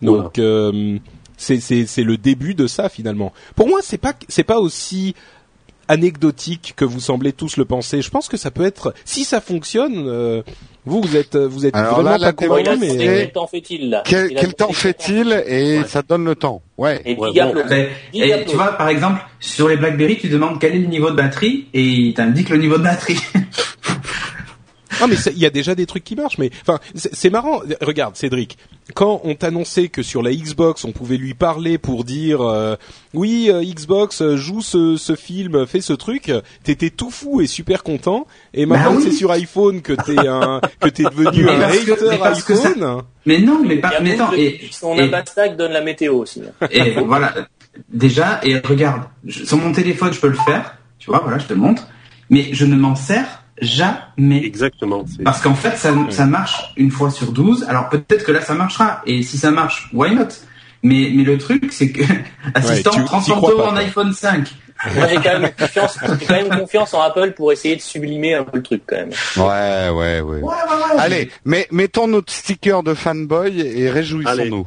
Donc euh, c'est le début de ça finalement. Pour moi, c'est pas c'est pas aussi anecdotique que vous semblez tous le penser. Je pense que ça peut être si ça fonctionne. euh, vous vous êtes vous êtes Alors vraiment là, pas convaincu, mais quel temps fait-il, là? Quel, temps fait-il et Ouais. ça donne le temps. Ouais. Et Ouais, Diablo. bon. Mais- et Diablo. tu vois, par exemple, sur les BlackBerry, tu demandes quel est le niveau de batterie et il t'indique le niveau de batterie. Non, mais il y a déjà des trucs qui marchent. Mais enfin, c'est marrant. Regarde, Cédric, quand on t'annonçait que sur la Xbox, on pouvait lui parler pour dire euh, oui, euh, Xbox euh, joue ce, ce film, fais ce truc, t'étais tout fou et super content. Et Bah maintenant oui. c'est sur iPhone que t'es un que t'es devenu un que- hater que ça- iPhone. mais non, mais pas, mais attends, et, son et- donne la météo aussi. et voilà. Déjà, et regarde, je- sur mon téléphone, je peux le faire. Tu vois, voilà, je te montre. Mais je ne m'en sers jamais. Exactement. Parce qu'en fait, ça, ça marche une fois sur 12. Alors peut-être que là, ça marchera. Et si ça marche, why not? Mais, mais le truc, c'est que assistant tu- t'y 30 crois euros pas, en toi. iPhone 5. Moi, j'ai quand même confiance, j'ai quand même confiance en Apple pour essayer de sublimer un peu le truc, quand même. Ouais, ouais, ouais. Ouais, ouais, ouais. Allez, mais mettons notre sticker de fanboy et réjouissons-nous.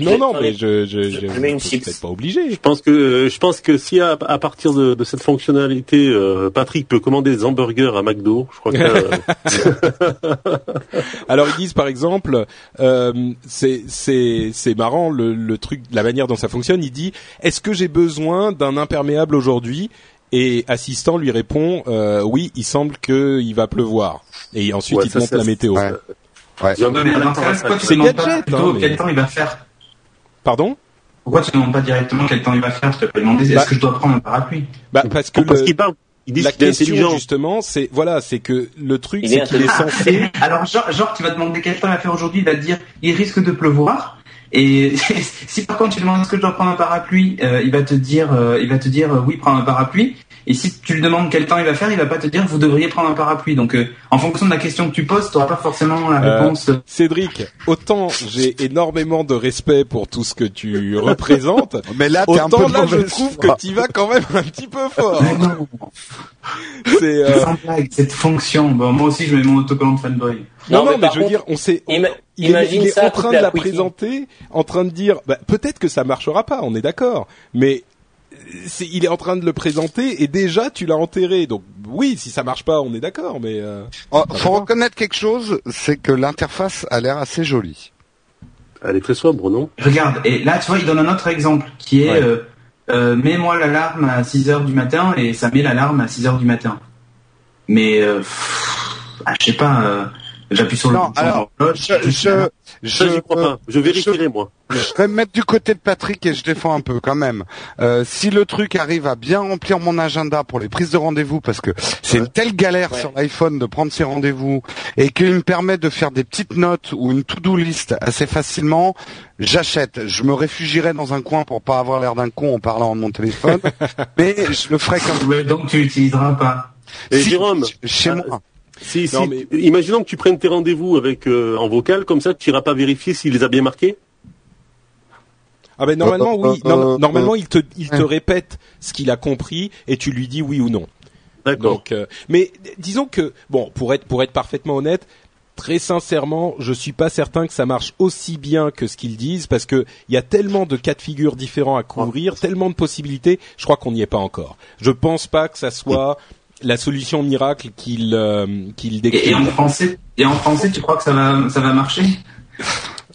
Non, non, mais je, je, je je, pas obligé. Je pense que je pense que si à, à partir de, de cette fonctionnalité, euh, Patrick peut commander des hamburgers à McDo, je crois que euh, Alors ils disent par exemple, euh, c'est c'est c'est marrant le, le truc, la manière dont ça fonctionne. Il dit, est-ce que j'ai besoin d'un imperméable aujourd'hui? Et assistant lui répond, euh, oui, il semble qu'il va pleuvoir. Et ensuite Ouais, il te montre la météo. Ouais. Ouais. ce cas, ça. pourquoi tu demandes pas plutôt hein, mais- quel temps il va faire Pardon Pourquoi tu ne demandes pas directement quel temps il va faire? Tu peux demander Bah- est-ce que je dois prendre un parapluie? Bah parce que parce le- qu'il parle, ils la question justement, c'est voilà, c'est que le truc, c'est est qu'il est censé. Alors genre, genre tu vas demander quel temps il va faire aujourd'hui, il va te dire il risque de pleuvoir. Et si par contre tu demandes est-ce que je dois prendre un parapluie, euh, il va te dire euh, il va te dire euh, oui prends un parapluie. Et si tu lui demandes quel temps il va faire, il va pas te dire vous devriez prendre un parapluie. Donc euh, en fonction de la question que tu poses, tu n'auras pas forcément la Euh, réponse. Cédric, autant j'ai énormément de respect pour tout ce que tu représentes, Mais là, t'es un peu autant là je trouve que tu vas quand même un petit peu fort. Mais non, C'est euh, sans blague, cette fonction. Bon, moi aussi je mets mon autocollant de fanboy. non, Non, non, mais mais, par je veux contre, dire, on sait. on- Ima- il est, imagine il est ça en train de la Quickie. présenter, en train de dire, bah, peut-être que ça marchera pas, on est d'accord, mais c'est, il est en train de le présenter et déjà tu l'as enterré. Donc oui, si ça marche pas, on est d'accord, mais euh, Oh, faut reconnaître quelque chose, c'est que l'interface a l'air assez jolie. Elle est très sobre, non? Regarde, et là tu vois, il donne un autre exemple qui est Ouais. euh, euh, mets-moi l'alarme à 6 heures du matin et ça met l'alarme à 6 heures du matin. Mais euh, pff, ah, je sais pas, euh, j'appuie sur le Non, alors, Je, je, je, j'y crois pas. Je vérifierai, moi. je vais me mettre du côté de Patrick et je défends un peu quand même. Euh, si le truc arrive à bien remplir mon agenda pour les prises de rendez-vous, parce que c'est une telle galère Ouais. sur l'iPhone de prendre ses rendez-vous et qu'il me permet de faire des petites notes ou une to-do list assez facilement, j'achète. Je me réfugierai dans un coin pour pas avoir l'air d'un con en parlant de mon téléphone, mais je le ferai comme Ouais, donc tu l'utiliseras pas. Et Si, Jérôme, chez ah, moi. Si, si, mais- imaginons que tu prennes tes rendez-vous avec euh, en vocal, comme ça, tu iras pas vérifier s'il les a bien marqués. ah ben normalement Euh, oui, euh, Non, euh, normalement il te il te répète ce qu'il a compris et tu lui dis oui ou non. D'accord. Donc, euh, mais disons que bon, pour être pour être parfaitement honnête, très sincèrement, je suis pas certain que ça marche aussi bien que ce qu'ils disent parce que il y a tellement de cas de figure différents à couvrir, tellement de possibilités. Je crois qu'on n'y est pas encore. Je pense pas que ça soit la solution miracle qu'il euh, qu'il Et, décrit. et en français, et en français, tu crois que ça va, ça va marcher?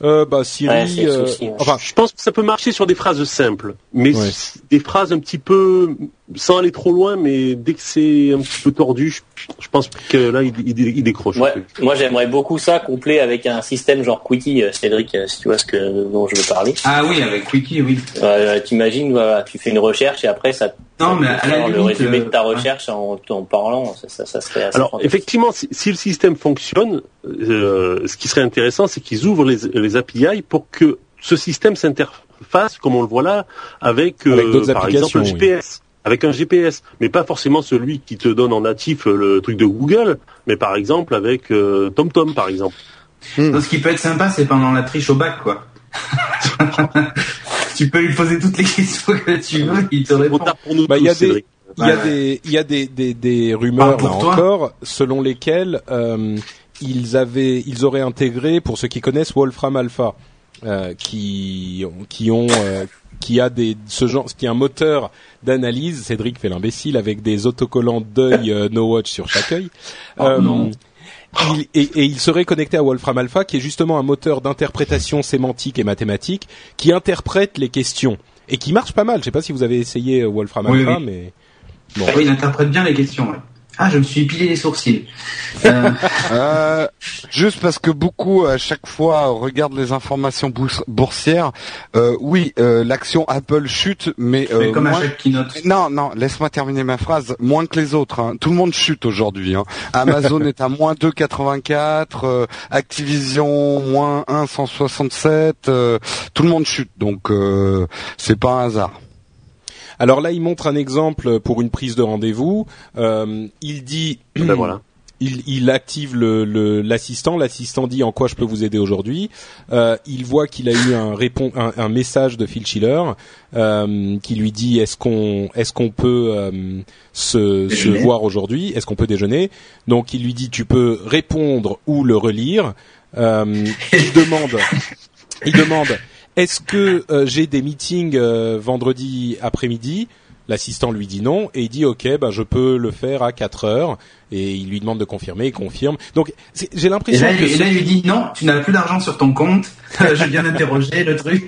Euh, bah Siri, Ouais, euh, enfin Je pense que ça peut marcher sur des phrases simples, mais Ouais. des phrases un petit peu sans aller trop loin, mais dès que c'est un petit peu tordu, je, je pense que là il, il, il décroche. Ouais, moi j'aimerais beaucoup ça couplé avec un système genre Quickie, euh, Cédric, euh, si tu vois ce que dont je veux parler. Ah oui, avec Quickie, oui. Euh, T'imagines, voilà, tu fais une recherche et après ça, Non, ça mais à la faire le limite, résumé de ta recherche en, en parlant, ça, ça, ça serait assez Alors fantastique. effectivement, si, si le système fonctionne, euh, ce qui serait intéressant, c'est qu'ils ouvrent les, les API pour que ce système s'interface, comme on le voit là, avec, euh, Avec par exemple applications, oui. Avec un GPS, mais pas forcément celui qui te donne en natif euh, le truc de Google, mais par exemple avec euh, TomTom, par exemple. Donc, ce qui peut être sympa, c'est pendant la triche au bac, quoi. tu peux lui poser toutes les questions que tu veux, il te répond. tard pour nous Bah, il y a des-. Il y a des, il y a des, des, des rumeurs là encore, selon lesquelles euh, ils avaient, ils auraient intégré, pour ceux qui connaissent Wolfram Alpha, euh, qui, qui ont, euh, qui a des, ce genre, qui est un moteur d'analyse. Cédric fait l'imbécile avec des autocollants d'œil euh, No Watch sur chaque œil. Oh, non. il, et, et il serait connecté à Wolfram Alpha, qui est justement un moteur d'interprétation sémantique et mathématique, qui interprète les questions et qui marche pas mal. Je sais pas si vous avez essayé euh, Wolfram Oui, Alpha, oui. mais Bon. Ah oui, il interprète bien les questions. ouais. Ah, je me suis épilé les sourcils. Euh, Euh, juste parce que beaucoup à chaque fois regardent les informations bours- boursières. Euh, oui, euh, l'action Apple chute, mais, mais euh, comme à chaque keynote. Non, non, laisse-moi terminer ma phrase. Moins que les autres. hein. Tout le monde chute aujourd'hui. hein. Amazon est à moins 2,84. euh, Activision moins 1,167. euh, tout le monde chute. Donc, euh, c'est pas un hasard. Alors là, il montre un exemple pour une prise de rendez-vous. Euh, il dit, Ben voilà. il, il active le- le- l'assistant. L'assistant dit en quoi je peux vous aider aujourd'hui. Euh, il voit qu'il a eu un, répon- un, un message de Phil Schiller euh, qui lui dit est-ce qu'on est-ce qu'on peut euh, se, se voir aujourd'hui? Est-ce qu'on peut déjeuner? Donc il lui dit tu peux répondre ou le relire. Euh, il demande il demande est-ce que euh, j'ai des meetings euh, vendredi après-midi? L'assistant lui dit non et il dit ok, bah je peux le faire à 4 heures et il lui demande de confirmer, il confirme. Donc j'ai l'impression que et là, il lui dit non, tu n'as plus d'argent sur ton compte. J'ai bien interrogé le truc.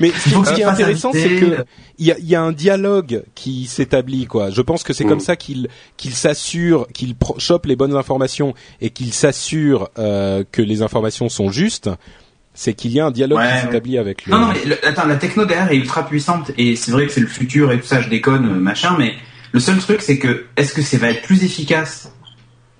Mais ce qui, ce est intéressant, c'est que il y a, y a un dialogue qui s'établit. Quoi. Je pense que c'est Mm. comme ça qu'il qu'il s'assure, qu'il chope les bonnes informations et qu'il s'assure euh, que les informations sont justes. C'est qu'il y a un dialogue Ouais, qui ouais. s'établit avec le. Non, non, mais le- attends, la techno derrière est ultra puissante et c'est vrai que c'est le futur et tout ça, je déconne, euh, machin, mais le seul truc c'est que est-ce que ça va être plus efficace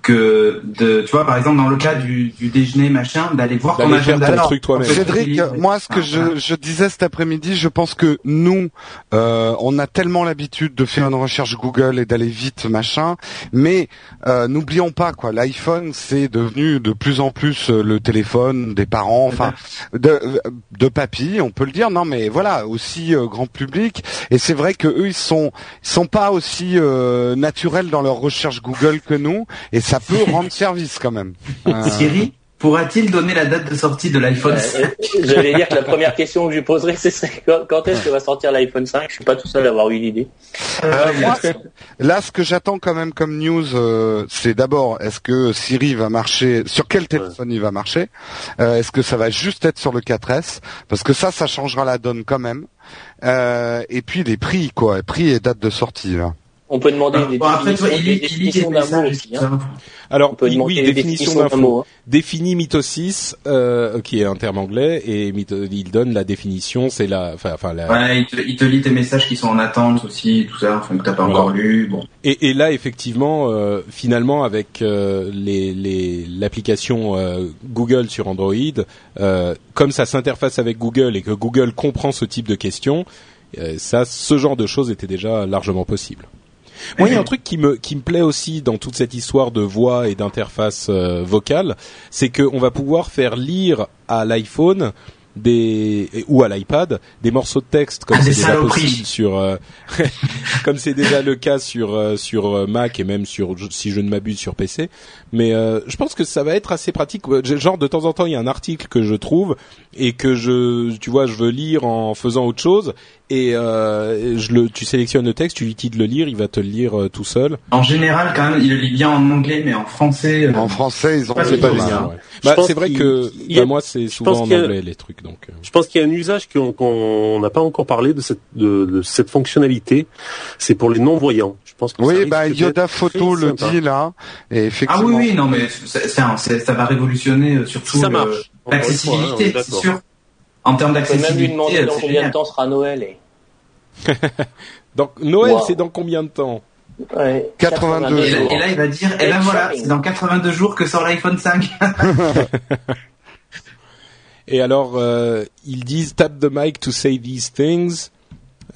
que de, tu vois, par exemple dans le cas du, du déjeuner machin, d'aller voir ton agenda. ton truc toi-même. Cédric, moi, ce que je, je disais cet après-midi, je pense que nous, euh, on a tellement l'habitude de faire une recherche Google et d'aller vite, machin, mais euh, n'oublions pas quoi, l'iPhone, c'est devenu de plus en plus euh, le téléphone des parents, enfin, de, de papy, on peut le dire. Non, mais voilà, aussi euh, grand public. Et c'est vrai que eux, ils sont, ils sont pas aussi euh, naturels dans leur recherche Google que nous, et ça peut rendre service quand même. Euh, Siri pourra-t-il donner la date de sortie de l'iPhone Euh, J'allais dire que la première question que je lui poserais, c'est c'est quand, quand est-ce que va sortir l'iPhone 5 Je suis pas tout seul à avoir eu l'idée. Euh, moi, là, ce que j'attends quand même comme news, euh, c'est d'abord, est-ce que Siri va marcher sur quel téléphone il va marcher Euh, Est-ce que ça va juste être sur le 4S Parce que ça, ça changera la donne quand même. Euh, et puis les prix, quoi, prix et date de sortie. Là. On peut demander Bon, après, il d'un mot messages. aussi. Hein. ça. Alors On peut oui, définition d'un d'info. mot. hein. Définit Mythosis, euh, qui est un terme anglais, et il donne la définition, c'est la, enfin, enfin la, Ouais, il te, il te lit tes messages qui sont en attente aussi, tout ça, enfin que t'as pas encore lu. Bon. Et, et là, effectivement, euh, finalement, avec euh, les- les- l'application euh, Google sur Android, euh, comme ça s'interface avec Google et que Google comprend ce type de questions, euh, ça, ce genre de choses était déjà largement possible. Moi, il y a un truc qui me qui me plaît aussi dans toute cette histoire de voix et d'interface euh, vocale, c'est qu'on va pouvoir faire lire à l'iPhone des ou à l'iPad des morceaux de texte comme Ah, c'est déjà possible sur euh, comme c'est déjà le cas sur euh, sur euh, Mac et même sur si je ne m'abuse sur PC mais euh, je pense que ça va être assez pratique. Genre de temps en temps il y a un article que je trouve et que je tu vois je veux lire en faisant autre chose et euh, je le tu sélectionnes le texte tu lui dis de le lire il va te le lire euh, tout seul En général, quand même, il le lit bien en anglais, mais en français. euh, En français, ils ont Ah, c'est pas génial. ouais. Bah c'est vrai que a- bah, moi c'est je souvent en a- anglais les trucs donc euh. Je pense qu'il y a un usage qu'on qu'on n'a pas encore parlé de cette, de, de cette fonctionnalité. C'est pour les non-voyants. Je pense que ça Oui, bah Yoda Photo le sympa. dit là, et Ah effectivement. oui, oui, non, mais c'est- c'est un- c'est- ça va révolutionner surtout Si ça hein, on l'accessibilité, est c'est sûr. En termes On peut même lui d'accessibilité, demander dans combien de temps sera Noël. Et... donc Noël Wow. c'est dans combien de temps Ouais, 82 Et là, jours. et là, il va dire, et là Hey, voilà, c'est dans 82 jours que sort l'iPhone 5. Et alors, euh, ils disent tap the mic to say these things.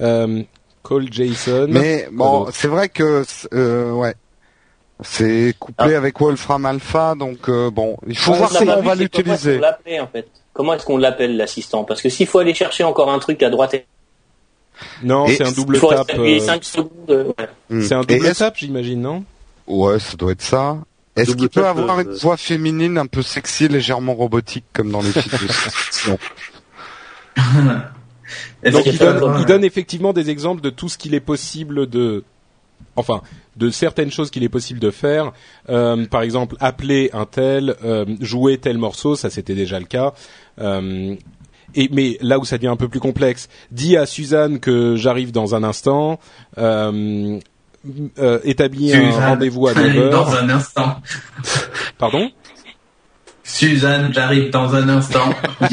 Euh, call Jason. Mais bon, c'est vrai que euh, ouais, c'est couplé Ah. avec Wolfram Alpha, donc euh, bon, il faut voir comment on va c'est Comment est-ce l'utiliser. qu'on l'appelait en fait? Comment est-ce qu'on l'appelle l'assistant? Parce que s'il faut aller chercher encore un truc à droite et Non, c'est un double tap. euh, 5 secondes. euh. Hmm. C'est un double tap, j'imagine, non? Ouais, ça doit être ça. Est-ce qu'il peut avoir euh, une voix féminine un peu sexy, légèrement robotique, comme dans les films de science-fiction? Est-ce Donc il donne, avoir- il donne effectivement des exemples de tout ce qu'il est possible de, enfin, de certaines choses qu'il est possible de faire. Euh, par exemple, appeler un tel, euh, jouer tel morceau, ça c'était déjà le cas. Euh, et mais là où ça devient un peu plus complexe, dis à Suzanne que j'arrive dans un instant. Euh, euh, établis un rendez-vous à j'arrive 9 Dans un instant. Pardon? Suzanne, j'arrive dans un instant.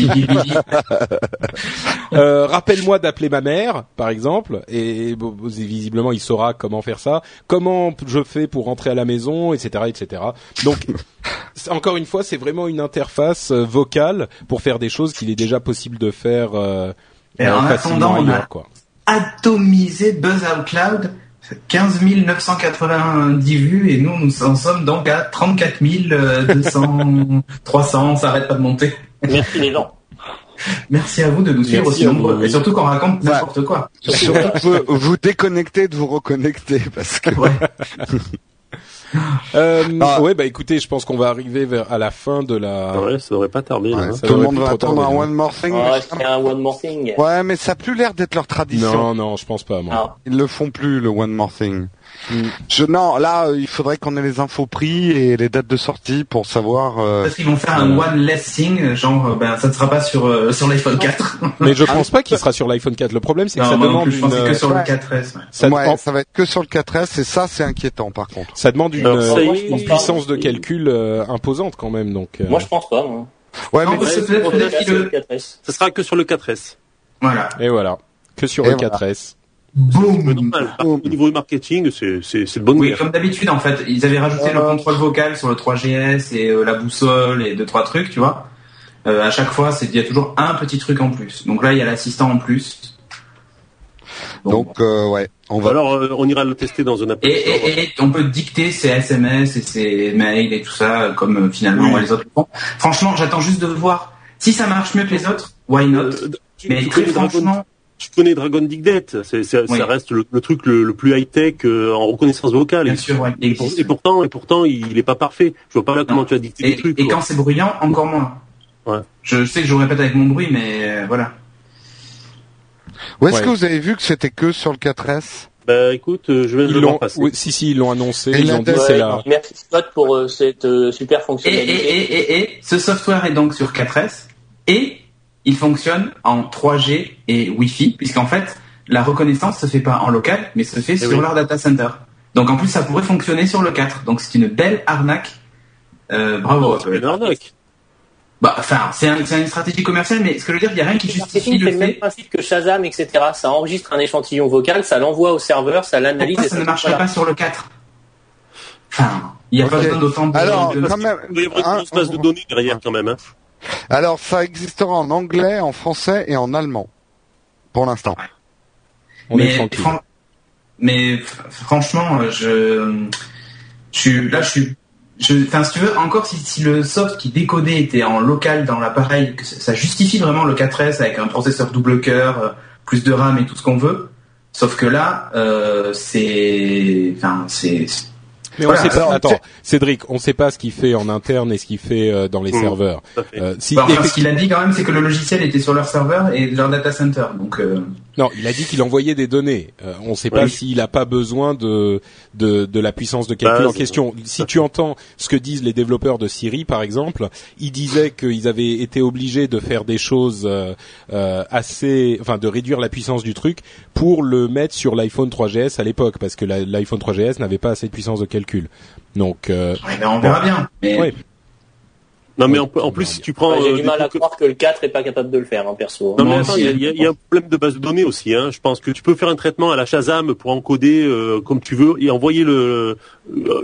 Euh, Rappelle-moi d'appeler ma mère, par exemple, et bon, visiblement il saura comment faire ça. Comment je fais pour rentrer à la maison, etc., etc. Donc, encore une fois, c'est vraiment une interface euh, vocale pour faire des choses qu'il est déjà possible de faire euh, Et en facilement attendant, on a- quoi. Atomisé Buzz Out Cloud. 15 990 vues et nous, nous en sommes donc à 34 200, 300, on s'arrête pas de monter. Merci les gens. Merci à vous de nous suivre Merci aussi nombreux. vous. Et surtout qu'on raconte n'importe quoi. Surtout vous, vous déconnectez de vous reconnecter, parce que Ouais. Euh, Ah. Ouais, bah écoutez, je pense qu'on va arriver vers à la fin de la. Ouais, ça devrait pas tarder. là, Ouais, hein. ça Tout le monde va attendre un hein. One More Thing. Ah, un One More Thing. Ouais, mais ça a plus l'air d'être leur tradition. Non, non, je pense pas. Moi. Ah. Ils le font plus, le One More Thing. Mm. Je, non, là, euh, il faudrait qu'on ait les infos prix et les dates de sortie pour savoir. euh, Parce qu'ils vont faire un one less thing, genre euh, ben ça ne sera pas sur euh, sur l'iPhone 4. Mais je pense pas qu'il sera sur l'iPhone 4. Le problème, c'est que Non, ça demande plus, je une. pensais que sur Ouais. le 4S. ouais. Ça, ouais, en- ça va être que sur le 4S et ça, c'est inquiétant par contre. ça demande une, Alors, ça euh, y Moi, est, je pense une pas. puissance de calcul euh, imposante quand même. Donc. euh, Moi, je pense pas. Moi. Ouais, Non, mais Ouais, peut-être- le- 4S. Ça sera que sur le 4S. Voilà. Et voilà. Que sur Et le voilà. 4S. Boum. Au niveau du marketing, c'est c'est c'est de bonne Oui, guerre. comme d'habitude en fait, ils avaient rajouté le Euh. contrôle vocal sur le 3GS et euh, la boussole et deux trois trucs, tu vois. Euh, à chaque fois, c'est il y a toujours un petit truc en plus. Donc là, il y a l'assistant en plus. donc euh, ouais, on va. alors, euh, on ira le tester dans un Apple Et, Store. et, et on peut dicter ses SMS et ses mails et tout ça comme euh, finalement Oui. les autres le font. Franchement, j'attends juste de voir si ça marche mieux que les autres. Why not? Euh, Mais très franchement, tu connais Dragon c'est, c'est- Oui. ça reste le, le truc le, le plus high tech en reconnaissance vocale. bien et, sûr, ouais, et pour- existe. et pourtant, et pourtant, il est pas parfait. Je vois pas là comment tu as dicté Et, des trucs. et quoi. quand c'est bruyant, encore moins. Ouais. Je sais que je vous répète avec mon bruit, mais euh, voilà. Où est-ce Ouais. que vous avez vu que c'était que sur le 4S Bah écoute, euh, je vais Ils le l'ont. passer. Oui, si, si, ils l'ont annoncé. Et Ils la ont dit c'est là. Merci Scott pour euh, cette euh, super Et, fonctionnalité. et, et, et, et, ce software est donc sur 4S et il fonctionne en 3G et Wi-Fi, puisqu'en fait, la reconnaissance se fait pas en local, mais se fait sur oui. leur data center. Donc en plus, ça pourrait fonctionner sur le 4. Donc c'est une belle arnaque. Euh, bravo. C'est une arnaque. Bah, enfin, c'est un, c'est une stratégie commerciale, mais ce que je veux dire, il n'y a rien qui justifie le c'est le même principe que Shazam, etc. Ça enregistre un échantillon vocal, ça l'envoie au serveur, ça l'analyse Pourquoi et ça ne marcherait pas sur le 4 Enfin, il n'y a pas besoin d'autant de... Alors, de- quand même. Il y avoir une base de données derrière quand même. Hein. Alors, ça existera en anglais, en français et en allemand. Pour l'instant. On est mais, tranquille. fran- mais f- franchement, euh, je, je suis là, je suis, je, enfin, si tu veux, encore si, si le soft qui décodait était en local dans l'appareil, ça justifie vraiment le 4S avec un processeur double cœur, euh, plus de RAM et tout ce qu'on veut. Sauf que là, euh, c'est, enfin, c'est, Mais Voilà, on sait pas. Attends, Cédric, on sait pas ce qu'il fait en interne et ce qu'il fait euh, dans les Mm. serveurs. Euh, si Bah, enfin, ce qu'il a dit quand même, c'est que le logiciel était sur leur serveur et leur data center. Donc, euh, non, il a dit qu'il envoyait des données. Euh, on sait pas Oui. s'il a pas besoin de, de de la puissance de calcul Bah, en question. Si tu entends ce que disent les développeurs de Siri, par exemple, ils disaient qu'ils avaient été obligés de faire des choses euh, euh, assez, enfin, de réduire la puissance du truc pour le mettre sur l'iPhone 3GS à l'époque, parce que l'iPhone 3GS n'avait pas assez de puissance de calcul. Donc, euh, ouais, ben, on verra bien. Mais Ouais. Non mais en, en plus si tu prends Ouais, J'ai euh, du mal à croire que le 4 est pas capable de le faire, hein, perso. Non mais attends, il y, a- y un problème de base de données aussi. Hein. Je pense que tu peux faire un traitement à la Shazam pour encoder euh, comme tu veux et envoyer le,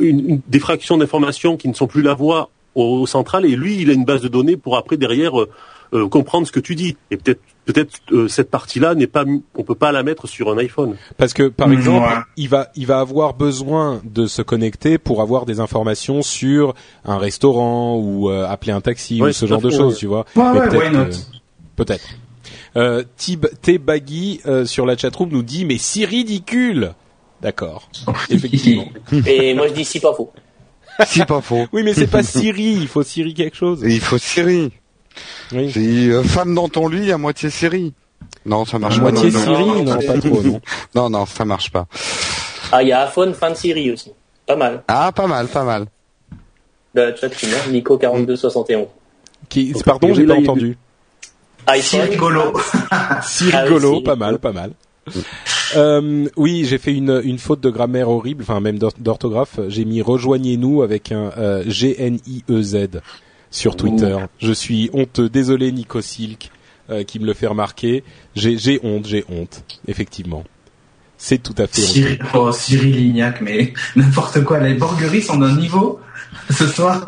une, une- des fractions d'informations qui ne sont plus la voix au, au central et lui il a une base de données pour après derrière euh, euh, comprendre ce que tu dis. Et peut-être peut-être euh, cette partie-là n'est pas on peut pas la mettre sur un iPhone. Parce que par Mm, exemple, ouais. il va il va avoir besoin de se connecter pour avoir des informations sur un restaurant ou euh, appeler un taxi Ouais, ou ce genre de choses, ouais. tu vois. Ouais, peut-être. Euh, Tib T Baggy euh, sur la chatroom nous dit mais si ridicule. D'accord. Effectivement. Et moi je dis si pas faux. si pas faux. Oui, mais c'est pas Siri. Il faut Siri quelque chose. Et il faut Siri. Oui. C'est euh, femme dans ton lit à moitié Siri. Non, ça marche À pas. Moitié non, Siri, non, non, non, pas trop, non. Non, non, ça marche pas. Ah, il y a iPhone fin de Siri aussi. Pas mal. Ah, pas mal, pas mal. De la chatroom, hein, Nico4271. Qui, pardon, j'ai pas entendu. si rigolo. Si Ah oui, rigolo, si. pas mal, pas mal. Euh, oui, j'ai fait une, une faute de grammaire horrible, enfin même d'or- d'orthographe. J'ai mis rejoignez-nous avec un euh, G-N-I-E-Z sur Twitter. Je suis honteux. Désolé Nico Silk euh, qui me le fait remarquer. J'ai honte, j'ai honte, effectivement. C'est tout à fait. Cyril, oh, Cyril Lignac, mais n'importe quoi. Les borgueries sont d'un niveau ce soir.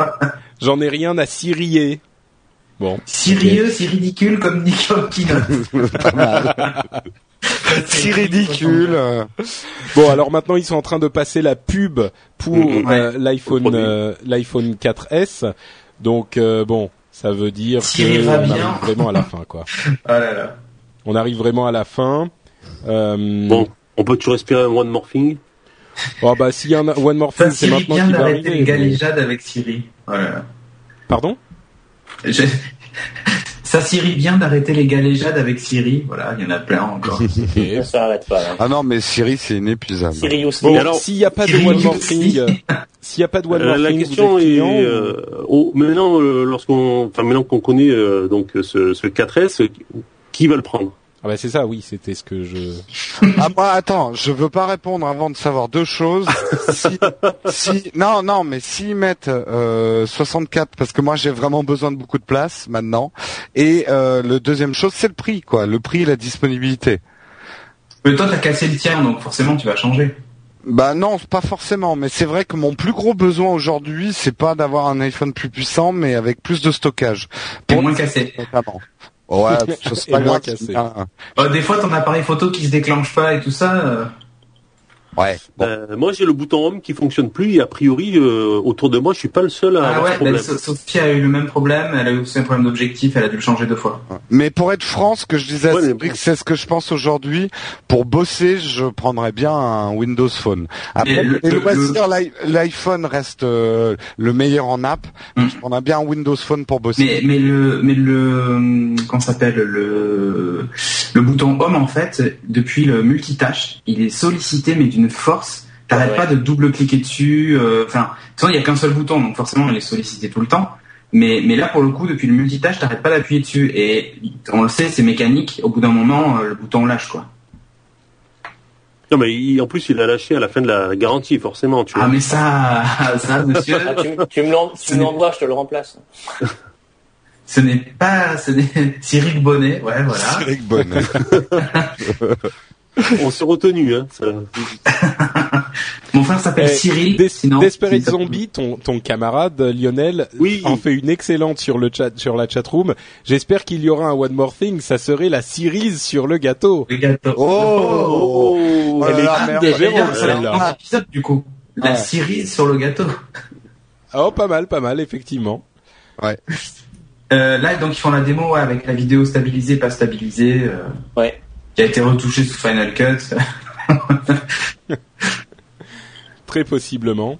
J'en ai rien à cirier. Bon. Sérieux, c'est ridicule comme Nico pas mal. si ridicule. Bon, alors maintenant ils sont en train de passer la pub pour Mhm, ouais. euh, l'iPhone euh, l'iPhone 4S. Donc euh, bon, ça veut dire Cyril que va on bien. arrive vraiment à la fin quoi. Là là. On arrive vraiment à la fin. Euh, Bon, on peut toujours respirer un one more thing. Oh bah s'il y a un One Ça Thing, c'est maintenant vient qu'il va d'arrêter arriver. les mais- galéjades avec Siri. Voilà. Pardon? Je- Ça Siri vient d'arrêter les galéjades avec Siri. Voilà, il y en a plein encore. Ça s'arrête pas. Là. Ah non, mais Siri, c'est inépuisable. Sirius. Bon, Mais alors- s'il n'y a pas de Siri One More aussi. Thing, euh, s'il n'y a pas de One Euh, la question est euh, oh, maintenant euh, lorsqu'on enfin maintenant qu'on connaît euh, donc ce, ce 4S qui va le prendre? Ah bah c'est ça, oui, c'était ce que je. Ah moi, attends, je veux pas répondre avant de savoir deux choses. si, si- non, non, mais s'ils mettent euh, 64, parce que moi j'ai vraiment besoin de beaucoup de place maintenant. Et euh, le deuxième chose, c'est le prix, quoi. Le prix et la disponibilité. Mais toi, t'as cassé le tien, donc forcément, tu vas changer. Bah non, pas forcément, mais c'est vrai que mon plus gros besoin aujourd'hui, c'est pas d'avoir un iPhone plus puissant, mais avec plus de stockage. Et Pour moins cassé. notamment. Ouais, c'est pas moins grave. cassé. hein. Euh, des fois, ton appareil photo qui se déclenche pas et tout ça. Ouais. Bon. Euh, moi j'ai le bouton home qui fonctionne plus et a priori euh, autour de moi je suis pas le seul à Ah avoir ouais, ce problème. bah, So- Sophie a eu le même problème. Elle a eu aussi un problème d'objectif. Elle a dû le changer deux fois. Mais pour être franc, ce que je disais à Ouais, mais c'est ce que je pense aujourd'hui. Pour bosser, je prendrais bien un Windows Phone. Après, Mais le- les le- loisirs, l'iPhone reste euh, le meilleur en app. Hmm. Je prendrais bien un Windows Phone pour bosser. Mais mais le mais le comment ça s'appelle le le bouton home en fait depuis le multitâche il est sollicité mais d'une force t'arrêtes Ouais. pas de double cliquer dessus euh, enfin de toute façon il y a qu'un seul bouton donc forcément il est sollicité tout le temps mais mais là pour le coup depuis le multitâche t'arrêtes pas d'appuyer dessus et on le sait c'est mécanique au bout d'un moment euh, le bouton lâche quoi Non mais il- en plus il a lâché à la fin de la garantie forcément tu vois. ah mais ça ça monsieur Ah, tu, tu me l'envoies, je te le remplace. ce n'est pas ce n'est Cyril Bonnet ouais voilà Cédric Bonnet. On s'est retenu hein. ça- mon frère s'appelle Eh, Cyril Des- sinon Desperate Zombie, ton, ton camarade euh, Lionel, Oui. en fait une excellente sur le chat, sur la chatroom. J'espère qu'il y aura un One More Thing. Ça serait la cerise sur le gâteau. le gâteau Oh, Oh, Elle est un épisode du coup. La Ouais. cerise sur le gâteau. Oh, pas mal, pas mal, effectivement. Euh, là, donc ils font la démo ouais, avec la vidéo stabilisée, pas stabilisée, euh, Ouais. Qui a été retouchée sous Final Cut. Très possiblement.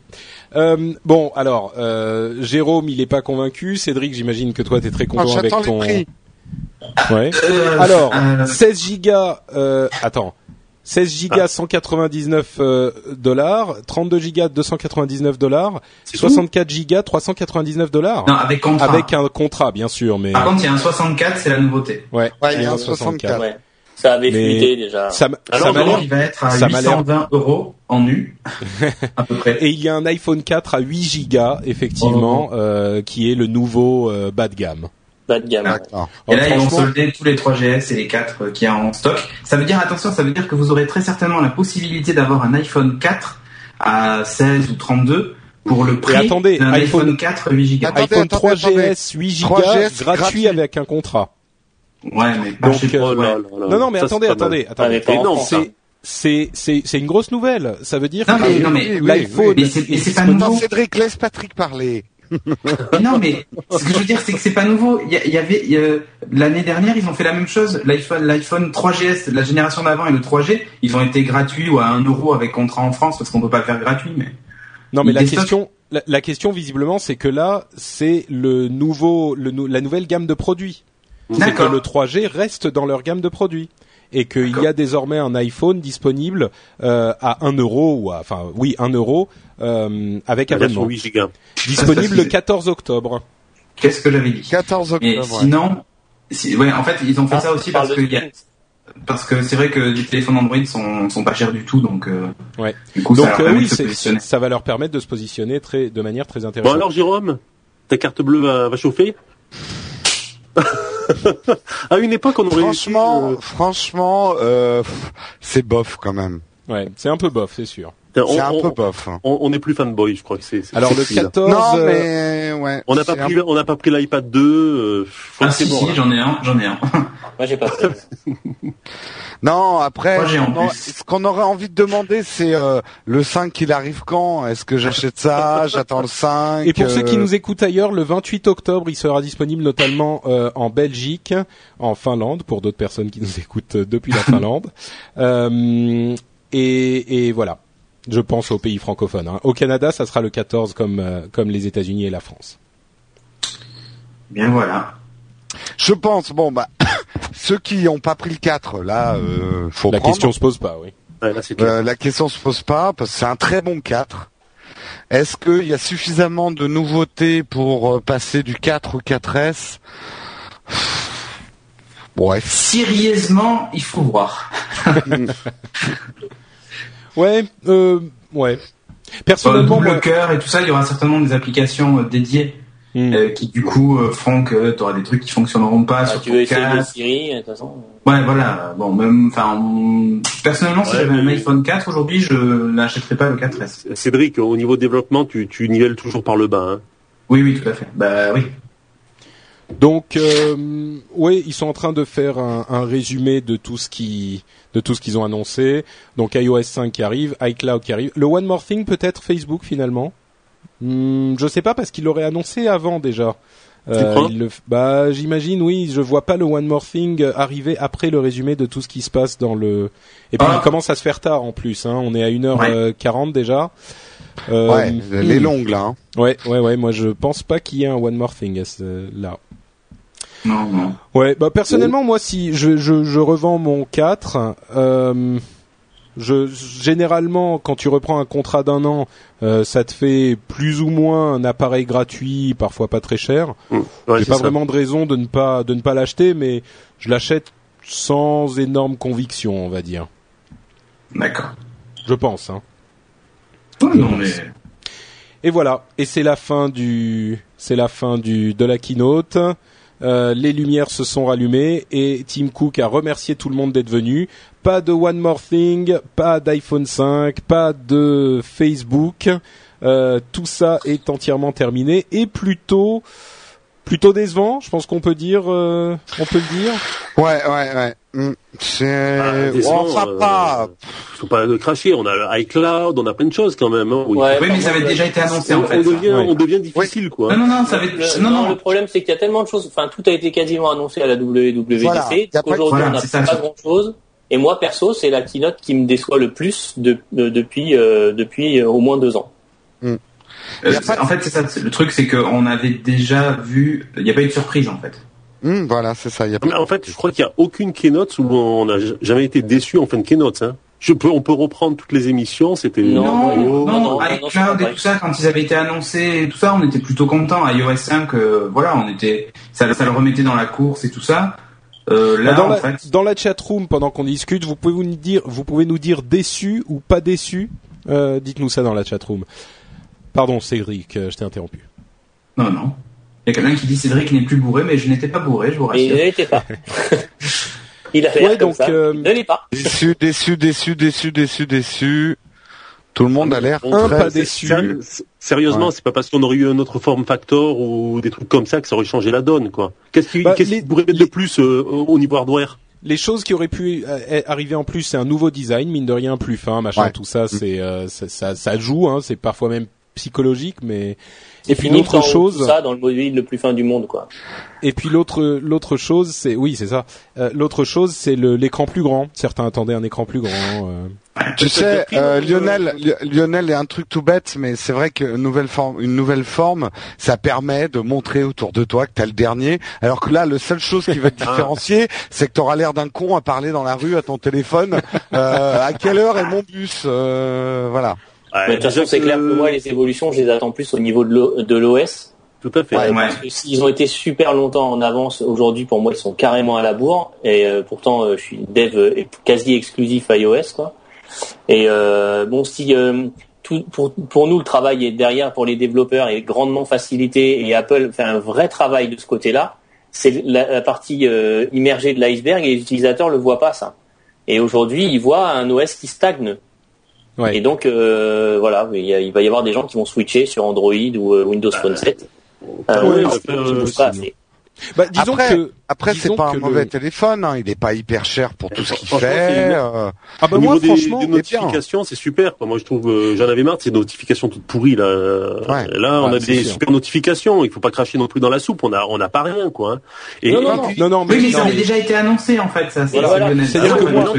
Euh, bon, alors, euh, Jérôme, il est pas convaincu. Cédric, j'imagine que toi, t'es très Ah, content avec J'attends les ton. prix. Ouais. Euh, Alors, euh, 16 gigas. Euh, attends. 16 gigas 199 euh, dollars, 32 gigas 299 dollars, C'est 64 gigas 399 dollars. non, avec contrat. Avec un contrat, bien sûr, mais Par contre, il y a un 64, c'est la nouveauté. ouais, Ouais, il y a un un 64. Ouais. Ça avait Mais- fuité déjà. ça, Alors, ça l'air. il va être à ça m'a l'air- 820 euros en nu, à peu près. Et il y a un iPhone 4 à 8 gigas, effectivement, Oh. euh, qui est le nouveau euh, bas de gamme. Bas de gamme. ouais. D'accord. Et là, ils vont solder tous les 3GS et les 4 euh, qu'il y a en stock. Ça veut dire, attention, ça veut dire que vous aurez très certainement la possibilité d'avoir un iPhone 4 à 16 ou 32 pour le prix attendez, d'un iPhone- iPhone 4 8 Go. IPhone attendez, 3GS 8 gigas 3GS gratuit, gratuit. avec un contrat. Ouais, mais pas Donc, chez euh, là ouais. là là. Non, non, mais Ça, attendez, c'est attendez, attendez. ça. hein. C'est, c'est, c'est une grosse nouvelle. Ça veut dire Non, que mais- non, mais- Oui, oui, l'iPhone Mais c'est- c'est pas nouveau. Cédric, laisse Patrick parler. Mais non, mais ce que je veux dire, c'est que c'est pas nouveau. Il y, y avait il y a- l'année dernière, ils ont fait la même chose. L'iPhone, l'iPhone 3GS, la génération d'avant et le 3G, ils ont été gratuits ou à 1 euro avec contrat en France parce qu'on peut pas le faire gratuit. Mais Non, mais la question, la, la question visiblement, c'est que là, c'est le nouveau, le, la nouvelle gamme de produits. C'est que le 3G reste dans leur gamme de produits et qu'il y a désormais un iPhone disponible euh, à 1 euro ou à, enfin oui 1 euro euh, avec abonnement 8 gigas. disponible Ça, ça, le c'est- 14 octobre. qu'est-ce que j'avais dit 14 Mais octobre. ouais. sinon, si, ouais, en fait, ils ont fait Ah, ça aussi parce que y a- parce que c'est vrai que les téléphones Android sont sont pas chers du tout, donc euh, Ouais. du coup, ça Donc leur euh, oui, ça va leur permettre de se positionner très, de manière très Bon intéressante. alors Jérôme, ta carte bleue va, va chauffer À une époque, on aurait Franchement, eu, franchement, euh, c'est bof quand même. Ouais, c'est un peu bof, c'est sûr. euh, C'est un peu bof. hein. on- on est plus fanboy, je crois que c'est. c'est- Alors c'est le celui-là. 14, Non, euh, mais ouais. On n'a pas pris, on n'a pas pris l'iPad 2. Euh, Ah si bon, si, là. j'en ai un, j'en ai un. Moi, j'ai pas. Non, après, Moi, non, ce qu'on aurait envie de demander, c'est euh, le 5, il arrive quand? Est-ce que j'achète ça? J'attends le 5 Et pour ceux qui euh, nous écoutent ailleurs, le 28 octobre, il sera disponible notamment euh, en Belgique, en Finlande, pour d'autres personnes qui nous écoutent euh, depuis la Finlande. Et, et voilà. Je pense aux pays francophones. Hein. Au Canada, ça sera le 14 comme euh, comme les États-Unis et la France. Bien voilà. Je pense, bon bah, ceux qui n'ont pas pris le 4, là, euh, faut La prendre. question se pose pas, oui. Ouais, là. Euh, la question se pose pas parce que c'est un très bon 4. Est-ce qu'il y a suffisamment de nouveautés pour euh, passer du 4 au 4S Ouais. Sérieusement, il faut voir. Ouais, euh, ouais. Sur le Personnellement, double moi- cœur et tout ça, il y aura certainement des applications euh, dédiées Hmm. euh, qui du coup euh, feront que tu auras des trucs qui fonctionneront pas Ah, sur tu ton veux essayer de casque. Siri, de toute façon. Ouais, voilà. Bon, même, enfin, on- personnellement, si j'avais un iPhone 4 aujourd'hui, je n'achèterais pas le 4S. Cédric, au niveau développement, tu, tu nivelles toujours par le bas. Hein. Oui, oui, tout à fait. Bah oui. Donc, euh, oui, ils sont en train de faire un, un résumé de tout ce qui, de tout ce qu'ils ont annoncé. Donc iOS 5 qui arrive, iCloud qui arrive. Le One More Thing peut-être Facebook finalement? Hmm, je sais pas parce qu'il l'aurait annoncé avant déjà. Euh, il le bah, j'imagine, oui. Je vois pas le One More Thing arriver après le résumé de tout ce qui se passe dans le. Et puis Ah. il commence à se faire tard en plus. Hein. On est à 1h40 déjà. Euh, ouais, les longues là. hein. Ouais, ouais, ouais. Moi, je pense pas qu'il y ait un One More Thing à ce, là. Non, non. Ouais, bah personnellement moi si je je, je revends mon 4 euh, je généralement quand tu reprends un contrat d'un an, euh, ça te fait plus ou moins un appareil gratuit, parfois pas très cher. Mmh. Ouais, J'ai pas ça. vraiment de raison de ne pas de ne pas l'acheter mais je l'achète sans énorme conviction, on va dire. D'accord. Je pense hein. Ouais, non, mais Et voilà, et c'est la fin du c'est la fin du de la keynote. Euh, les lumières se sont rallumées et Tim Cook a remercié tout le monde d'être venu. Pas de One More Thing, pas d'iPhone 5, pas de Facebook. Euh, tout ça est entièrement terminé et plutôt plutôt décevant. Je pense qu'on peut dire euh, on peut le dire. Ouais, ouais, ouais. Hmm. C'est. Ah, décevant, enfin euh, pas. faut pas le cracher. On a le iCloud, on a plein de choses quand même. Hein, Ouais, oui, mais ça avait déjà été annoncé on, en fait. on devient, Ouais. on devient difficile, quoi. Non, non, non, ça avait. Le, non, non, non. le problème c'est qu'il y a tellement de choses. Enfin, tout a été quasiment annoncé à la WWDC Voilà, y a pas- qu'aujourd'hui voilà, on n'a ça, pas grand chose. Et moi perso, c'est la keynote qui me déçoit le plus de, de- depuis euh, depuis euh, au moins deux ans. Euh, pas En fait, c'est ça. Le truc, c'est qu'on avait déjà vu. Il n'y a pas eu de surprise en fait. Hmm, voilà, c'est ça. Y a Mais en fait, je crois qu'il y a aucune keynote où on n'a jamais été déçu en fin de keynote. Hein. Je peux, on peut reprendre toutes les émissions. C'était Non, Non, non, non, non, non, c'est iCloud pas et tout ça, quand ils avaient été annoncés et tout ça, on était plutôt contents. iOS 5, euh, voilà, on était, ça, ça le remettait dans la course et tout ça. Euh, là, dans, en la, fait, dans la chat room pendant qu'on discute, vous pouvez nous dire vous pouvez nous dire déçu ou pas déçu. Euh, Dites-nous ça dans la chat room. Pardon Cédric, euh, je t'ai interrompu. non, non. Il y a quelqu'un qui dit Cédric n'est plus bourré, mais je n'étais pas bourré, je vous Mais il rassure. ne l'était pas. il a fait Ouais, comme donc, ça. euh, Il ne l'est pas. Déçu, déçu, déçu, déçu, déçu, déçu. Tout le monde a l'air Un très pas déçu. Séri- Sérieusement, Ouais. c'est pas parce qu'on aurait eu un autre form factor ou des trucs comme ça que ça aurait changé la donne, quoi. Qu'est-ce qui, Bah, les- qui pourrait mettre de plus euh, au niveau hardware? Les choses qui auraient pu euh, arriver en plus, c'est un nouveau design, mine de rien, plus fin, machin, Ouais. tout ça, c'est euh, ça, ça, ça joue, hein, c'est parfois même psychologique, mais et puis l'autre chose, tout ça dans le mobile le plus fin du monde, quoi. et puis l'autre l'autre chose, c'est oui, c'est ça. Euh, l'autre chose, c'est le- l'écran plus grand. Certains attendaient un écran plus grand. euh. Tu sais, euh, Lionel, Li- Lionel est un truc tout bête, mais c'est vrai qu'une nouvelle forme, une nouvelle forme, ça permet de montrer autour de toi que t'as le dernier. Alors que là, la seule chose qui va te différencier, c'est que t'auras l'air d'un con à parler dans la rue à ton téléphone. Euh, à quelle heure est mon bus euh, Voilà. Ouais, Mais de toute façon, c'est clair que moi, les évolutions, je les attends plus au niveau de l'O- de l'OS. Tout à fait. Ouais. Parce que s'ils ont été super longtemps en avance, aujourd'hui, pour moi, ils sont carrément à la bourre. Et euh, pourtant, euh, je suis dev euh, quasi exclusif iOS, quoi. Et euh, bon, si euh, tout, pour, pour nous, le travail est derrière pour les développeurs est grandement facilité et Apple fait un vrai travail de ce côté-là, c'est la, la partie euh, immergée de l'iceberg et les utilisateurs le voient pas ça. Et aujourd'hui, ils voient un OS qui stagne. Ouais. Et donc, euh, voilà, il, y a- il va y avoir des gens qui vont switcher sur Android ou euh, Windows Phone 7. Euh, ouais, bah, euh. Bah, disons Après- que Après, c'est pas un le- mauvais téléphone. Hein, il est pas hyper cher pour tout ce qu'il fait. euh, ah bah Au moi niveau des, franchement, des bien. notifications, c'est super. quoi. Moi, je trouve, euh, j'en avais marre de ces notifications toutes pourries là. Ouais. Là, on Ouais, a des sûr. super notifications. Il faut pas cracher non plus dans la soupe. On a, on n'a pas rien, quoi. hein. Et, Non, non, et non. puis- non non mais, Oui, mais ça avait déjà été annoncé en fait, ça. C'est Voilà, Lionel. c'est-à-dire Ah, que moi-.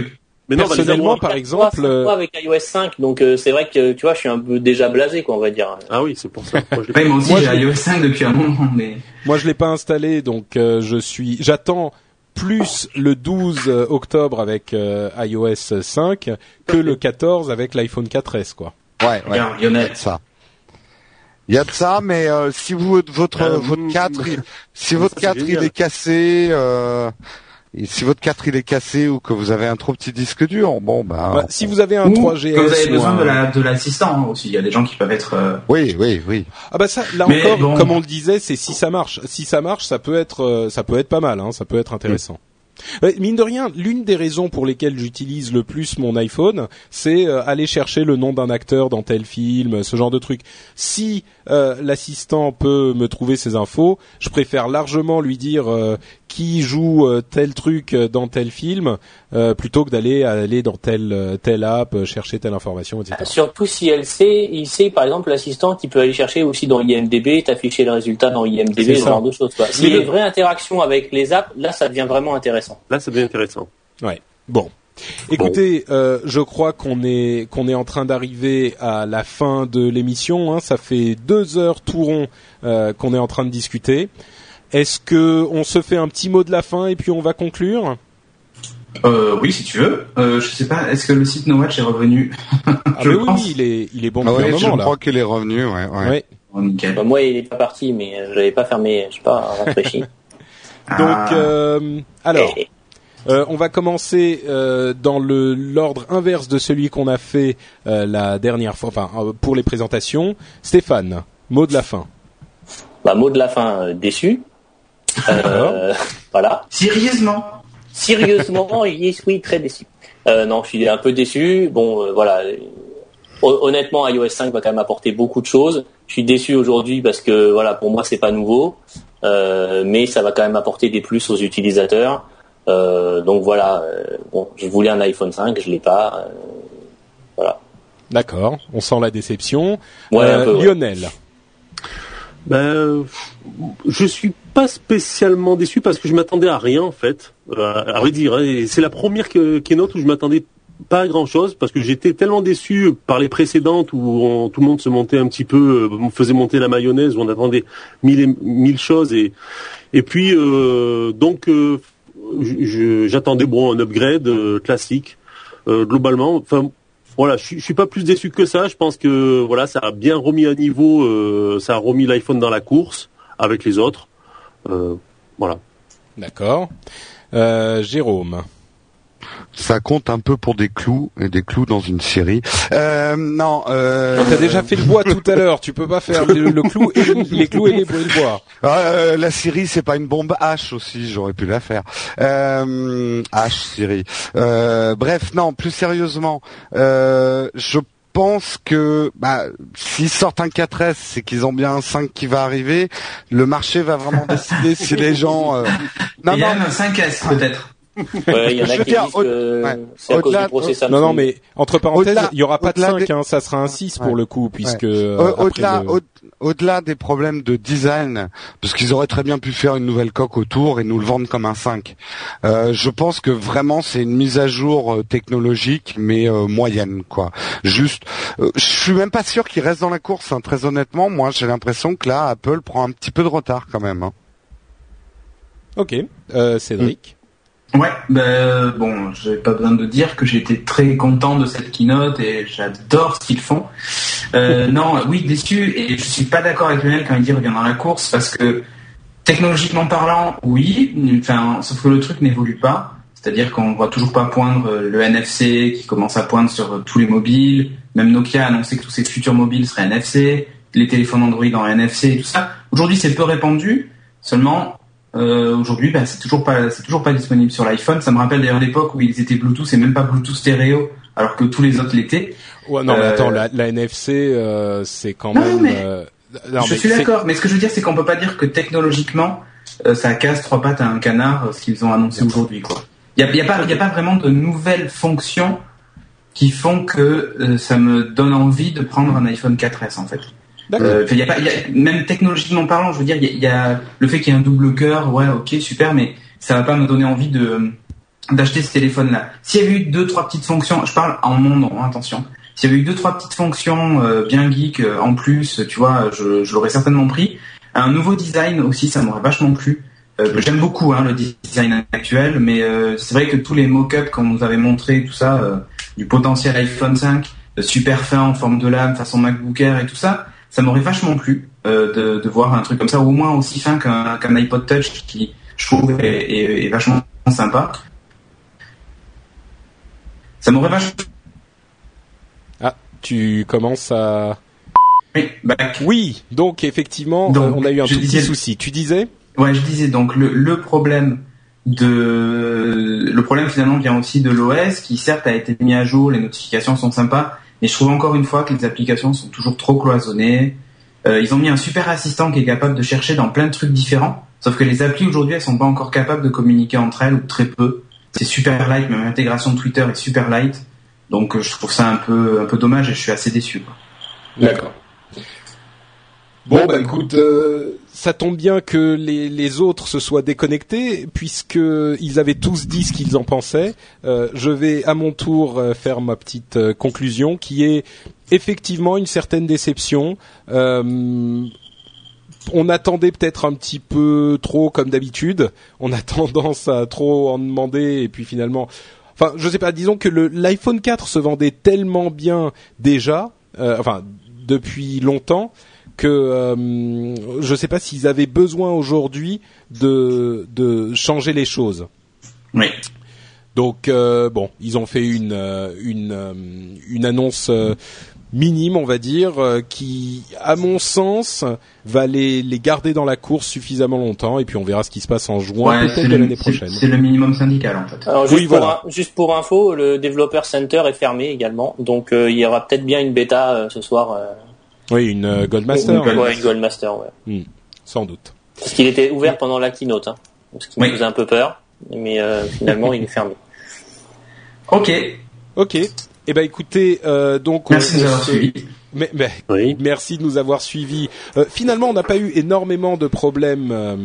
Mais non, Personnellement, par exemple, euh, mois avec iOS 5, donc euh, c'est vrai que tu vois, je suis un peu déjà blasé, quoi, on va dire. Ah oui, c'est pour ça. Moi, je l'ai Ouais, moi aussi Moi, j'ai je- iOS 5 depuis un moment, mais moi je l'ai pas installé, donc euh, je suis, j'attends plus le 12 octobre avec euh, iOS 5 que le 14 avec l'iPhone 4S, quoi. Ouais, ouais. Il y a Lionel. de ça. Il y a de ça, mais euh, si vous votre Euh, votre mm, 4 il- si votre c'est 4 il est cassé euh, et si votre 4 il est cassé ou que vous avez un trop petit disque dur, bon ben Bah, si vous avez un Ou 3GS que vous avez besoin un- de la de l'assistant hein, aussi. Il y a des gens qui peuvent être. euh, oui, oui, oui. Ah bah ça, là Mais encore, bon. comme on le disait, c'est si ça marche. Si ça marche, ça peut être, euh, ça peut être pas mal, hein, ça peut être intéressant. Ouais, mine de rien, l'une des raisons pour lesquelles j'utilise le plus mon iPhone, c'est euh, aller chercher le nom d'un acteur dans tel film, ce genre de truc. Si euh, l'assistant peut me trouver ces infos, je préfère largement lui dire euh, qui joue euh, tel truc dans tel film, euh, plutôt que d'aller aller dans telle telle app chercher telle information, etc. Surtout si elle sait, il sait par exemple l'assistant qui peut aller chercher aussi dans IMDB, t'afficher le résultat dans C'est IMDB, ce genre de choses. quoi. S'il y a une vraie interaction avec les apps, là ça devient vraiment intéressant. Là, ça devient intéressant. Bon. Écoutez, euh, je crois qu'on est qu'on est en train d'arriver à la fin de l'émission. Hein. Ça fait deux heures tout rond euh, qu'on est en train de discuter. Est-ce que on se fait un petit mot de la fin et puis on va conclure? Euh, oui, si tu veux. Euh, je sais pas. Est-ce que le site No Watch est revenu? Ah Je oui, pense. oui, il est il est bon Ah ouais, un je moment crois qu'il est revenu, ouais, ouais. Ouais. Oh. Bah, moi il est pas parti, mais je l'avais pas fermé, je sais pas, rafraîchi. Donc Ah. euh, alors. Et- Euh, on va commencer euh, dans le l'ordre inverse de celui qu'on a fait euh, la dernière fois, enfin euh, pour les présentations. Stéphane, mot de la fin. bah, mot de la fin, euh, déçu. Euh, voilà. Sérieusement Sérieusement, suis très déçu. Euh, non, je suis un peu déçu. Bon, euh, voilà. Hon- Honnêtement, iOS 5 va quand même apporter beaucoup de choses. Je suis déçu aujourd'hui parce que voilà, pour moi, c'est pas nouveau, Euh, mais ça va quand même apporter des plus aux utilisateurs. Euh, donc voilà. euh, bon, je voulais un iPhone 5, je l'ai pas. euh, voilà. D'accord, on sent la déception. Ouais, Euh, un peu, ouais. Lionel. Ben, euh, je suis pas spécialement déçu parce que je m'attendais à rien en fait. Euh, à vrai dire, hein, et c'est la première keynote où je m'attendais pas à grand chose parce que j'étais tellement déçu par les précédentes où on- tout le monde se montait un petit peu, euh, on faisait monter la mayonnaise, où on attendait mille et- mille choses et et puis euh, donc euh, j'attendais bon un upgrade euh, classique Euh, globalement. Enfin voilà, je, suis- pas plus déçu que ça. Je pense que voilà, ça a bien remis à niveau, euh, ça a remis l'iPhone dans la course avec les autres. Voilà. D'accord. Jérôme. Ça compte un peu pour des clous et des clous dans une série. Euh, non. Euh, T'as déjà fait le bois tout à l'heure. Tu peux pas faire le, le clou et les clous et les de bois. Ah, euh, la Syrie, c'est pas une bombe H aussi, j'aurais pu la faire. Euh, H Syrie. Euh, bref, non, plus sérieusement, euh, je pense que bah, s'ils sortent un 4S, c'est qu'ils ont bien un 5 qui va arriver. Le marché va vraiment décider si les gens. euh, Non, Il y a non, un 5S peut-être. Ouais, il y en a qui dire, disent au- que ouais. c'est à cause Au-delà- du procès Samsung. Non, non, mais entre parenthèses, il y aura pas de au-delà 5, des- hein, ça sera un 6 pour Ouais. le coup, puisque Au- euh, Au-delà, le- au- au-delà des problèmes de design, parce qu'ils auraient très bien pu faire une nouvelle coque autour et nous le vendre comme un 5. Euh, je pense que vraiment c'est une mise à jour euh, technologique, mais euh, moyenne, quoi. Juste, euh, je suis même pas sûr qu'ils restent dans la course. hein, très honnêtement, moi j'ai l'impression que là Apple prend un petit peu de retard quand même. hein. Ok. Euh, Cédric. Ouais, ben bon, j'ai pas besoin de dire que été très content de cette keynote et j'adore ce qu'ils font. Euh, non, oui, déçu et je suis pas d'accord avec Lionel quand il dit revient dans la course parce que technologiquement parlant, oui, enfin, sauf que le truc n'évolue pas. C'est-à-dire qu'on voit toujours pas poindre euh, le NFC qui commence à poindre sur euh, tous les mobiles. Même Nokia a annoncé que tous ses futurs mobiles seraient NFC, les téléphones Android en NFC et tout ça. Aujourd'hui, c'est peu répandu. Seulement, euh, aujourd'hui, bah, c'est toujours pas, c'est toujours pas disponible sur l'iPhone. Ça me rappelle d'ailleurs l'époque où ils étaient Bluetooth et même pas Bluetooth stéréo, alors que tous les autres l'étaient. Ouais, non, mais Euh, attends, la, la NFC, euh, c'est quand Non, même. mais- euh, non, je mais suis d'accord, mais ce que je veux dire, c'est qu'on peut pas dire que technologiquement, euh, ça casse trois pattes à un canard, ce qu'ils ont annoncé aujourd'hui, quoi. Il y a, y a pas, y a pas vraiment de nouvelles fonctions qui font que euh, ça me donne envie de prendre un iPhone 4S en fait. Euh, y a pas, y a, même technologiquement parlant, je veux dire, il y, a- y a le fait qu'il y ait un double cœur, ouais, ok, super, mais ça va pas me donner envie de d'acheter ce téléphone-là. S'il y avait eu deux trois petites fonctions, je parle en mon nom, hein, attention. S'il y avait eu deux trois petites fonctions euh, bien geek euh, en plus, tu vois, je, je l'aurais certainement pris. Un nouveau design aussi, ça m'aurait vachement plu. Euh, J'aime beaucoup hein, le design actuel, mais euh, c'est vrai que tous les mock-ups qu'on nous avait montré, tout ça, euh, du potentiel iPhone 5, super fin en forme de lame, façon MacBook Air et tout ça, ça m'aurait vachement plu de, de, voir un truc comme ça, ou au moins aussi fin qu'un iPod Touch qui, je trouve, est, est, est vachement sympa. Ça m'aurait vachement... Ah, tu commences à... Oui, oui, donc effectivement, donc, on a eu un tout disais... petit souci. Tu disais? Ouais, je disais donc le, le problème de le problème finalement vient aussi de l'OS qui certes a été mis à jour, les notifications sont sympas, mais je trouve encore une fois que les applications sont toujours trop cloisonnées. Euh, ils ont mis un super assistant qui est capable de chercher dans plein de trucs différents, sauf que les applis aujourd'hui elles sont pas encore capables de communiquer entre elles ou très peu. C'est super light, même l'intégration de Twitter est super light, donc euh, je trouve ça un peu un peu dommage et je suis assez déçu. D'accord. Bon, bah écoute, euh, ça tombe bien que les, les, autres se soient déconnectés, puisque ils avaient tous dit ce qu'ils en pensaient. Euh, je vais à mon tour euh, faire ma petite euh, conclusion, qui est effectivement une certaine déception. Euh, on attendait peut-être un petit peu trop comme d'habitude. On a tendance à trop en demander, et puis finalement, enfin, je sais pas. Disons que l'iPhone 4 se vendait tellement bien déjà, enfin depuis longtemps que euh, je ne sais pas s'ils avaient besoin aujourd'hui de, de changer les choses. Oui. Donc euh, bon, ils ont fait une euh, une une annonce minime, on va dire, qui, à mon sens, va les, les garder dans la course suffisamment longtemps, et puis on verra ce qui se passe en juin, ouais, peut-être de l'année prochaine. C'est le minimum syndical, en fait. Alors, juste, oui, pour, voilà. un, juste pour info, le Developer Center est fermé également, donc il y aura peut-être bien une bêta ce soir. Oui, une euh, Goldmaster. Une, ouais, une Goldmaster, ouais. Hmm, sans doute. Parce qu'il était ouvert pendant la keynote, hein, ce qui oui. me faisait un peu peur, mais euh, finalement il est fermé. Ok. Ok. Eh ben écoutez, euh, donc merci on, de nous avoir suivis. Mais, mais oui. merci de nous avoir suivis. Euh, finalement, on n'a pas eu énormément de problèmes. Euh,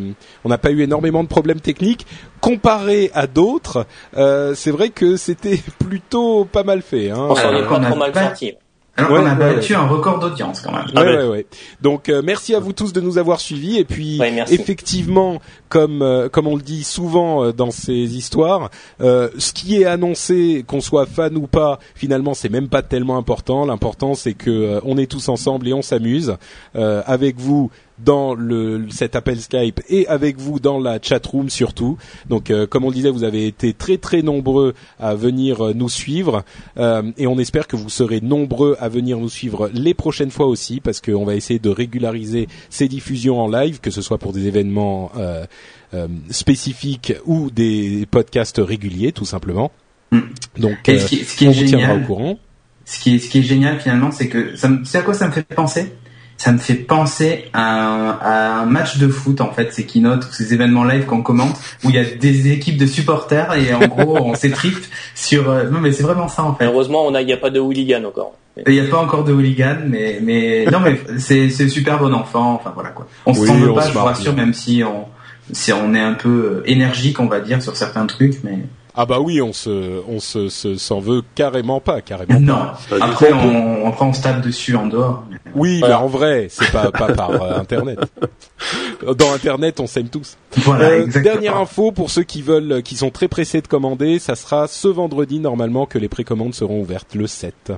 on n'a pas eu énormément de problèmes techniques comparé à d'autres. Euh, c'est vrai que c'était plutôt pas mal fait. Hein. On s'en est pas trop mal sorti. Alors ouais, on a battu ouais. un record d'audience quand même. Ouais, ouais, ouais. Donc euh, merci à vous tous de nous avoir suivis et puis effectivement, comme euh, comme on le dit souvent euh, dans ces histoires, ce qui est annoncé, qu'on soit fan ou pas, finalement c'est même pas tellement important. L'important c'est que on est tous ensemble et on s'amuse avec vous dans le, cet appel Skype et avec vous dans la chat room surtout. Donc, euh, comme on le disait, vous avez été très très nombreux à venir euh, nous suivre euh, et on espère que vous serez nombreux à venir nous suivre les prochaines fois aussi parce qu'on va essayer de régulariser ces diffusions en live, que ce soit pour des événements euh, spécifiques ou des podcasts réguliers, tout simplement. Mm. Donc, ce qui, ce qui on est vous génial, tiendra au courant. Ce qui est, ce qui est génial finalement, c'est que ça me, c'est à quoi ça me fait penser? Ça me fait penser à un, à un, match de foot en fait, ces keynotes, ces événements live qu'on commente, où il y a des équipes de supporters et en gros on s'étripe sur. Euh, non mais c'est vraiment ça en fait. Heureusement, on a, il n'y a pas de hooligan encore. Il n'y a pas encore de hooligan, mais mais non mais c'est c'est super bon enfant. Enfin voilà quoi. On oui, veut on pas, se je vous rassure, bien. même si on si on est un peu énergique, on va dire sur certains trucs, mais Ah bah oui, on se, on se, se- s'en veut carrément pas, carrément. non. Pas Après on, après on se tape dessus en dehors. Oui, Voilà. mais en vrai, c'est pas, pas par euh, internet. Dans internet, on s'aime tous. Voilà, Euh, dernière info pour ceux qui veulent, qui sont très pressés de commander, ça sera ce vendredi normalement que les précommandes seront ouvertes le 7.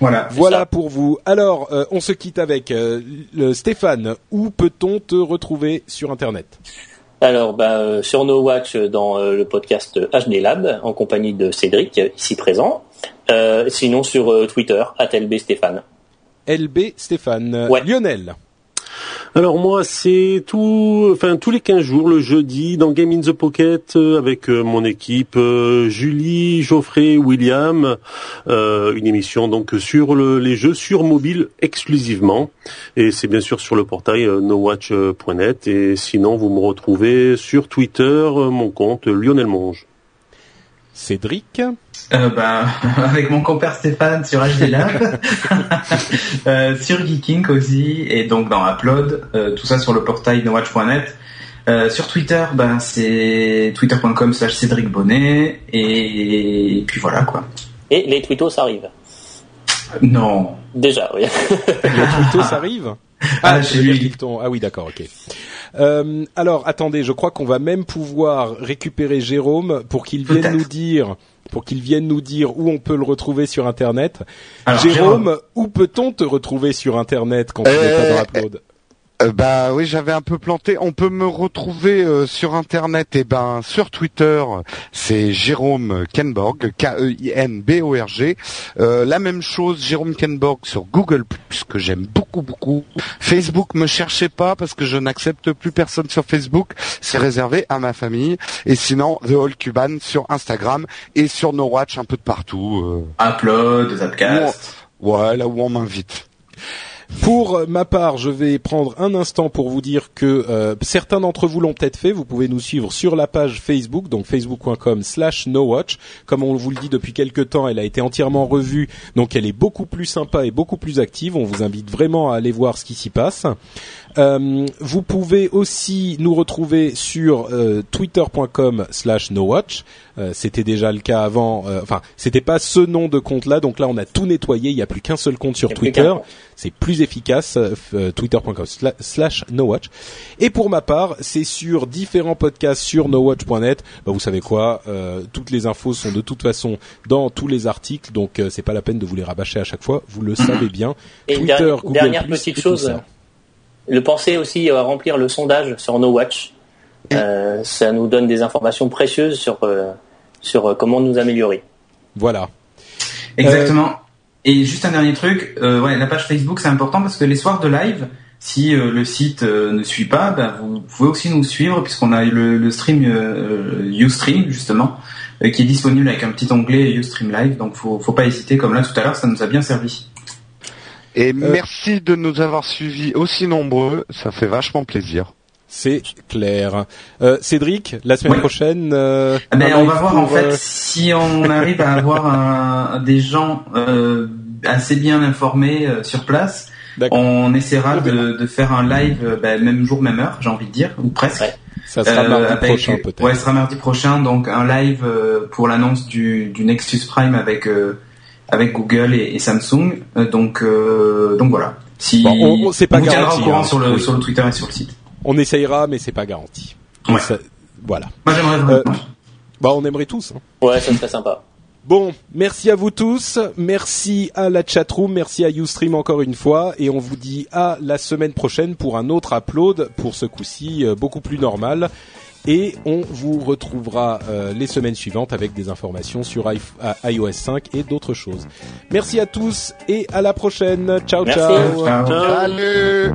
Voilà. Voilà ça. pour vous. Alors, euh, on se quitte avec euh, le Stéphane. Où peut-on te retrouver sur internet? Alors, bah, euh, sur No Watch, euh, dans euh, le podcast HD Lab, en compagnie de Cédric, euh, ici présent. Euh, sinon, sur euh, Twitter, @lb Stéphane. LB Stéphane. Ouais. Lionel. Alors moi, c'est tout, enfin tous les 15 jours, le jeudi, dans Game in the Pocket, euh, avec euh, mon équipe, euh, Julie, Geoffrey, William, une émission donc sur le- les jeux sur mobile exclusivement, et c'est bien sûr sur le portail nowatch.net, et sinon vous me retrouvez sur Twitter, mon compte Lionel Monge. Cédric. Euh, bah, avec mon compère Stéphane sur HD Lab, euh, sur Geeking aussi, et donc dans Upload, euh, tout ça sur le portail nowatch.net. Euh, sur Twitter, ben c'est twitter.com slash Cédric Bonnet et... puis voilà quoi. Et les twittos arrivent. Non. Déjà, oui. les twittos arrivent ah, ah, ah oui, d'accord, ok. Euh, alors, attendez, je crois qu'on va même pouvoir récupérer Jérôme pour qu'il vienne nous dire pour qu'il vienne nous dire où on peut le retrouver sur Internet. Jérôme, où peut-on te retrouver sur Internet quand tu n'es pas dans Upload euh, bah oui, j'avais un peu planté. On peut me retrouver euh, sur internet et eh ben sur Twitter, c'est Jérôme Kenborg, K-E-I-N-B-O-R-G. Euh, la même chose, Jérôme Kenborg sur Google que j'aime beaucoup beaucoup. Facebook, me cherchez pas parce que je n'accepte plus personne sur Facebook. C'est réservé à ma famille. Et sinon, The All Cuban sur Instagram et sur No Watch un peu de partout. Upload, Zapcast. Ouais, là où on m'invite. Pour ma part, je vais prendre un instant pour vous dire que euh, certains d'entre vous l'ont peut-être fait. Vous pouvez nous suivre sur la page Facebook, donc facebook.com slash nowatch. Comme on vous le dit depuis quelques temps, elle a été entièrement revue, donc elle est beaucoup plus sympa et beaucoup plus active. On vous invite vraiment à aller voir ce qui s'y passe. Euh, vous pouvez aussi nous retrouver sur euh, twitter.com slash nowatch. Euh, c'était déjà le cas avant. Euh, enfin, c'était pas ce nom de compte-là. Donc là, on a tout nettoyé. Il n'y a plus qu'un seul compte sur Twitter. C'est plus efficace. Twitter.com slash nowatch. Et pour ma part, c'est sur différents podcasts sur nowatch.net. Bah, vous savez quoi Toutes les infos sont de toute façon dans tous les articles. Donc c'est pas la peine de vous les rabâcher à chaque fois. Vous le savez bien. Et Twitter, Google dernière petite chose le penser aussi à remplir le sondage sur No Watch. Euh, ça nous donne des informations précieuses sur euh, sur euh, comment nous améliorer. Voilà. Exactement. Et juste un dernier truc, ouais, la page Facebook c'est important parce que les soirs de live, si le site ne suit pas, ben, vous pouvez aussi nous suivre puisqu'on a le, le stream UStream justement qui est disponible avec un petit onglet UStream Live. Donc faut faut pas hésiter comme là tout à l'heure, ça nous a bien servi. Et euh, merci de nous avoir suivis aussi nombreux, ça fait vachement plaisir. C'est clair. Euh, Cédric, la semaine prochaine. Euh, ah ben, on va voir en fait si on arrive à avoir un, des gens assez bien informés sur place. On essaiera de, de, faire un live ben, même jour, même heure, j'ai envie de dire, ou presque. Ça sera mardi prochain peut-être. Ouais, ça sera mardi prochain, donc un live pour l'annonce du, du Nexus Prime avec avec Google et, Samsung. Euh, donc, euh, donc voilà. Si on, c'est pas garanti. Au courant hein. sur, le, sur le Twitter et sur le site. On essayera, mais c'est pas garanti. Ouais. voilà. Moi j'aimerais vraiment. Euh, bah on aimerait tous. Hein. Ouais, ça serait sympa. Bon, merci à vous tous, merci à la chatroom, merci à Ustream encore une fois, et on vous dit à la semaine prochaine pour un autre upload, pour ce coup-ci beaucoup plus normal et on vous retrouvera euh, les semaines suivantes avec des informations sur iOS 5 et d'autres choses. Merci à tous et à la prochaine. Ciao ciao. ciao. Salut.